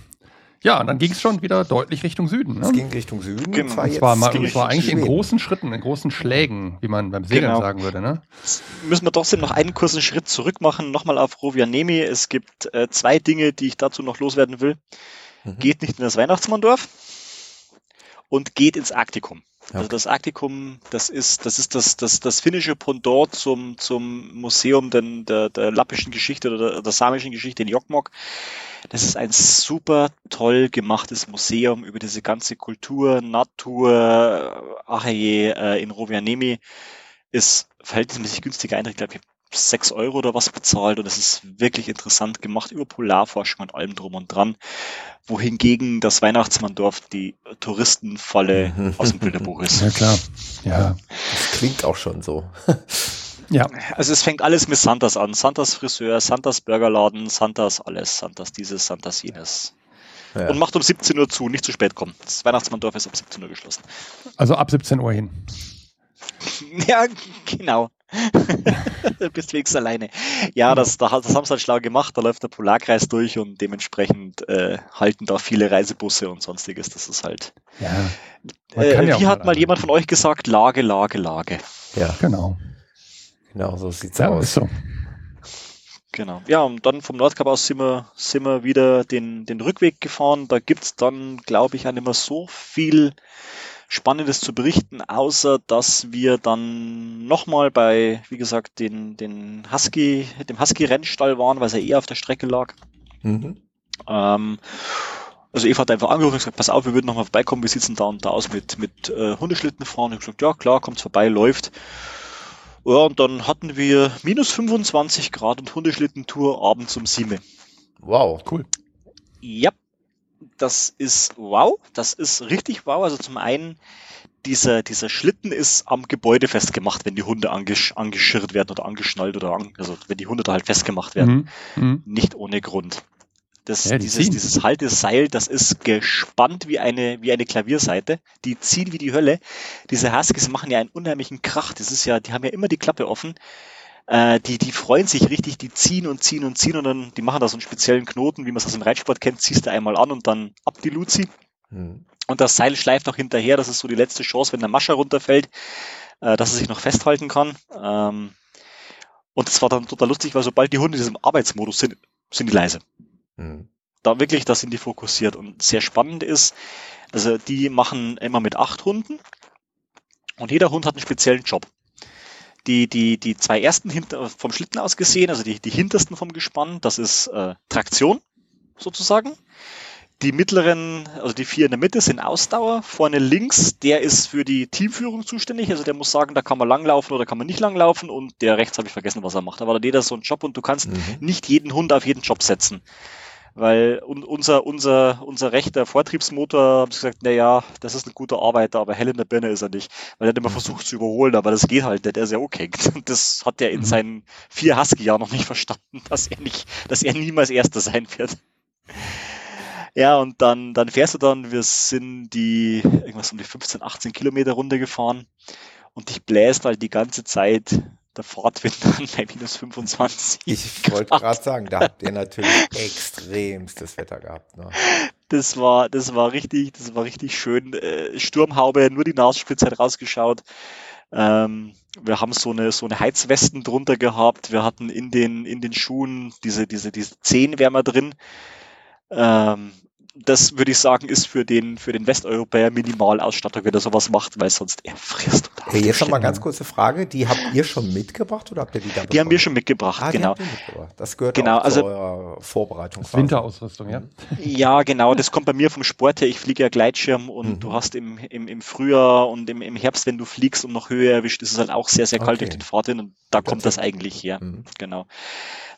Ja, dann ging es schon wieder deutlich Richtung Süden. Ne? Es ging Richtung Süden. Genau. und zwar Und jetzt zwar, mal, ging und zwar eigentlich in Schweden. großen Schritten, in großen Schlägen, wie man beim Segeln Genau. sagen würde. Ne? müssen wir trotzdem noch einen kurzen Schritt zurück machen, nochmal auf Rovianemi. Es gibt äh, zwei Dinge, die ich dazu noch loswerden will. Mhm. Geht nicht in das Weihnachtsmanndorf und geht ins Arktikum. Also Okay. das Arktikum, das ist das, ist das, das, das finnische Pendant zum, zum Museum den, der, der lappischen Geschichte oder der, der samischen Geschichte in Jokkmokk. Das ist ein super toll gemachtes Museum über diese ganze Kultur, Natur, Achaje äh, in Rovianemi ist verhältnismäßig günstiger Eintritt, glaube ich, sechs Euro oder was bezahlt und es ist wirklich interessant gemacht über Polarforschung und allem drum und dran. Wohingegen das Weihnachtsmanndorf die Touristenfalle aus dem Bilderbuch ist. Ja, klar. Ja. Das klingt auch schon so. Ja. Also es fängt alles mit Santas an. Santas Friseur, Santas Burgerladen, Santas alles, Santas dieses, Santas jenes. Ja. Und macht um 17 Uhr zu, nicht zu spät kommen. Das Weihnachtsmanndorf ist um 17 Uhr geschlossen. Also ab 17 Uhr hin. Ja, genau. du bist wenigstens alleine. Ja, das, da, das haben sie halt schlau gemacht. Da läuft der Polarkreis durch und dementsprechend äh, halten da viele Reisebusse und sonstiges. Das ist halt. Ja. Äh, ja wie hat mal alleine. jemand von euch gesagt? Lage, Lage, Lage. ja, Genau. genau, so sieht's Ja, aus. so. Genau. Ja, und dann vom Nordkap aus sind wir, sind wir wieder den, den Rückweg gefahren. Da gibt's dann, glaube ich, auch nicht mehr so viel Spannendes zu berichten, außer dass wir dann nochmal bei, wie gesagt, den, den Husky, dem Husky-Rennstall waren, weil er eher auf der Strecke lag. Mhm. Ähm, also Eva hat einfach angerufen und gesagt, pass auf, wir würden nochmal vorbeikommen, wir sitzen da und da aus mit, mit äh, Hundeschlitten fahren. Ich hab gesagt, ja klar, kommt vorbei, läuft. Ja, und dann hatten wir minus 25 Grad und Hundeschlittentour abends um 7. Wow. Cool. Ja, das ist wow, das ist richtig wow. Also zum einen, dieser, dieser Schlitten ist am Gebäude festgemacht, wenn die Hunde angesch angeschirrt werden oder angeschnallt oder an, also wenn die Hunde da halt festgemacht werden. Mhm. Mhm. Nicht ohne Grund. Das, Ja, die dieses, ziehen. dieses Halteseil, das ist gespannt wie eine, wie eine Klavierseite. Die ziehen wie die Hölle. Diese Huskies machen ja einen unheimlichen Krach. Das ist ja, die haben ja immer die Klappe offen. Äh, die, die freuen sich richtig, die ziehen und ziehen und ziehen und dann, die machen da so einen speziellen Knoten, wie man es aus dem Reitsport kennt, ziehst du einmal an und dann ab die Luzi. Mhm. Und das Seil schleift auch hinterher. Das ist so die letzte Chance, wenn der Mascher runterfällt, äh, dass er sich noch festhalten kann. Ähm, und das war dann total lustig, weil sobald die Hunde in diesem Arbeitsmodus sind, sind die leise. Mhm. Da wirklich, da sind die fokussiert. Und sehr spannend ist, also die machen immer mit acht Hunden und jeder Hund hat einen speziellen Job. Die, die, die zwei ersten hinter, vom Schlitten aus gesehen, also die, die hintersten vom Gespann, das ist äh, Traktion sozusagen. Die mittleren, also die vier in der Mitte sind Ausdauer. Vorne links, der ist für die Teamführung zuständig. Also der muss sagen, da kann man langlaufen oder kann man nicht langlaufen. Und der rechts habe ich vergessen, was er macht. Aber jeder so einen Job und du kannst Mhm. nicht jeden Hund auf jeden Job setzen. Weil un unser, unser, unser rechter Vortriebsmotor, haben sie gesagt, na ja, das ist ein guter Arbeiter, aber hell in der Birne ist er nicht. Weil er hat immer versucht zu überholen, aber das geht halt nicht, der ist ja okay. Und das hat er in Mhm. seinen vier Husky-Jahren noch nicht verstanden, dass er nicht, dass er niemals Erster sein wird. Ja, und dann, dann fährst du dann, wir sind die, irgendwas um die 15, 18 Kilometer Runde gefahren und dich bläst halt die ganze Zeit der Fahrtwind an bei minus 25. Ich wollte gerade sagen, da habt ihr natürlich extremstes Wetter gehabt. Ne? Das war, das war richtig, das war richtig schön. Äh, Sturmhaube, nur die Nasenspitze hat rausgeschaut. Ähm, wir haben so eine, so eine Heizwesten drunter gehabt. Wir hatten in den, in den Schuhen diese, diese, diese Zehenwärmer drin. Ähm, das würde ich sagen, ist für den, für den Westeuropäer Minimalausstattung, wenn er sowas macht, weil sonst er frisst. Hey, jetzt noch mal Schlitten. ganz kurze Frage. Die habt ihr schon mitgebracht oder habt ihr die da Die haben wir schon mitgebracht, Ah, genau. mitgebracht. Das gehört Genau, auch also- zu eurer Vorbereitung. Das Winterausrüstung, ja. Ja, genau, das kommt bei mir vom Sport her. Ich fliege ja Gleitschirm und Mhm. du hast im, im, im Frühjahr und im, im Herbst, wenn du fliegst und noch Höhe erwischt, ist es halt auch sehr, sehr kalt Okay. durch den Fahrtwind und da Gut, kommt das- das eigentlich her. Mhm. Genau.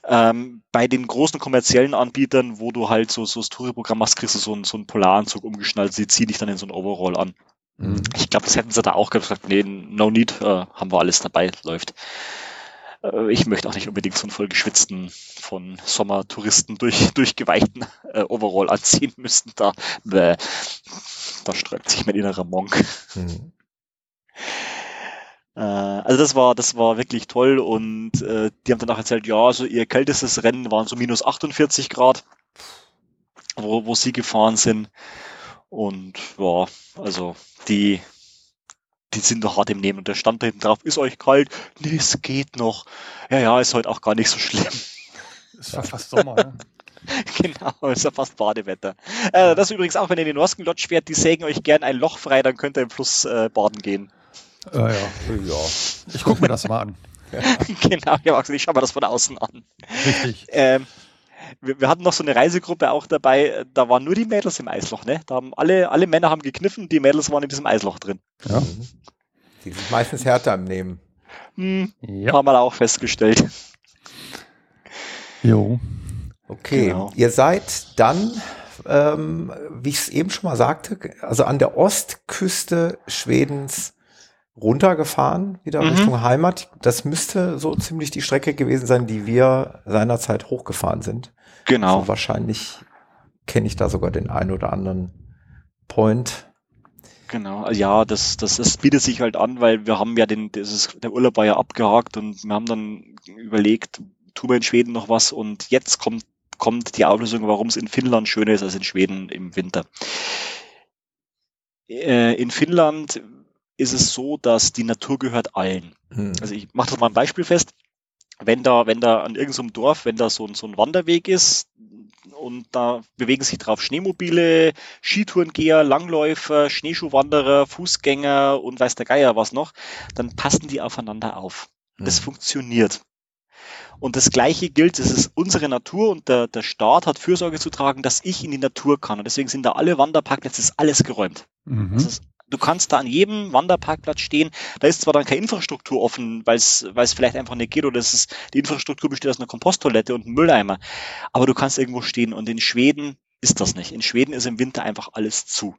Ähm, bei den großen kommerziellen Anbietern, wo du halt so, so das Touri-Programm machst, kriegst du so einen, so einen Polaranzug umgeschnallt, sie ziehen dich dann in so ein Overall an. Mhm. Ich glaube, das hätten sie da auch gesagt, nee, no need, äh, haben wir alles dabei, läuft. Äh, ich möchte auch nicht unbedingt so einen voll geschwitzten, von Sommertouristen durch, durchgeweichten äh, Overall anziehen müssen. Da, bäh, da sträubt sich mein innerer Monk. Mhm. Äh, also das war, das war wirklich toll und äh, die haben dann auch erzählt, ja, also ihr kältestes Rennen waren so minus 48 Grad, wo, wo sie gefahren sind. Und ja, also die, die sind doch hart im Nehmen. Und der stand da hinten drauf, ist euch kalt? Nee, es geht noch. Ja, ja, ist heute auch gar nicht so schlimm. Ist ja fast Sommer, ne? genau, ist ja fast Badewetter. Äh, das ist übrigens auch, wenn ihr in den Norsken Lodge fährt, die sägen euch gern ein Loch frei, dann könnt ihr im Fluss äh, baden gehen. Äh, ja. ja. Ich gucke mir das mal an. genau, ich schaue mir das von außen an. Richtig. Ähm, wir, wir, hatten noch so eine Reisegruppe auch dabei, da waren nur die Mädels im Eisloch, ne? Da haben alle, alle Männer haben gekniffen, die Mädels waren in diesem Eisloch drin. Ja. Mhm. Die sind meistens härter im Nehmen. Hm, ja. Haben wir auch festgestellt. Jo. Okay, genau. ihr seid dann, ähm, wie ich es eben schon mal sagte, also an der Ostküste Schwedens runtergefahren, wieder mhm. Richtung Heimat. Das müsste so ziemlich die Strecke gewesen sein, die wir seinerzeit hochgefahren sind. Genau. Also wahrscheinlich kenne ich da sogar den einen oder anderen Point. Genau, ja, das, das, das bietet sich halt an, weil wir haben ja den, das ist, der Urlaub war ja abgehakt und wir haben dann überlegt, tun wir in Schweden noch was und jetzt kommt, kommt die Auflösung, warum es in Finnland schöner ist als in Schweden im Winter. Äh, in Finnland ist es so, dass die Natur gehört allen. Mhm. Also ich mache das mal ein Beispiel fest. Wenn da, wenn da an irgendeinem Dorf, wenn da so, so ein Wanderweg ist und da bewegen sich drauf Schneemobile, Skitourengeher, Langläufer, Schneeschuhwanderer, Fußgänger und weiß der Geier was noch, dann passen die aufeinander auf. Das mhm. funktioniert. Und das Gleiche gilt, es ist unsere Natur und der, der Staat hat Fürsorge zu tragen, dass ich in die Natur kann. Und deswegen sind da alle Wanderparkplätze, ist alles geräumt. Mhm. Das ist Du kannst da an jedem Wanderparkplatz stehen. Da ist zwar dann keine Infrastruktur offen, weil es vielleicht einfach nicht geht oder es ist, die Infrastruktur besteht aus einer Komposttoilette und einem Mülleimer. Aber du kannst irgendwo stehen und in Schweden ist das nicht. In Schweden ist im Winter einfach alles zu.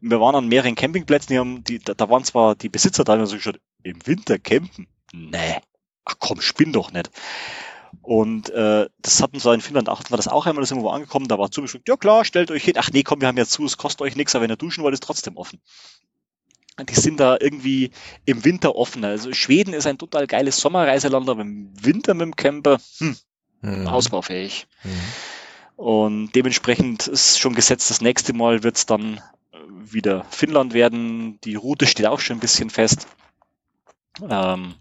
Wir waren an mehreren Campingplätzen, die haben, die, da, da waren zwar die Besitzer da, die haben so gesagt, im Winter campen? Nee. Ach komm, spinn doch nicht. Und äh, das hatten wir in Finnland auch, war das auch einmal, da sind wir wo angekommen, da war zugeschickt, ja klar, stellt euch hin, ach nee, komm, wir haben ja zu, es kostet euch nichts, aber wenn ihr duschen wollt, ist trotzdem offen die sind da irgendwie im Winter offener. Also Schweden ist ein total geiles Sommerreiseland, aber im Winter mit dem Camper, hm, mhm. ausbaufähig. Mhm. Und dementsprechend ist schon gesetzt, das nächste Mal wird es dann wieder Finnland werden. Die Route steht auch schon ein bisschen fest. Ähm,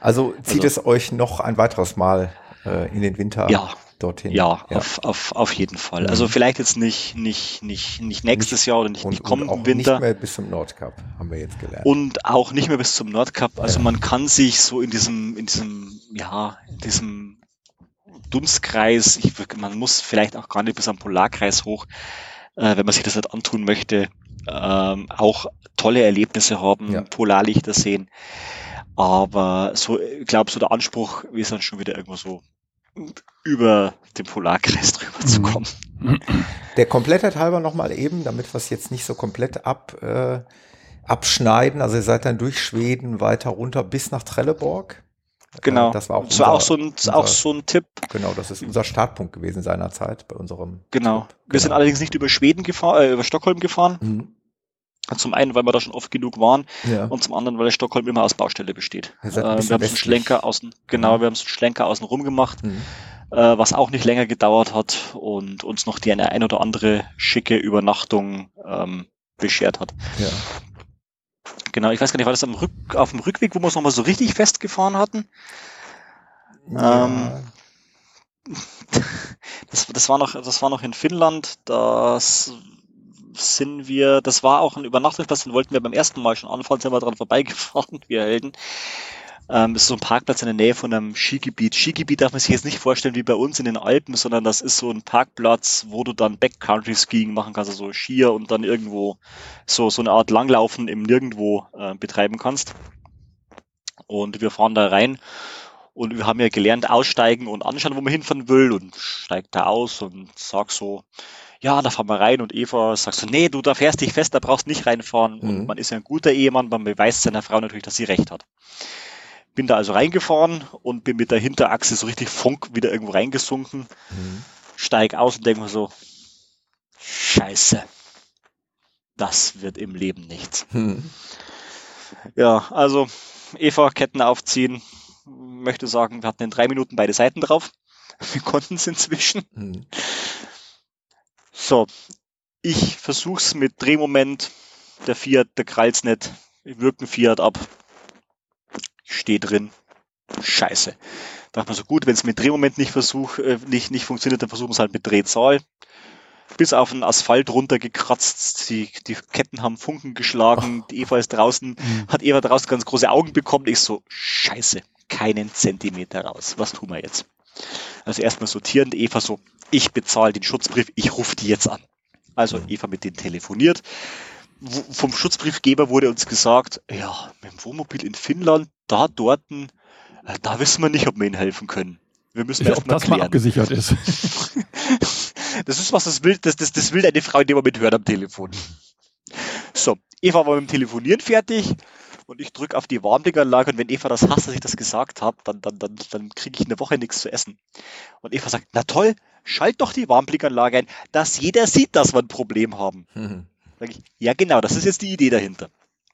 also zieht also, es euch noch ein weiteres Mal äh, in den Winter? Ja, dorthin. Ja, ja. Auf, auf, auf jeden Fall. Mhm. Also vielleicht jetzt nicht, nicht, nicht, nicht nächstes nicht, Jahr oder nicht, und, nicht kommenden und auch Winter. Nicht mehr bis zum Nordkap, haben wir jetzt gelernt. Und auch nicht mehr bis zum Nordkap. Also ja. man kann sich so in diesem, in diesem, ja, in diesem Dunstkreis, ich, man muss vielleicht auch gar nicht bis am Polarkreis hoch, äh, wenn man sich das nicht antun möchte, ähm, auch tolle Erlebnisse haben, ja. Polarlichter sehen. Aber so, ich glaube, so der Anspruch ist dann schon wieder irgendwo so über den Polarkreis drüber zu mhm. kommen. Der Komplettheit halber nochmal eben, damit wir es jetzt nicht so komplett ab, äh, abschneiden. Also ihr seid dann durch Schweden weiter runter bis nach Trelleborg. Genau. Äh, das war auch, das war unser, auch, so ein, unser, auch so ein Tipp. Genau, das ist unser Startpunkt gewesen seinerzeit bei unserem. Genau. Trip. Wir genau. sind allerdings nicht über Schweden gefahren, äh, über Stockholm gefahren. Mhm. Zum einen, weil wir da schon oft genug waren ja. und zum anderen, weil Stockholm immer aus Baustelle besteht. Äh, wir haben so einen Schlenker außen, genau, wir haben so einen Schlenker außen rum gemacht, mhm. äh, was auch nicht länger gedauert hat und uns noch die eine ein oder andere schicke Übernachtung ähm, beschert hat. Ja. Genau, ich weiß gar nicht, war das am Rück, auf dem Rückweg, wo wir es nochmal so richtig festgefahren hatten? Ja. Ähm, das, das, war noch, das war noch in Finnland, das sind wir, das war auch ein Übernachtungsplatz, den wollten wir beim ersten Mal schon anfahren, sind wir dran vorbeigefahren, wir Helden. Ähm, ist so ein Parkplatz in der Nähe von einem Skigebiet. Skigebiet darf man sich jetzt nicht vorstellen wie bei uns in den Alpen, sondern das ist so ein Parkplatz, wo du dann Backcountry-Skiing machen kannst, also Skier und dann irgendwo so, so eine Art Langlaufen im Nirgendwo äh, betreiben kannst. Und wir fahren da rein und wir haben ja gelernt, aussteigen und anschauen, wo man hinfahren will und steigt da aus und sag so, ja, da fahren wir rein und Eva sagt so, nee, du, da fährst dich fest, da brauchst nicht reinfahren. Mhm. Und man ist ja ein guter Ehemann, man beweist seiner Frau natürlich, dass sie recht hat. Bin da also reingefahren und bin mit der Hinterachse so richtig funk wieder irgendwo reingesunken, mhm. steig aus und denke mir so, scheiße, das wird im Leben nichts. Mhm. Ja, also Eva Ketten aufziehen. Möchte sagen, wir hatten in drei Minuten beide Seiten drauf. Wir konnten es inzwischen. Mhm. So, ich versuch's mit Drehmoment. Der Fiat, der krallt's nicht. Ich wirke Fiat ab. Ich stehe drin. Scheiße. Da dachte man so, gut, wenn es mit Drehmoment nicht, versuch, äh, nicht, nicht funktioniert, dann versuchen wir es halt mit Drehzahl. Bis auf den Asphalt runtergekratzt, die, die Ketten haben Funken geschlagen, oh. die Eva ist draußen, mhm. hat Eva draußen ganz große Augen bekommen. Ich so, scheiße, keinen Zentimeter raus. Was tun wir jetzt? Also erstmal sortieren, Eva so, ich bezahle den Schutzbrief, ich rufe die jetzt an. Also Eva mit denen telefoniert. Vom Schutzbriefgeber wurde uns gesagt, ja, mit dem Wohnmobil in Finnland, da dorten, äh, da wissen wir nicht, ob wir ihnen helfen können. Wir müssen ja, erst mal das klären. mal abgesichert ist. das ist was, das will, das, das, das will eine Frau, die man mithört am Telefon. So, Eva war mit dem Telefonieren fertig und ich drücke auf die Warmdinganlage und wenn Eva das hasst, dass ich das gesagt habe, dann, dann, dann, dann kriege ich eine Woche nichts zu essen. Und Eva sagt, na toll, schalt doch die Warmblickanlage ein, dass jeder sieht, dass wir ein Problem haben. Mhm. Sag ich, ja genau, das ist jetzt die Idee dahinter.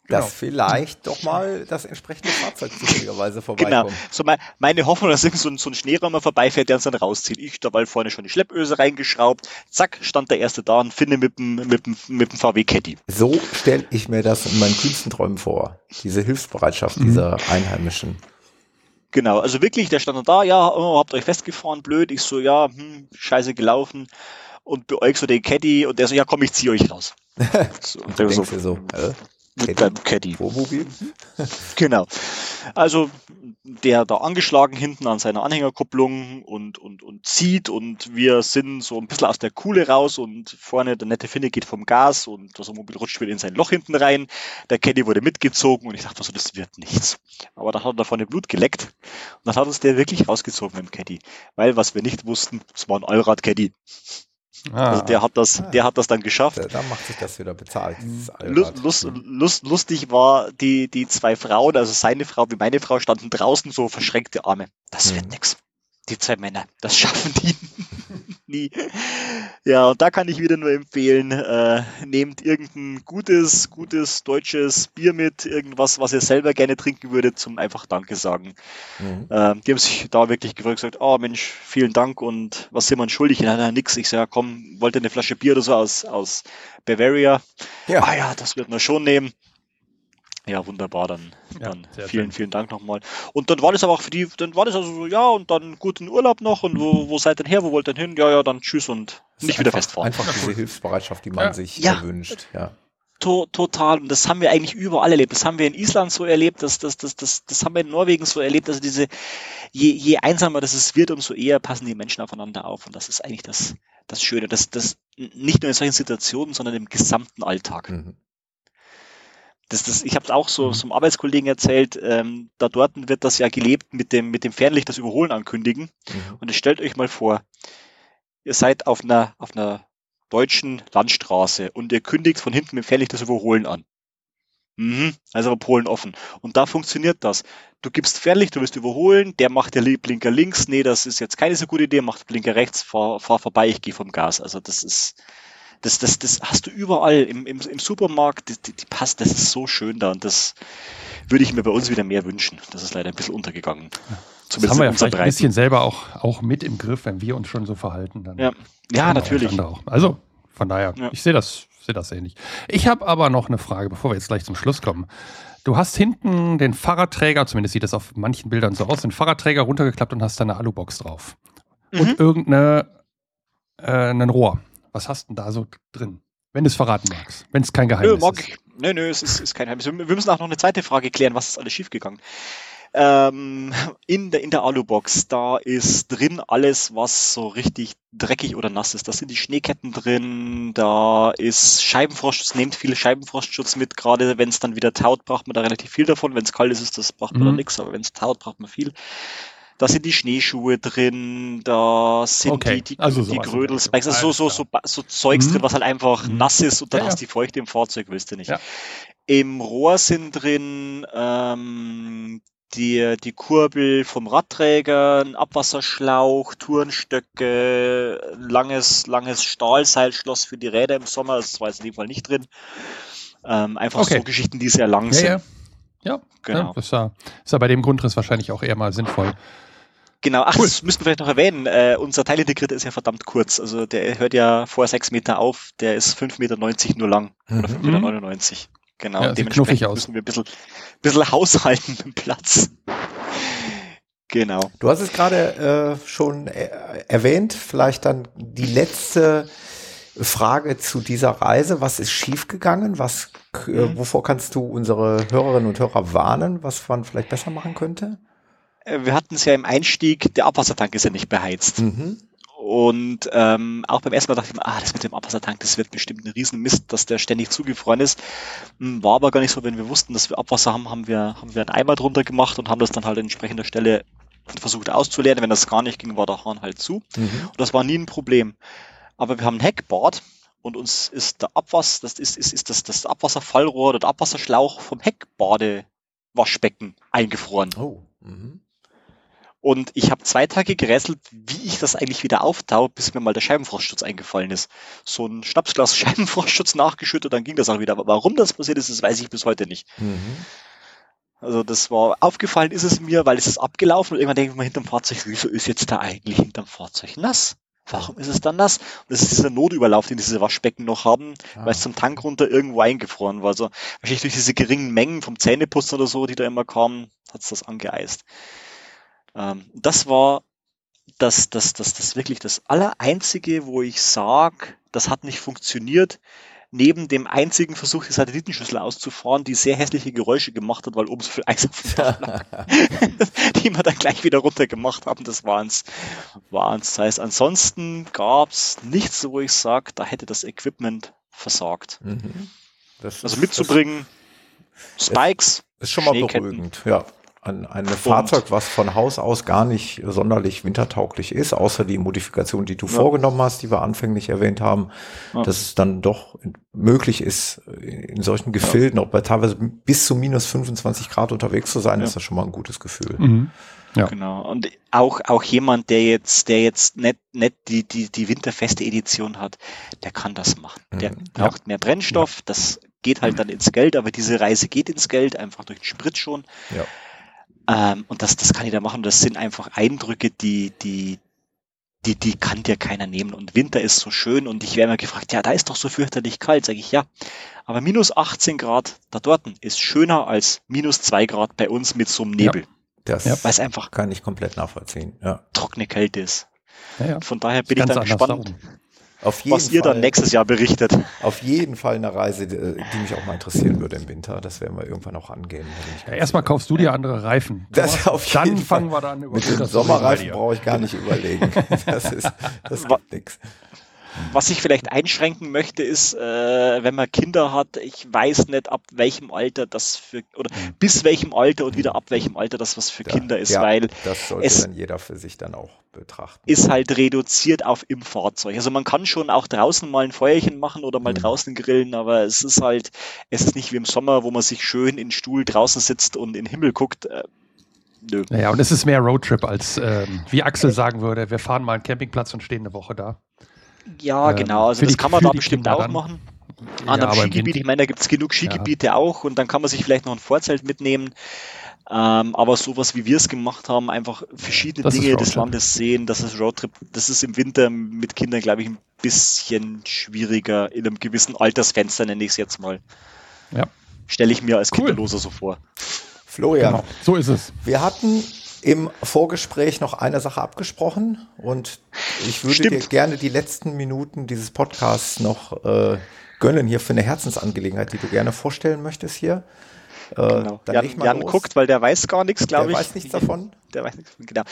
Genau. Dass vielleicht doch mal das entsprechende Fahrzeug zufälligerweise genau. vorbeikommt. Genau. So mein, meine Hoffnung, dass irgend so ein, so ein Schneeräumer vorbeifährt, der uns dann rauszieht. Ich dabei vorne schon die Schleppöse reingeschraubt. Zack, stand der erste da und finde mit dem, mit dem, mit dem VW Caddy. So stelle ich mir das in meinen kühnsten Träumen vor. Diese Hilfsbereitschaft mhm. dieser Einheimischen. Genau, also wirklich, der stand da, ja, oh, habt euch festgefahren, blöd. Ich so, ja, hm, scheiße gelaufen. Und bei euch so den Caddy und der so, ja komm, ich ziehe euch raus. so, und der so, so äh? Mit beim Caddy. genau. Also der da angeschlagen hinten an seiner Anhängerkupplung und, und, und zieht und wir sind so ein bisschen aus der Kuhle raus und vorne der nette Finne geht vom Gas und das Mobil rutscht wieder in sein Loch hinten rein. Der Caddy wurde mitgezogen und ich dachte so, das wird nichts. Aber da hat er da vorne Blut geleckt und dann hat uns der wirklich rausgezogen mit dem Caddy. Weil was wir nicht wussten, es war ein Allrad-Caddy. Ah. Also der hat das, der hat das dann geschafft. Da macht sich das wieder bezahlt. Lust, Lust, Lust, lustig war, die, die zwei Frauen, also seine Frau wie meine Frau, standen draußen so verschränkte Arme. Das wird hm. nix. Die zwei Männer, das schaffen die nie. Ja, und da kann ich wieder nur empfehlen, äh, nehmt irgendein gutes, gutes deutsches Bier mit, irgendwas, was ihr selber gerne trinken würdet, zum einfach Danke sagen. Mhm. Äh, die haben sich da wirklich gefragt, gesagt, oh Mensch, vielen Dank und was sind wir schuldig? Ja, na, nix. Ich sage, ja, komm, wollt ihr eine Flasche Bier oder so aus, aus Bavaria? Ja. Ah ja, das wird man schon nehmen. Ja, wunderbar, dann, ja, dann vielen, schön. vielen Dank nochmal. Und dann war das aber auch für die, dann war das also so, ja, und dann guten Urlaub noch und wo, wo seid denn her, wo wollt ihr denn hin? Ja, ja, dann tschüss und nicht einfach, wieder festfahren. Einfach diese Hilfsbereitschaft, die man ja. sich ja. wünscht, ja. To total, und das haben wir eigentlich überall erlebt. Das haben wir in Island so erlebt, das, das, das, das, das haben wir in Norwegen so erlebt, also diese, je, je einsamer das es wird, umso eher passen die Menschen aufeinander auf und das ist eigentlich das, das Schöne, das, das nicht nur in solchen Situationen, sondern im gesamten Alltag. Mhm das, das, ich habe es auch so mhm. zum Arbeitskollegen erzählt, ähm, da dort wird das ja gelebt mit dem, mit dem Fernlicht das Überholen ankündigen. Mhm. Und stellt euch mal vor, ihr seid auf einer, auf einer deutschen Landstraße und ihr kündigt von hinten mit dem Fernlicht das Überholen an. Mhm, also aber Polen offen. Und da funktioniert das. Du gibst Fernlicht, du willst überholen, der macht der Blinker links, nee, das ist jetzt keine so gute Idee, macht Blinker rechts, fahr, fahr vorbei, ich gehe vom Gas. Also das ist, das, das, das hast du überall im, im, im Supermarkt, die, die, die passt, das ist so schön da und das würde ich mir bei uns wieder mehr wünschen. Das ist leider ein bisschen untergegangen. Zumindest das haben wir ja vielleicht ein bisschen selber auch, auch mit im Griff, wenn wir uns schon so verhalten. Dann ja, ja natürlich. Also von daher, ja. ich sehe das, sehe das ähnlich. Ich habe aber noch eine Frage, bevor wir jetzt gleich zum Schluss kommen. Du hast hinten den Fahrradträger, zumindest sieht das auf manchen Bildern so aus, den Fahrradträger runtergeklappt und hast da eine Alubox drauf. Mhm. Und irgendeine äh, ein Rohr. Was hast du denn da so drin? Wenn du es verraten magst, wenn es kein Geheimnis nö, mag, ist. Nö, nö, es ist, ist kein Geheimnis. Wir müssen auch noch eine zweite Frage klären, was ist alles schiefgegangen? Ähm, in der, in der Alubox, da ist drin alles, was so richtig dreckig oder nass ist. Da sind die Schneeketten drin, da ist Scheibenfrostschutz, nehmt viele Scheibenfrostschutz mit, gerade wenn es dann wieder taut, braucht man da relativ viel davon. Wenn es kalt ist, ist das braucht man mhm. da nichts, aber wenn es taut, braucht man viel. Da sind die Schneeschuhe drin, da sind okay. die, die, also die Grödelspikes, also so, so, so, so Zeugs mhm. drin, was halt einfach mhm. nass ist und dann ja, hast du die Feuchte im Fahrzeug, willst du nicht. Ja. Im Rohr sind drin ähm, die, die Kurbel vom Radträger, ein Abwasserschlauch, Turnstöcke, langes, langes Stahlseilschloss für die Räder im Sommer, das war jetzt in dem Fall nicht drin. Ähm, einfach okay. so Geschichten, die sehr lang ja, sind. Ja, genau. Ja, das ist ja, ist ja bei dem Grundriss wahrscheinlich auch eher mal sinnvoll. Genau, ach, cool. das müssen wir vielleicht noch erwähnen. Äh, unser Teilintegrierter ist ja verdammt kurz. Also der hört ja vor sechs Meter auf, der ist 5,90 Meter nur lang. Mhm. Oder 5,99 Meter. Genau, ja, dementsprechend müssen wir ein bisschen, bisschen haushalten mit dem Platz. Genau. Du hast es gerade äh, schon äh, erwähnt, vielleicht dann die letzte Frage zu dieser Reise. Was ist schiefgegangen? Was, äh, mhm. wovor kannst du unsere Hörerinnen und Hörer warnen, was man vielleicht besser machen könnte? Äh, wir hatten es ja im Einstieg, der Abwassertank ist ja nicht beheizt. Mhm. Und ähm, auch beim ersten Mal dachte ich mir, ah, das mit dem Abwassertank, das wird bestimmt ein Riesenmist, dass der ständig zugefroren ist. Hm, war aber gar nicht so, wenn wir wussten, dass wir Abwasser haben, haben wir, haben wir einen Eimer drunter gemacht und haben das dann halt an entsprechender Stelle versucht auszuleeren. Wenn das gar nicht ging, war der Hahn halt zu. Mhm. Und das war nie ein Problem. Aber wir haben ein Heckbad und uns ist der Abwasser, das ist, ist, ist das, das Abwasserfallrohr oder der Abwasserschlauch vom Heckbadewaschbecken eingefroren. Oh. Mhm. Und ich habe zwei Tage gerätselt, wie ich das eigentlich wieder auftau, bis mir mal der Scheibenfrostschutz eingefallen ist. So ein Schnapsglas Scheibenfrostschutz nachgeschüttet, dann ging das auch wieder. Aber warum das passiert ist, das weiß ich bis heute nicht. Mhm. Also das war aufgefallen ist es mir, weil es ist abgelaufen und irgendwann denke ich mir hinterm Fahrzeug, wieso ist jetzt da eigentlich hinterm Fahrzeug nass? Warum ist es dann nass? Und das ist dieser Notüberlauf, den diese Waschbecken noch haben, ah. weil es zum Tank runter irgendwo eingefroren war. Also wahrscheinlich durch diese geringen Mengen vom Zähneputzen oder so, die da immer kamen, hat es das angeeist. Ähm, das war das, das, das, das wirklich das Allereinzige, wo ich sage, das hat nicht funktioniert. Neben dem einzigen Versuch, die Satellitenschüssel auszufahren, die sehr hässliche Geräusche gemacht hat, weil oben so viel Eis auf dem Dach lag, die wir dann gleich wieder runter gemacht haben, das waren's, waren's. Das heißt, ansonsten gab's nichts, wo ich sage, da hätte das Equipment versagt. Mhm. Das also mitzubringen, Spikes, ist schon mal beruhigend, ja ein, ein Fahrzeug, was von Haus aus gar nicht sonderlich wintertauglich ist, außer die Modifikation, die du ja. vorgenommen hast, die wir anfänglich erwähnt haben, ja. dass es dann doch möglich ist, in solchen Gefilden, ja. auch bei teilweise bis zu minus 25 Grad unterwegs zu sein, ist das schon mal ein gutes Gefühl. Mhm. Ja. Genau. Und auch, auch jemand, der jetzt, der jetzt nicht, nicht die, die, die winterfeste Edition hat, der kann das machen. Der mhm. braucht mehr Brennstoff, das geht halt dann ins Geld, aber diese Reise geht ins Geld, einfach durch den Sprit schon. Ja. Ähm, und das, das kann ich da machen. Das sind einfach Eindrücke, die, die, die, die kann dir keiner nehmen. Und Winter ist so schön und ich werde immer gefragt, ja, da ist doch so fürchterlich kalt. Sage ich, ja. Aber minus 18 Grad da dort ist schöner als minus 2 Grad bei uns mit so einem Nebel. Ja, das ja. Weil einfach kann ich komplett nachvollziehen. Ja. Trockene Kälte ist. Ja, ja. Von daher bin ich dann gespannt. Jeden was ihr dann nächstes Jahr berichtet. Auf jeden Fall eine Reise, die, die mich auch mal interessieren würde im Winter. Das werden wir irgendwann auch angehen. Ja, erstmal kaufst du dir andere Reifen. Das auf dann jeden fangen Fall. wir dann über Mit dem Sommerreifen brauche ich gar nicht überlegen. Das ist, das gibt nichts. Was ich vielleicht einschränken möchte, ist, äh, wenn man Kinder hat, ich weiß nicht, ab welchem Alter das für, oder mhm. bis welchem Alter und wieder ab welchem Alter das was für ja, Kinder ist, ja, weil das sollte es dann jeder für sich dann auch betrachten. Ist halt reduziert auf im Fahrzeug. Also man kann schon auch draußen mal ein Feuerchen machen oder mal mhm. draußen grillen, aber es ist halt, es ist nicht wie im Sommer, wo man sich schön in den Stuhl draußen sitzt und in den Himmel guckt. Äh, nö. Ja, und es ist mehr Roadtrip als, ähm, wie Axel sagen würde, wir fahren mal einen Campingplatz und stehen eine Woche da. Ja, ähm, genau. Also das die, kann man da bestimmt auch dann. machen. An ja, einem Skigebiet, ich meine, da gibt es genug Skigebiete ja. auch und dann kann man sich vielleicht noch ein Vorzelt mitnehmen. Ähm, aber sowas, wie wir es gemacht haben, einfach verschiedene das Dinge des Landes sehen, das ist Roadtrip. Das ist im Winter mit Kindern, glaube ich, ein bisschen schwieriger in einem gewissen Altersfenster, nenne ich es jetzt mal. Ja. Stelle ich mir als cool. Kinderloser so vor. Florian, genau. so ist es. Wir hatten im Vorgespräch noch eine Sache abgesprochen und ich würde Stimmt. dir gerne die letzten Minuten dieses Podcasts noch äh, gönnen hier für eine Herzensangelegenheit, die du gerne vorstellen möchtest hier. Äh, genau. Jan, Jan guckt, weil der weiß gar nichts, glaube ich. Der weiß nichts davon. Der weiß nichts, genau.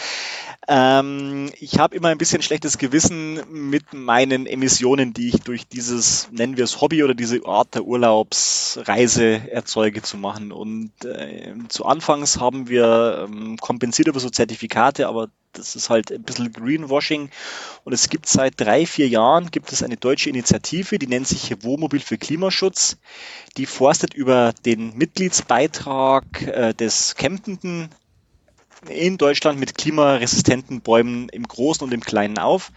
Ähm, ich habe immer ein bisschen schlechtes Gewissen mit meinen Emissionen, die ich durch dieses, nennen wir es Hobby oder diese Art der Urlaubsreise erzeuge zu machen. Und äh, zu Anfangs haben wir ähm, kompensiert über so Zertifikate, aber das ist halt ein bisschen Greenwashing. Und es gibt seit drei, vier Jahren gibt es eine deutsche Initiative, die nennt sich Wohnmobil für Klimaschutz. Die forstet über den Mitgliedsbeitrag äh, des Campenden in Deutschland mit klimaresistenten Bäumen im Großen und im Kleinen auf.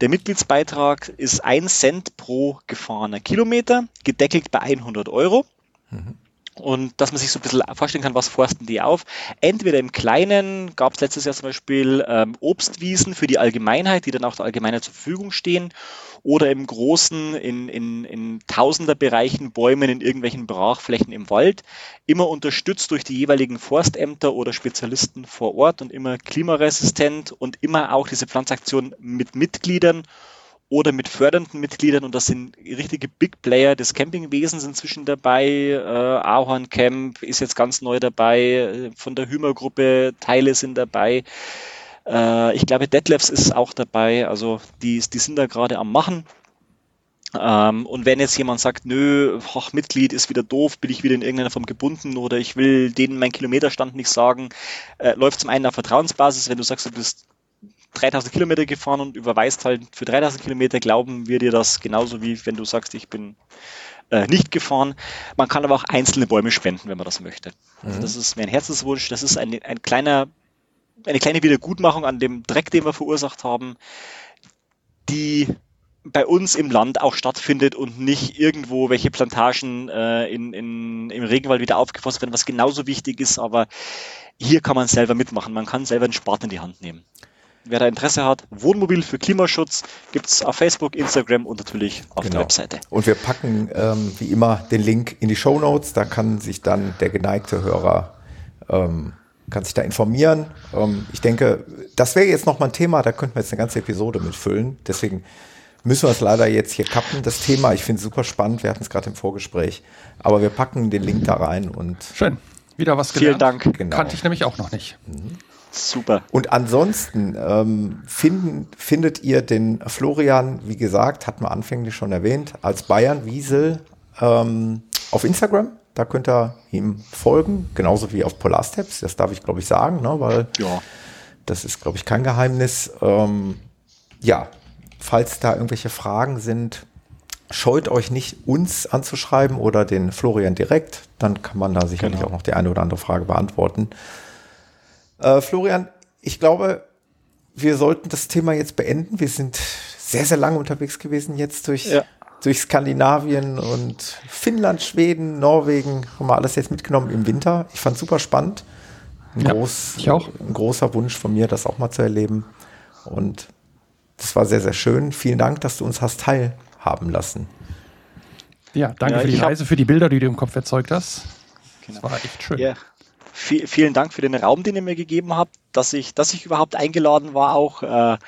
Der Mitgliedsbeitrag ist ein Cent pro gefahrener Kilometer, gedeckelt bei 100 Euro. Mhm. und dass man sich so ein bisschen vorstellen kann, was forsten die auf. Entweder im Kleinen gab es letztes Jahr zum Beispiel ähm, Obstwiesen für die Allgemeinheit, die dann auch der Allgemeinheit zur Verfügung stehen, oder im Großen in, in, in Tausenderbereichen Bäumen in irgendwelchen Brachflächen im Wald, immer unterstützt durch die jeweiligen Forstämter oder Spezialisten vor Ort und immer klimaresistent und immer auch diese Pflanzaktion mit Mitgliedern oder mit fördernden Mitgliedern und das sind richtige Big Player des Campingwesens inzwischen dabei. Äh, Ahorn Camp ist jetzt ganz neu dabei, von der Hümer-Gruppe Teile sind dabei. Äh, ich glaube, Detlefs ist auch dabei, also die, die sind da gerade am Machen. Ähm, und wenn jetzt jemand sagt, nö, ach, Mitglied ist wieder doof, bin ich wieder in irgendeiner Form gebunden oder ich will denen meinen Kilometerstand nicht sagen, äh, läuft zum einen auf Vertrauensbasis, wenn du sagst, du bist 3000 Kilometer gefahren und überweist halt für 3000 Kilometer, glauben wir dir das genauso wie wenn du sagst, ich bin äh, nicht gefahren. Man kann aber auch einzelne Bäume spenden, wenn man das möchte. Also mhm. das ist mir ein Herzenswunsch. Das ist ein, ein kleiner, eine kleine Wiedergutmachung an dem Dreck, den wir verursacht haben, die bei uns im Land auch stattfindet und nicht irgendwo welche Plantagen äh, in, in, im Regenwald wieder aufgefasst werden, was genauso wichtig ist, aber hier kann man selber mitmachen. Man kann selber einen Spaten in die Hand nehmen wer da Interesse hat, Wohnmobil für Klimaschutz gibt es auf Facebook, Instagram und natürlich auf genau. der Webseite. Und wir packen ähm, wie immer den Link in die Show Notes. Da kann sich dann der geneigte Hörer ähm, kann sich da informieren. Ähm, ich denke, das wäre jetzt nochmal ein Thema, da könnten wir jetzt eine ganze Episode mitfüllen. Deswegen müssen wir es leider jetzt hier kappen, das Thema. Ich finde es super spannend. Wir hatten es gerade im Vorgespräch. Aber wir packen den Link da rein und. Schön. Wieder was gelernt. Vielen Dank. Genau. Kannte ich nämlich auch noch nicht. Mhm. Super. Und ansonsten ähm, finden, findet ihr den Florian, wie gesagt, hatten wir anfänglich schon erwähnt, als Bayern Wiesel ähm, auf Instagram. Da könnt ihr ihm folgen, genauso wie auf Polarsteps. Das darf ich, glaube ich, sagen, ne? weil ja. das ist, glaube ich, kein Geheimnis. Ähm, ja, falls da irgendwelche Fragen sind, scheut euch nicht, uns anzuschreiben oder den Florian direkt. Dann kann man da sicherlich genau. auch noch die eine oder andere Frage beantworten. Äh, Florian, ich glaube, wir sollten das Thema jetzt beenden. Wir sind sehr, sehr lange unterwegs gewesen jetzt durch, ja. Durch Skandinavien und Finnland, Schweden, Norwegen. Haben wir alles jetzt mitgenommen im Winter. Ich fand super spannend. Ein, ja, groß, ich auch. ein großer Wunsch von mir, das auch mal zu erleben. Und das war sehr, sehr schön. Vielen Dank, dass du uns hast teilhaben lassen. Ja, danke ja, für die Reise, für die Bilder, die du im Kopf erzeugt hast. Genau. Das war echt schön. Ja, vielen Dank für den Raum, den ihr mir gegeben habt, dass ich, dass ich überhaupt eingeladen war auch. Äh,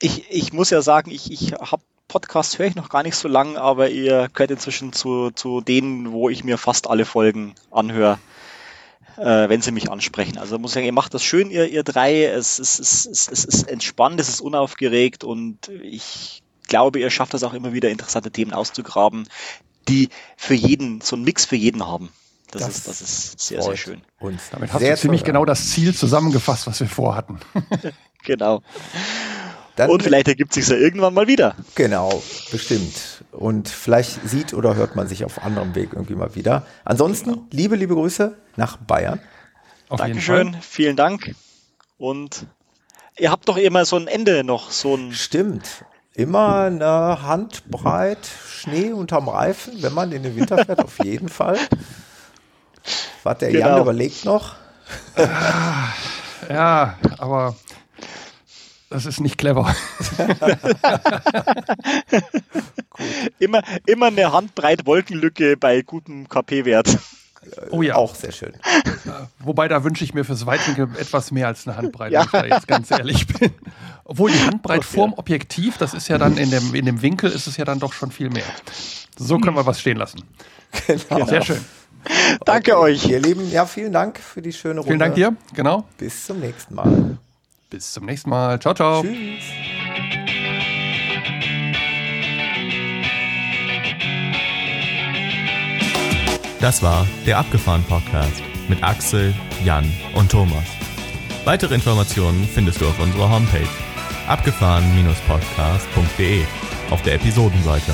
ich, ich muss ja sagen, ich, ich habe Podcasts höre ich noch gar nicht so lang, aber ihr gehört inzwischen zu, zu denen, wo ich mir fast alle Folgen anhöre, äh, wenn sie mich ansprechen. Also muss ich sagen, ihr macht das schön, ihr, ihr drei. Es, es, es, es, es ist entspannt, es ist unaufgeregt und ich glaube, ihr schafft es auch immer wieder, interessante Themen auszugraben, die für jeden, so einen Mix für jeden haben. Das, das, ist, das ist sehr, sehr schön. Uns. Damit hast sehr du ziemlich genau das Ziel zusammengefasst, was wir vorhatten. genau. Dann, und vielleicht ergibt sich ja irgendwann mal wieder. Genau, bestimmt. Und vielleicht sieht oder hört man sich auf anderem Weg irgendwie mal wieder. Ansonsten, genau. liebe, liebe Grüße nach Bayern. Auf Dankeschön, vielen Dank. Und ihr habt doch immer so ein Ende noch, so ein. Stimmt. Immer eine Handbreit Schnee unterm Reifen, wenn man in den Winter fährt, auf jeden Fall. Warte, der genau. Jan überlegt noch. ja, aber das ist nicht clever. immer, immer eine Handbreit Wolkenlücke bei gutem KP-Wert. Oh ja. Auch sehr schön. Wobei da wünsche ich mir fürs Weitwinkel etwas mehr als eine Handbreite, ja. wenn ich da jetzt ganz ehrlich bin. Obwohl die Handbreit okay. vorm Objektiv, das ist ja dann in dem, in dem Winkel, ist es ja dann doch schon viel mehr. So können wir was stehen lassen. Genau. Sehr schön. Danke okay. euch. Ihr Lieben, ja, vielen Dank für die schöne Runde. Vielen Dank dir, genau. Bis zum nächsten Mal. Bis zum nächsten Mal. Ciao, ciao. Tschüss. Das war der Abgefahren Podcast mit Axel, Jan und Thomas. Weitere Informationen findest du auf unserer Homepage abgefahren-podcast.de auf der Episodenseite.